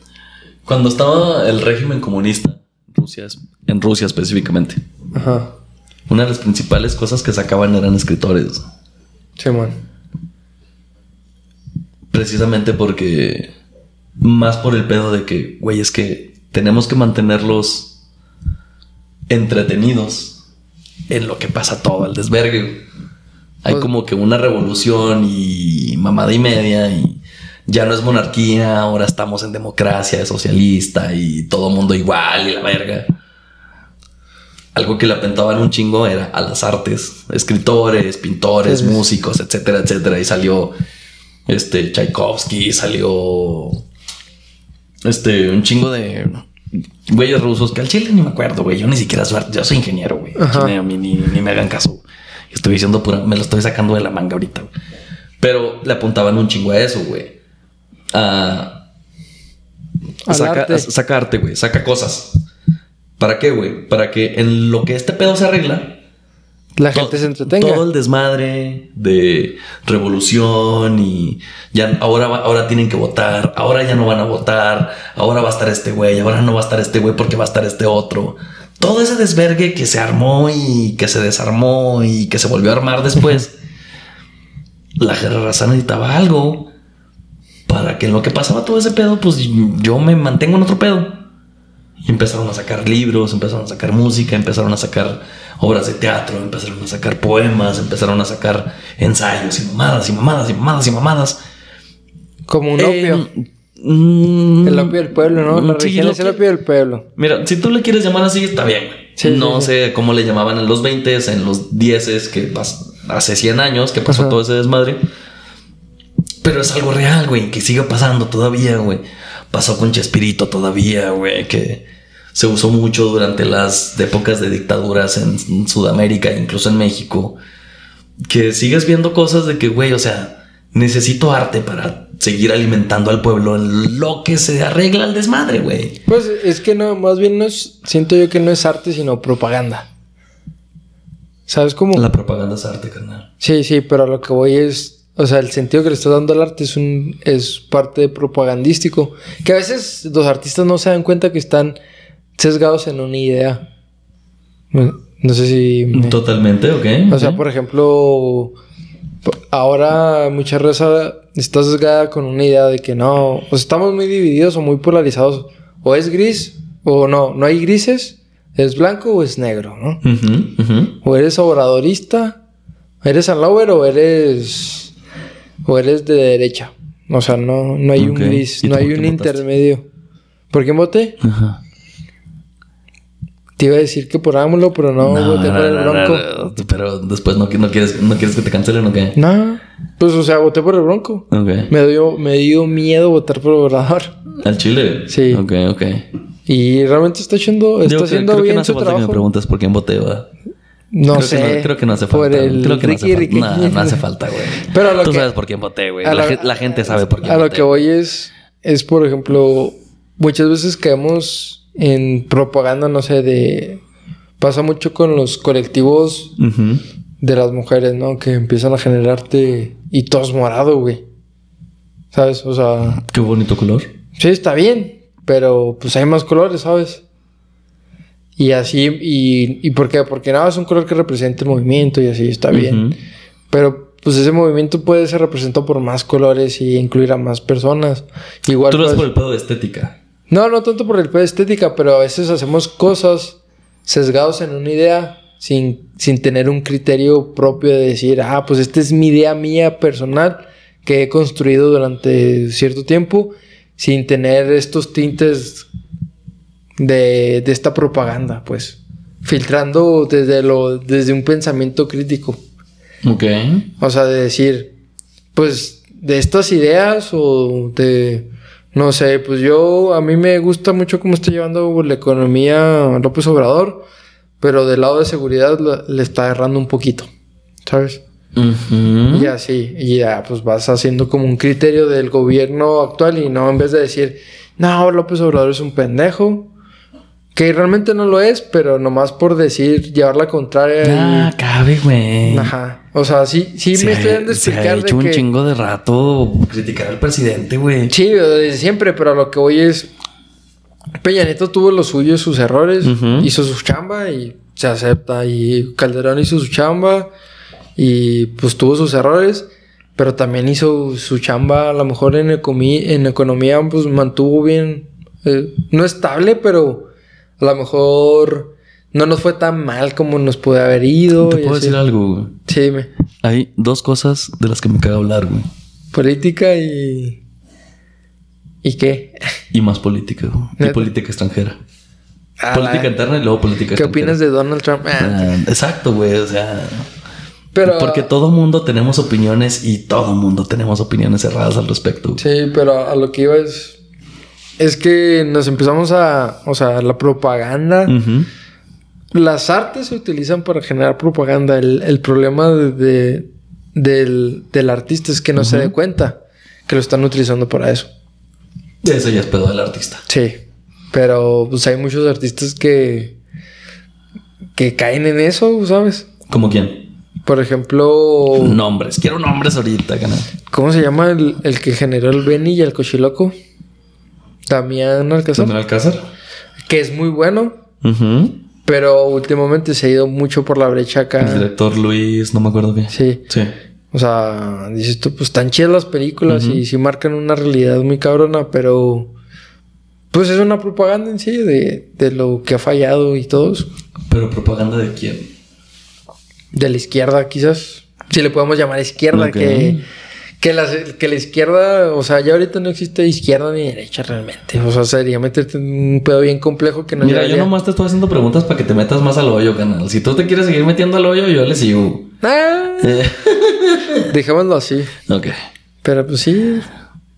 B: Cuando estaba el régimen comunista, Rusia, es- en Rusia específicamente,
A: Ajá.
B: una de las principales cosas que sacaban eran escritores.
A: Simón.
B: Precisamente porque. Más por el pedo de que, güey, es que tenemos que mantenerlos entretenidos en lo que pasa todo el desvergue. Hay
A: Pues-
B: como que una revolución y mamada y media y ya no es monarquía, ahora estamos en democracia socialista y todo mundo igual y la verga. Algo que le apentaban un chingo era a las artes, escritores, pintores,
A: Sí, sí.
B: músicos, etcétera, etcétera. Y salió este Tchaikovsky, salió este un chingo de güeyes rusos que al chile ni me acuerdo, güey. Yo ni siquiera soy, yo soy ingeniero, güey. Ni me hagan caso. Estoy diciendo pura, me lo estoy sacando de la manga ahorita, güey. Pero le apuntaban un chingo a eso, güey. A saca,
A: arte.
B: a- saca arte, güey. Saca cosas. ¿Para qué, güey? Para que en lo que este pedo se arregla,
A: La gente se entretenga.
B: Todo el desmadre de revolución y ya ahora, va- ahora tienen que votar, ahora ya no van a votar, ahora va a estar este güey, ahora no va a estar este güey porque va a estar este otro. Todo ese desvergue que se armó y que se desarmó y que se volvió a armar después. la raza necesitaba algo para que en lo que pasaba todo ese pedo, pues yo me mantengo en otro pedo. Y empezaron a sacar libros, empezaron a sacar música, empezaron a sacar obras de teatro, empezaron a sacar poemas, empezaron a sacar ensayos y mamadas y mamadas y mamadas y mamadas.
A: Como un opio.
B: Eh, mm,
A: el opio del pueblo, ¿no? La
B: sí,
A: es el opio del pueblo.
B: Mira, si tú le quieres llamar así, está bien. güey.
A: Sí,
B: no
A: sí,
B: sé cómo le llamaban en los 20, en los 10, que hace 100 años que pasó
A: Ajá.
B: todo ese desmadre. pero es algo real, güey, que sigue pasando todavía, güey. Pasó con Chespirito todavía, güey, que se usó mucho durante las épocas de dictaduras en Sudamérica, incluso en México. Que sigues viendo cosas de que, güey, o sea, necesito arte para seguir alimentando al pueblo en lo que se arregla el desmadre, güey.
A: Pues es que no, más bien no es, siento yo que no es arte, sino propaganda. ¿Sabes cómo?
B: La propaganda es arte, carnal.
A: Sí, sí, pero a lo que voy es, o sea, el sentido que le está dando al arte es un, es parte propagandístico. Que a veces los artistas no se dan cuenta que están sesgados en una idea. No, sé si... me-
B: Totalmente, ok.
A: O sea, por ejemplo, ahora mucha raza está sesgada con una idea de que no, o estamos muy divididos o muy polarizados. O es gris o no, no hay grises, es blanco o es negro, ¿no?
B: Ujú, ujú.
A: O eres obradorista, eres Lover o eres o eres de derecha. O sea, no, no hay un gris,
B: ¿Y
A: no hay un
B: votaste?
A: intermedio. ¿Por quién voté?
B: Ajá.
A: Te iba a decir que por AMLO, pero no, voté por el
B: no, no,
A: Bronco.
B: no, Pero después no, no quieres, no quieres que te cancelen o qué?
A: No, pues o sea, voté por el Bronco.
B: Ok.
A: Me dio, me dio miedo votar por Obrador.
B: ¿Al Chile?
A: Sí.
B: Ok, ok.
A: Y realmente está haciendo, está haciendo
B: creo
A: bien
B: no
A: su
B: que me
A: trabajo.
B: preguntes por quién voté, va.
A: No
B: creo
A: sé.
B: Que no, creo que no hace falta.
A: El
B: creo que no hace
A: Ricky. Ricky.
B: No, no hace falta, güey.
A: Pero a lo
B: Tú
A: que-
B: sabes por quién voté, güey.
A: a
B: La,
A: lo-
B: la gente sabe por quién
A: A lo
B: voté.
A: que voy es, es por ejemplo, muchas veces caemos en propaganda, no sé, de... Pasa mucho con los colectivos de las mujeres, ¿no? Que empiezan a generarte y todos morado, güey. ¿Sabes? O sea,
B: Qué bonito color.
A: sí está bien, pero pues hay más colores, ¿sabes? Y así, y, ¿y por qué? Porque nada, es un color que representa el movimiento y así está bien. Pero pues ese movimiento puede ser representado por más colores y incluir a más personas. Igual
B: Tú lo ves por el pedo de estética.
A: No, no tanto por el pedo de estética, pero a veces hacemos cosas sesgados en una idea sin, sin tener un criterio propio de decir, ah, pues esta es mi idea mía personal que he construido durante cierto tiempo sin tener estos tintes de, de esta propaganda, pues filtrando desde, lo, desde un pensamiento crítico.
B: Ok.
A: O sea, de decir, pues, de estas ideas o de, no sé, pues yo, a mí me gusta mucho cómo está llevando la economía López Obrador, pero del lado de seguridad le está errando un poquito, ¿sabes? Y así, y ya, pues vas haciendo como un criterio del gobierno actual y no en vez de decir, no, López Obrador es un pendejo, que realmente no lo es, pero nomás por decir, llevar la contraria.
B: Ah, cabe, güey.
A: Ajá. O sea, sí, sí
B: Se
A: me estoy dando a
B: Se ha
A: explicar
B: hecho
A: de
B: un
A: que...
B: chingo de rato criticar al presidente, güey.
A: Sí, desde siempre, pero a lo que voy es. Peña Nieto tuvo los suyos, sus errores, hizo su chamba y se acepta. Y Calderón hizo su chamba y pues tuvo sus errores, pero también hizo su chamba, a lo mejor en, economía, en economía, pues mantuvo bien, eh, no estable, pero a lo mejor no nos fue tan mal como nos puede haber ido.
B: Te puedo
A: así.
B: decir algo, güey.
A: Sí, me-
B: Hay dos cosas de las que me caga hablar, güey.
A: política y. ¿Y qué?
B: Y más política, güey. Y política extranjera.
A: Ah,
B: política interna y luego política
A: ¿Qué
B: extranjera.
A: opinas de Donald Trump? Ah,
B: Ah, exacto, güey. O sea,
A: pero,
B: porque todo mundo tenemos opiniones y todo mundo tenemos opiniones cerradas al respecto. güey.
A: Sí, pero a lo que iba es. Es que nos empezamos a. O sea, la propaganda. Las artes se utilizan para generar propaganda. El, el problema de, de- del, del artista es que no se dé cuenta que lo están utilizando para eso.
B: Eso ya es pedo del artista.
A: Sí. Pero pues hay muchos artistas que. que caen en eso, ¿sabes?
B: ¿Como quién?
A: Por ejemplo.
B: Nombres. Quiero nombres ahorita, canal.
A: ¿Cómo se llama el, el que generó el Benny y el Cochiloco? Damián Alcázar.
B: ¿Dónde Alcázar?
A: Que es muy bueno, pero últimamente se ha ido mucho por la brecha
B: El
A: acá.
B: director Luis, no me acuerdo qué.
A: Sí.
B: Sí.
A: O sea, dices tú, pues están chidas las películas y sí marcan una realidad muy cabrona, pero pues es una propaganda en sí de, de lo que ha fallado y todo eso.
B: Pero propaganda de quién?
A: De la izquierda, quizás. Si le podemos llamar izquierda,
B: Ok.
A: que, que, la, que la izquierda, o sea, ya ahorita no existe izquierda ni derecha realmente. O sea, sería meterte en un pedo bien complejo que no
B: Mira, yo nomás te estoy haciendo preguntas para que te metas más al hoyo, canal. Si tú te quieres seguir metiendo al hoyo, yo le sigo.
A: Ah,
B: Eh,
A: dejémoslo así.
B: ok.
A: Pero pues sí,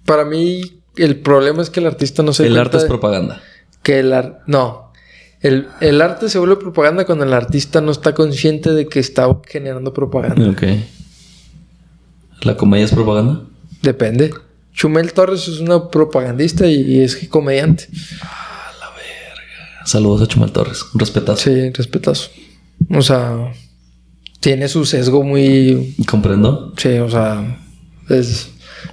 A: para mí el problema es que el artista no se
B: El arte es propaganda.
A: que el ar- no. El, el arte se vuelve propaganda cuando el artista no está consciente de que está generando propaganda.
B: Ok. ¿La comedia es propaganda?
A: Depende. Chumel Torres es una propagandista y, es comediante.
B: Saludos a Chumel Torres. Un respetazo.
A: Sí, respetazo. O sea, tiene su sesgo muy.
B: ¿Comprendo?
A: Sí, o sea, es.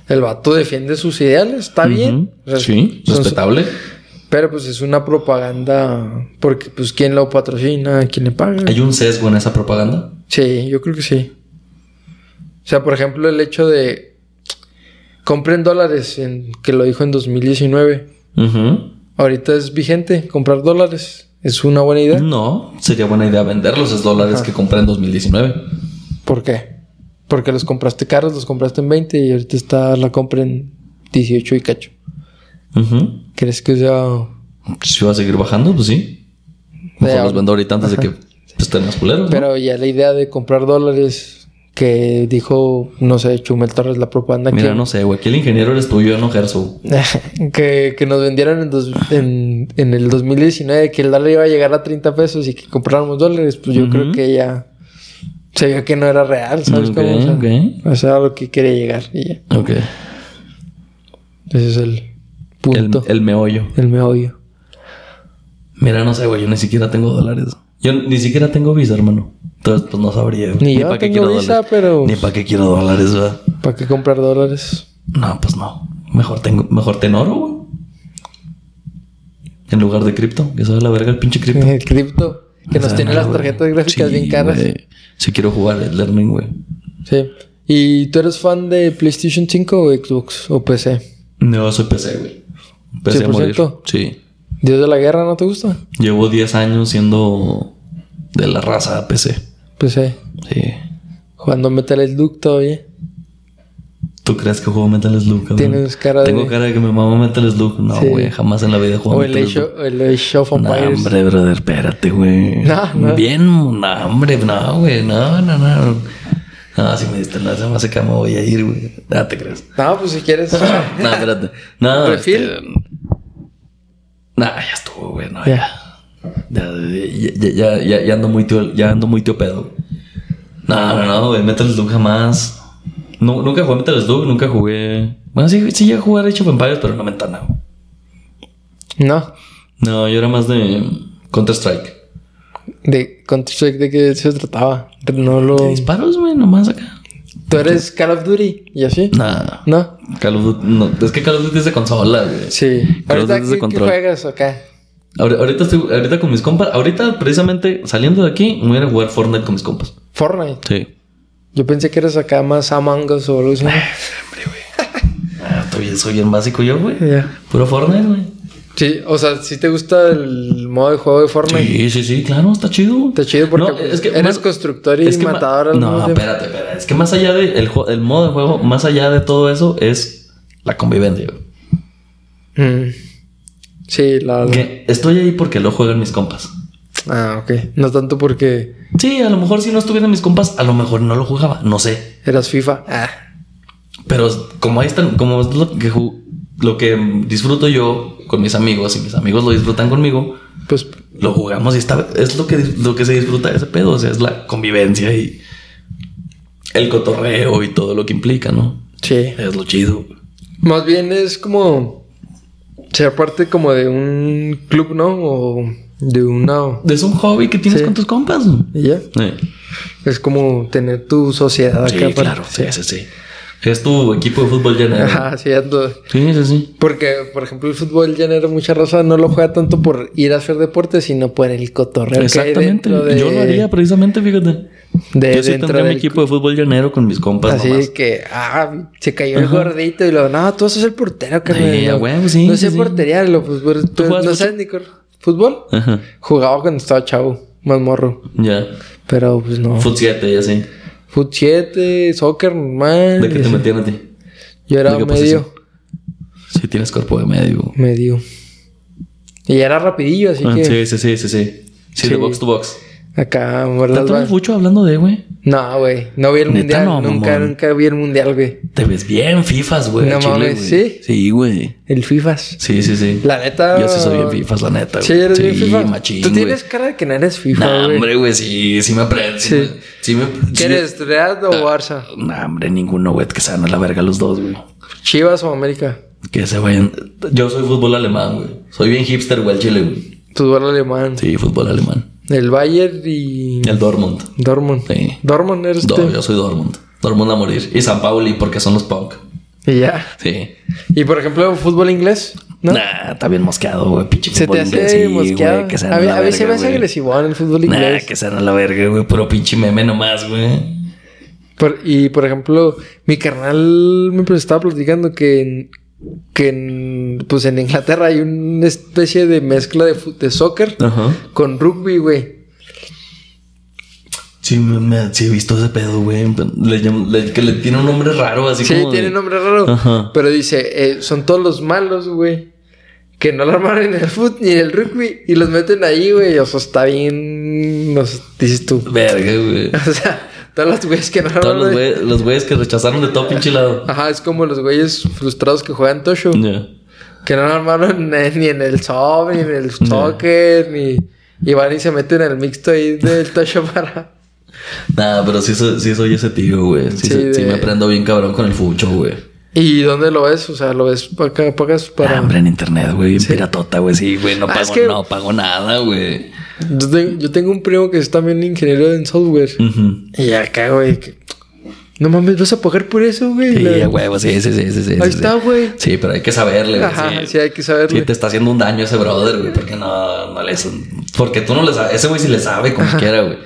A: El vato defiende sus ideales, está bien.
B: Sí,
A: son-
B: respetable.
A: Pero pues es una propaganda. Porque, pues, ¿quién lo patrocina? ¿Quién le paga?
B: ¿Hay un sesgo en esa propaganda?
A: Sí, yo creo que sí. O sea, por ejemplo, el hecho de compren dólares, en, que lo dijo en 2019.
B: Ujú.
A: Ahorita es vigente comprar dólares. Es una buena idea.
B: No, sería buena idea vender los dólares
A: Ajá.
B: que compré en 2019.
A: ¿Por qué? Porque los compraste caros, los compraste en 20 y ahorita está la compra en 18 y cacho.
B: Ujú.
A: ¿Crees que sea
B: Si va a seguir bajando, pues sí. Mejor los vendo ahorita antes de que pues, estén más culeros. ¿no?
A: Pero ya la idea de comprar dólares que dijo, no sé, Chumel Torres, la propaganda
B: Mira,
A: que,
B: no sé, güey. Aquí el ingeniero eres tú, yo no Gerso.
A: que, que nos vendieron en, dos- en, en el 2019 que el dólar iba a llegar a 30 pesos y que compráramos dólares, pues yo creo que ya se vio que no era real, ¿sabes cómo? O sea, o lo que quería llegar y ya.
B: Ok.
A: Ese es el
B: El,
A: punto, el,
B: el meollo.
A: meollo.
B: Mira, no sé, güey. Yo ni siquiera tengo dólares. Yo ni siquiera tengo visa, hermano. Entonces, pues no sabría.
A: Ni yo
B: pa' qué quiero
A: visa,
B: dólares.
A: pero-
B: Ni para qué quiero dólares, ¿verdad?
A: ¿Para qué comprar dólares?
B: No, pues no. Mejor tengo, mejor ten oro, güey. En lugar de cripto. Que sabe la verga el pinche cripto.
A: El cripto, que nos
B: O sea,
A: tiene
B: no,
A: las tarjetas gráficas
B: Sí,
A: bien caras.
B: Si quiero jugar el learning, güey.
A: Sí. ¿Y tú eres fan de PlayStation 5 o Xbox o PC?
B: No, soy PC, güey. PC a morir.
A: 100%?
B: Sí.
A: ¿Dios de la guerra no te gusta?
B: Llevo 10 años siendo de la raza PC.
A: PC.
B: Sí.
A: Jugando Metal Slug todavía.
B: ¿Tú crees que juego Metal Slug?
A: Tienes cara de-
B: Tengo cara de que me mamo Metal Slug. No,
A: Sí.
B: güey. Jamás en la vida
A: O el
B: Metal Slug.
A: of- el Age of
B: No,
A: Empires.
B: hombre, brother, espérate, güey.
A: No, no.
B: Bien, no, hombre, no, güey, no, no, no. No, si me diste la se me hace que me voy a ir, güey. No te creas.
A: No, pues si quieres.
B: No, espérate. No,
A: ¿Refil?
B: este, No, ya estuvo, güey, no,
A: Ya.
B: ya. Ya, ya, ya, ando muy tío, ya ando muy tío pedo. No, no, no, güey, Metal Slug jamás. No, nunca jugué Metal Slug, nunca jugué. Bueno, sí, sí llegué a jugar Age of Empires, pero no me entanaba.
A: no.
B: No, yo era más de Counter Strike.
A: De Counter-Strike, ¿de qué se trataba? No lo...
B: De disparos, güey, nomás acá.
A: ¿Tú eres Call of Duty y así?
B: Nah.
A: ¿No?
B: Call of Duty, no, es que Call of Duty es de consola, güey.
A: Sí.
B: Call of Duty es de
A: ¿qué, qué
B: control.
A: juegas acá?
B: Ahorita estoy, ahorita con mis compas, ahorita precisamente saliendo de aquí, me voy a ir a jugar Fortnite con mis compas.
A: Fortnite.
B: Sí.
A: Yo pensé que eras acá más Among Us o algo así.
B: Ah, estoy, soy bien básico yo, güey.
A: Ya.
B: Puro Fortnite, güey.
A: Sí, o sea, si te gusta el modo de juego de Fortnite,
B: Sí, sí, sí, claro, está chido.
A: está chido porque
B: No, es que
A: eres
B: más-
A: constructor y
B: es que ma-
A: matador al
B: No, espérate, espérate. Es que más allá del el modo de juego, más allá de todo eso, es la convivencia, güey.
A: Mm. Sí, la...
B: Que estoy ahí porque lo juegan mis compas.
A: Ah, ok. No tanto porque
B: Sí, a lo mejor si no estuvieran mis compas, a lo mejor no lo jugaba, no sé.
A: eras FIFA. Ah.
B: Pero como ahí están, como es lo que, lo que disfruto yo con mis amigos y mis amigos lo disfrutan conmigo,
A: Pues
B: lo jugamos y está, es lo que, lo que se disfruta de ese pedo, o sea, es la convivencia y el cotorreo y todo lo que implica, ¿no?
A: sí.
B: Es lo chido.
A: Más bien es como ser parte como de un club, ¿no? O de una...
B: Es un hobby que tienes
A: Sí.
B: con tus compas.
A: ¿Y ya?
B: Sí,
A: Es como tener tu sociedad
B: Sí,
A: acá. aparte.
B: claro, sí, sí, sí. Es tu equipo de fútbol llanero.
A: Ajá, sí.
B: Sí, sí, sí.
A: Porque, por ejemplo, el fútbol llanero, mucha raza no lo juega tanto por ir a hacer deporte, sino por el cotorreo. que hay
B: Exactamente.
A: de-
B: Yo lo haría precisamente, fíjate.
A: De,
B: Yo sí
A: dentro
B: tendría mi
A: del
B: equipo de fútbol llanero con mis compas
A: Así
B: nomás.
A: que, ah, se cayó el gordito y lo, no, tú vas a ser portero, carnal.
B: Sí, a
A: no,
B: huevo, sí,
A: No
B: sí,
A: sé
B: sí.
A: portería, lo, pues, pues, tú
B: juegas
A: no
B: mucho?
A: sabes ni cor- ¿Fútbol?
B: Ajá.
A: Jugaba cuando estaba chavo, más morro.
B: Ya.
A: Pero, pues, no.
B: Foot 7 y así.
A: Fut 7, soccer normal.
B: ¿De qué te metían a ti?
A: Yo era
B: ¿De qué
A: medio,
B: Si tienes cuerpo de medio.
A: medio. Y era rapidillo, así
B: Ah,
A: que...
B: sí, sí, sí, sí, sí. Sí, de
A: Sí.
B: box to box.
A: Acá,
B: ¿Tanto fucho hablando de, güey?
A: No, güey. No vi el
B: Neta,
A: mundial.
B: no,
A: nunca,
B: mamón.
A: nunca vi el mundial, güey.
B: Te ves bien fifas, güey.
A: No mames. ¿sí?
B: Sí, güey.
A: El FIFAs.
B: Sí, sí, sí.
A: La neta.
B: Yo sí soy bien fifas, la neta, güey.
A: Sí, eres bien FIFA.
B: machín,
A: Tú tienes cara de que no eres FIFA,
B: Nah,
A: güey.
B: hombre, güey, sí, sí me aprende. Sí.
A: Sí.
B: me- Sí, me.
A: ¿Qué
B: sí-
A: eres? ¿Real o Barça?
B: Nah, hombre, ninguno, güey, que se van a la verga los dos, güey.
A: ¿Chivas o América?
B: Que se vayan. Yo soy fútbol alemán, güey. Soy bien hipster, güey, al chile, güey.
A: Fútbol alemán.
B: Sí, fútbol alemán.
A: El Bayern y.
B: El Dortmund.
A: Dortmund.
B: Sí.
A: Dortmund eres
B: Do-
A: tú.
B: yo soy Dortmund. Dortmund a morir. Y San Pauli, porque son los punk.
A: Y ya.
B: Sí.
A: Y por ejemplo, fútbol inglés. ¿No?
B: Nah, está bien mosqueado, güey. Pinche
A: Se te hace
B: inglés.
A: Mosqueado.
B: güey, que se
A: a mí, a mí se me hace agresivo en el fútbol
B: Nah,
A: inglés.
B: que se a la verga, güey. Puro pinche meme nomás, güey.
A: Por- y por ejemplo, mi carnal me pues, estaba platicando que en, que en, pues en Inglaterra hay una especie de mezcla de, de soccer
B: Ajá.
A: con rugby, güey.
B: Sí, me, me- sí he visto ese pedo, güey. Le llam- le- que le tiene un nombre raro, así
A: Sí,
B: como. de-
A: tiene nombre raro.
B: Ajá.
A: Pero dice, eh, son todos los malos, güey. Que no lo armaron en el fútbol ni en el rugby. Y los meten ahí, güey. O sea, está bien. No sé, dices tú.
B: Verga, güey.
A: O sea, todos los güeyes que no
B: Todos los güeyes, los güeyes que rechazaron de todo pinche lado.
A: Ajá, es como los güeyes frustrados que juegan Tosho. Que no lo armaron ni en el soft, ni en el soccer, ni... Y van y se meten en el mixto ahí del Tosho para...
B: Nah, pero sí, soy- sí soy ese tío, güey. Sí,
A: Sí,
B: sí me prendo bien cabrón con el fucho, güey.
A: ¿Y dónde lo ves? O sea, ¿lo ves para acá? ¿Pagas para...?
B: Ah, hombre, en internet, güey. En piratota, güey. Sí, güey. No
A: Ah,
B: pago,
A: es que-
B: no pago nada, güey.
A: Yo, te- yo tengo un primo que es también ingeniero en software.
B: Ujú.
A: Y acá, güey... que- No mames, ¿vas a pagar por eso, güey?
B: Sí,
A: La-
B: huevo, sí, sí, sí, sí.
A: Ahí
B: sí,
A: está, güey.
B: Sí, pero hay que saberle, güey.
A: Ajá,
B: sí.
A: sí, hay que saberle.
B: Sí, te está haciendo un daño ese brother, güey, porque no, no le Porque tú no le sabes. Ese güey sí le sabe como quiera, güey.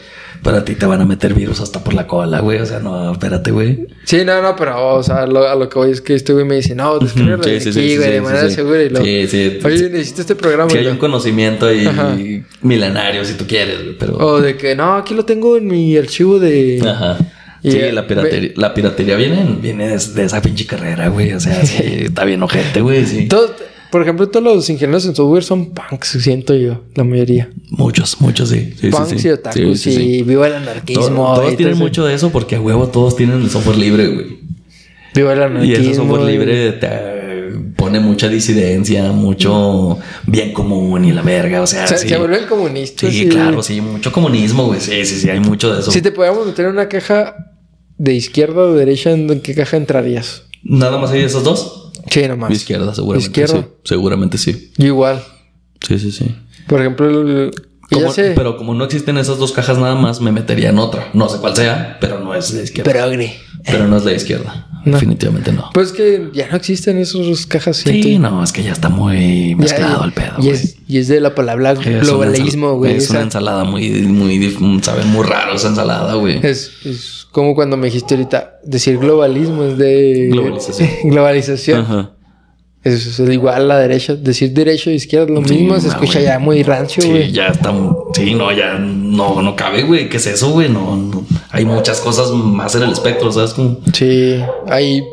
B: Pero a ti te van a meter virus hasta por la cola, güey. O sea, no, espérate, güey.
A: Sí, no, no, pero, o sea, lo- a lo que voy es que este güey me dice, no, descárgalo
B: Sí,
A: de
B: sí,
A: aquí,
B: sí,
A: güey, de manera
B: sí.
A: segura. Y lo,
B: Sí, sí.
A: Oye, necesito este programa. Y
B: hay un conocimiento
A: Ajá.
B: milenario, si tú quieres, güey. Pero.
A: O de que, no, aquí lo tengo en mi archivo de...
B: Ajá.
A: Y,
B: sí,
A: eh,
B: la piratería, la piratería viene, viene de, de esa pinche carrera, güey. O sea, sí, está bien ojete, güey. Sí.
A: Por ejemplo, todos los ingenieros en software son punks, siento yo, la mayoría.
B: Muchos, muchos, sí. sí, sí,
A: punks
B: sí.
A: y otakus
B: Sí, sí, sí.
A: y viva el anarquismo.
B: todos
A: y
B: tienen mucho de eso porque a huevo todos tienen el software libre, güey.
A: Viva el
B: Y
A: anarquismo.
B: ese software
A: y-
B: libre te pone mucha disidencia, mucho bien común y la verga, o sea,
A: O sea,
B: sí.
A: se vuelven comunistas.
B: Sí,
A: y-
B: claro, sí, mucho comunismo, güey. Sí, sí, sí, hay mucho de eso.
A: Si te podíamos meter en una caja de izquierda o de derecha, ¿en qué caja entrarías?
B: Nada más hay esos dos.
A: Sí, nomás.
B: Izquierda, seguramente.
A: Izquierda.
B: Sí, seguramente sí.
A: Yo igual.
B: Sí, sí, sí.
A: Por ejemplo, el-
B: Como-. Pero como no existen esas dos cajas nada más, me metería en otra. No sé cuál sea, pero no es de izquierda. Pero,
A: Progre.
B: no es de izquierda.
A: No.
B: Definitivamente no.
A: Pues que ya no existen esas cajas.
B: Sí, no, es que ya está muy
A: Ya-
B: mezclado el pedo.
A: Y es, y es de la palabra
B: Es
A: globalismo, güey.
B: Es una ensalada muy, muy, sabe muy raro esa ensalada, güey.
A: Es, es como cuando me dijiste ahorita, decir globalismo es de...
B: Globalización.
A: globalización.
B: Ajá.
A: Es, es igual la derecha. Decir derecho e izquierda es lo
B: Sí,
A: mismo. Se escucha
B: güey.
A: ya muy rancio,
B: Sí,
A: güey.
B: ya está. Sí, no, ya no, no cabe, güey. ¿Qué es eso, güey? No, no. Hay muchas cosas más en el espectro, ¿sabes? Como...
A: Sí. Hay...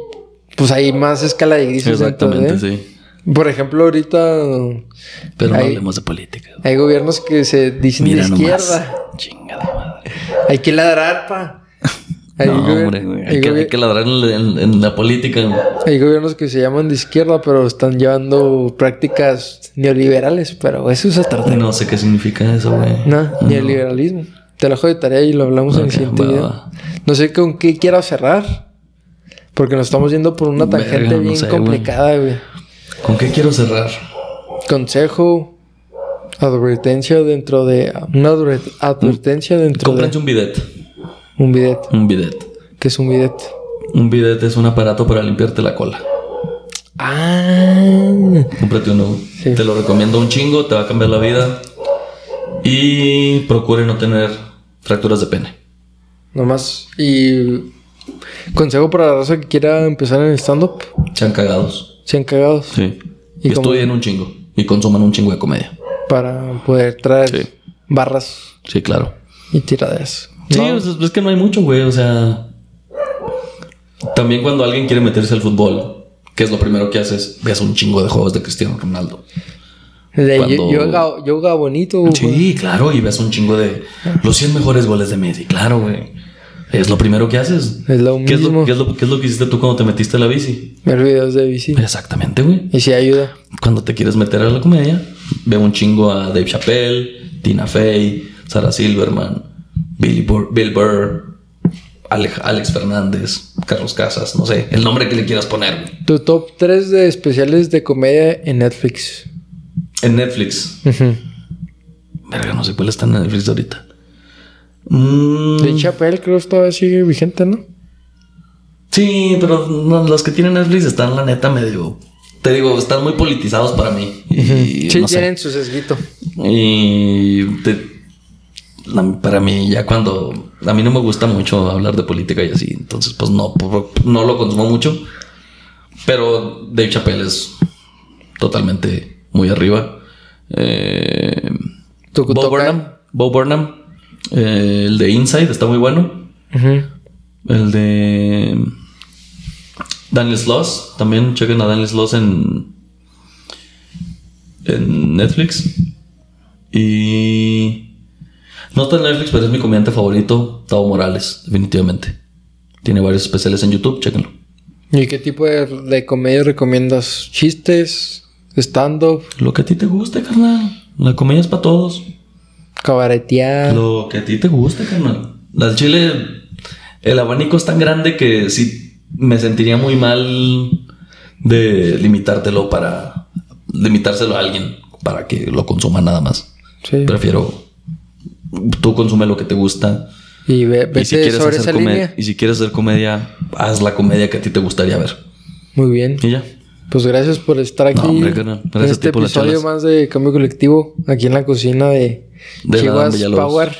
A: Pues hay más escala de grises
B: Exactamente, sí.
A: Por ejemplo, ahorita
B: Pero no hablemos de política. güey.
A: hay gobiernos que se dicen
B: Mira
A: de
B: nomás.
A: izquierda.
B: Chingada madre.
A: Hay que ladrar, pa. Hay
B: no,
A: gobier-
B: hombre, güey.
A: hay
B: Hay, que,
A: gobier-
B: hay que ladrar en, la política.
A: Hay gobiernos que se llaman de izquierda, pero están llevando prácticas neoliberales. Pero eso es otra tema.
B: No sé qué significa eso, güey.
A: No, neoliberalismo. Te lo dejo de tarea y lo hablamos en el siguiente
B: va,
A: video.
B: va.
A: No sé con qué quiero cerrar. Porque nos estamos yendo por una tangente
B: no
A: bien
B: sé,
A: complicada, güey.
B: ¿Con qué quiero cerrar?
A: Consejo, advertencia dentro de... Una adver- advertencia dentro
B: Cómprense
A: de...
B: un bidet.
A: Un bidet.
B: Un bidet.
A: ¿Qué es un bidet?
B: Un bidet es un aparato para limpiarte la cola.
A: Ah...
B: Cómprate uno.
A: Sí.
B: Te lo recomiendo un chingo, te va a cambiar la vida. Y procure no tener fracturas de pene.
A: Nomás. Y... Consejo para la raza que quiera empezar en el stand-up.
B: Sean cagados.
A: Sean cagados.
B: Sí.
A: ¿Y
B: Y, estudien un chingo. Y consuman un chingo de comedia.
A: Para poder traer
B: Sí.
A: barras
B: Sí, claro.
A: y tiraderas.
B: Sí,
A: No,
B: es, es que no hay mucho, güey. O sea. También cuando alguien quiere meterse al fútbol, ¿qué es lo primero que haces? Ves un chingo de juegos de Cristiano Ronaldo.
A: De
B: Cuando-
A: yoga, yoga bonito. güey.
B: Sí, claro, y ves un chingo de los 100 mejores goles de Messi, claro, güey. Es lo primero que haces.
A: Es lo
B: ¿Qué es lo,
A: mismo.
B: qué es lo- qué es lo que hiciste tú cuando te metiste a la bici?
A: Ver videos de bici.
B: Exactamente, güey.
A: Y sí ayuda.
B: Cuando te quieres meter a la comedia, veo un chingo a Dave Chappelle, Tina Fey, Sarah Silverman, Bill Burr, Alex, Fernández, Carlos Casas, no sé, el nombre que le quieras poner.
A: Tu top 3 de especiales de comedia en Netflix.
B: En Netflix. Verga, no sé cuál está en Netflix ahorita. Mm,
A: De Chappelle creo que todavía sigue vigente, ¿no?
B: Sí, pero no, los que tienen Netflix están, la neta, medio. Te digo, están muy politizados para mí. Y,
A: sí,
B: no sé.
A: tienen su sesguito.
B: Y te- la- para mí, ya cuando. A mí no me gusta mucho hablar de política y así. Entonces, pues no, no lo consumo mucho. Pero Dave Chappelle es totalmente muy arriba. Eh, Bo Burnham. Bo Burnham. eh, el de Inside está muy bueno. El de Daniel Sloss. También chequen a Daniel Sloss en, en Netflix. Y no está en Netflix, pero es mi comediante favorito, Tavo Morales, definitivamente. Tiene varios especiales en YouTube, chequenlo.
A: ¿Y qué tipo de, de comedia recomiendas? ¿Chistes? ¿Stand-up?
B: Lo que a ti te guste, carnal. La comedia es para todos.
A: ¿Cabaretear?
B: Lo que a ti te guste, carnal. Al chile, el abanico es tan grande que sí me sentiría muy mal de limitártelo para. limitárselo a alguien para que lo consuma nada más.
A: Sí.
B: Prefiero. Tú consume lo que te gusta.
A: Y ve, vete
B: y, si quieres
A: sobre
B: hacer
A: esa
B: come-
A: línea.
B: y si quieres hacer comedia, haz la comedia que a ti te gustaría ver.
A: Muy bien.
B: Y ya.
A: Pues gracias por estar aquí
B: No, hombre,
A: en
B: a
A: este
B: ti por las
A: episodio más de Cambio Colectivo aquí en la cocina de,
B: De Villalobos.
A: Power.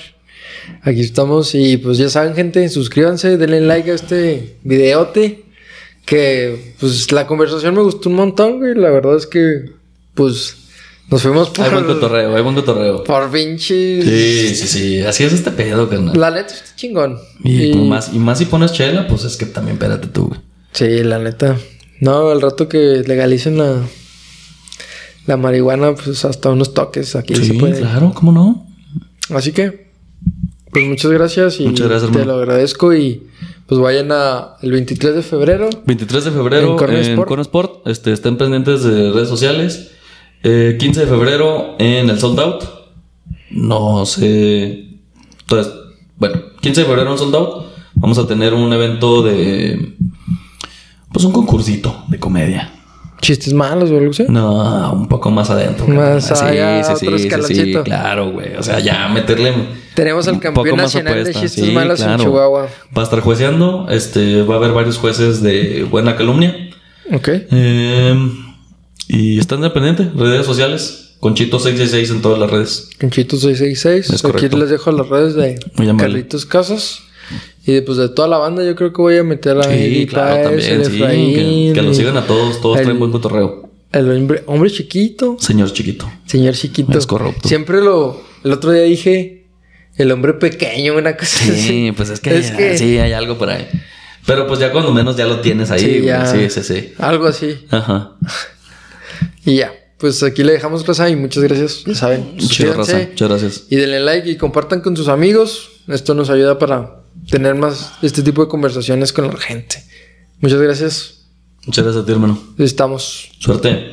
A: Aquí estamos y pues ya saben gente, suscríbanse, denle like a este videote que pues la conversación me gustó un montón, güey. La verdad es que pues nos fuimos por
B: Hay buen cotorreo, hay buen cotorreo.
A: por pinches.
B: Sí, sí, sí. Así es este pedo, carnal.
A: La neta está chingón.
B: Y,
A: Y-
B: más, y más si pones chela, pues es que también espérate tú. güey.
A: Sí, la neta. No, al rato que legalicen la, la marihuana, pues hasta unos toques aquí se
B: Sí,
A: puede.
B: claro, ¿cómo no?
A: Así que, pues muchas gracias y
B: Muchas gracias,
A: te
B: hermano.
A: lo agradezco y pues vayan a el 23 de febrero.
B: 23 de febrero
A: En Corner
B: en
A: Sport.
B: Corner Sport. Este, estén pendientes de redes sociales. Eh, 15 de febrero en el Sold Out. No sé. Entonces, bueno, 15 de febrero en Sold Out. Vamos a tener un evento de. Pues un concursito de comedia.
A: Chistes malos o algo así.
B: No, un poco más adentro.
A: Más allá, otro escaloncito.
B: claro, güey. O sea, ya meterle.
A: Tenemos al campeón nacional de chistes
B: Sí,
A: malos en. Chihuahua.
B: Va a estar jueceando. Este, va a haber varios jueces de buena calumnia.
A: Ok.
B: Eh, y están dependientes, redes sociales. Conchito666 en todas las redes.
A: Conchito 666.
B: Es
A: Aquí
B: correcto.
A: les dejo las redes de. Carlitos Casas. Y pues de toda la banda yo creo que voy a meter a
B: Sí, claro, también. Sí, que,
A: Efraín,
B: que lo
A: y
B: sigan a todos. Todos
A: el-
B: traen buen cotorreo.
A: El hombre, hombre chiquito.
B: Señor chiquito.
A: Señor chiquito.
B: Es corrupto.
A: Siempre lo... El otro día dije... El hombre pequeño, una cosa así.
B: Sí, pues es que,
A: Es que-
B: sí, hay algo por ahí. Pero pues ya cuando menos ya lo tienes ahí.
A: Sí, ya.
B: sí, sí, sí.
A: Algo así.
B: Ajá.
A: Y ya. Pues aquí le dejamos raza y muchas gracias. Ya saben.
B: Raza.
A: suscríbanse
B: Muchas gracias.
A: Y denle like y compartan con sus amigos. Esto nos ayuda para tener más este tipo de conversaciones con la gente. Muchas gracias.
B: Muchas gracias a ti, hermano.
A: Estamos.
B: Suerte.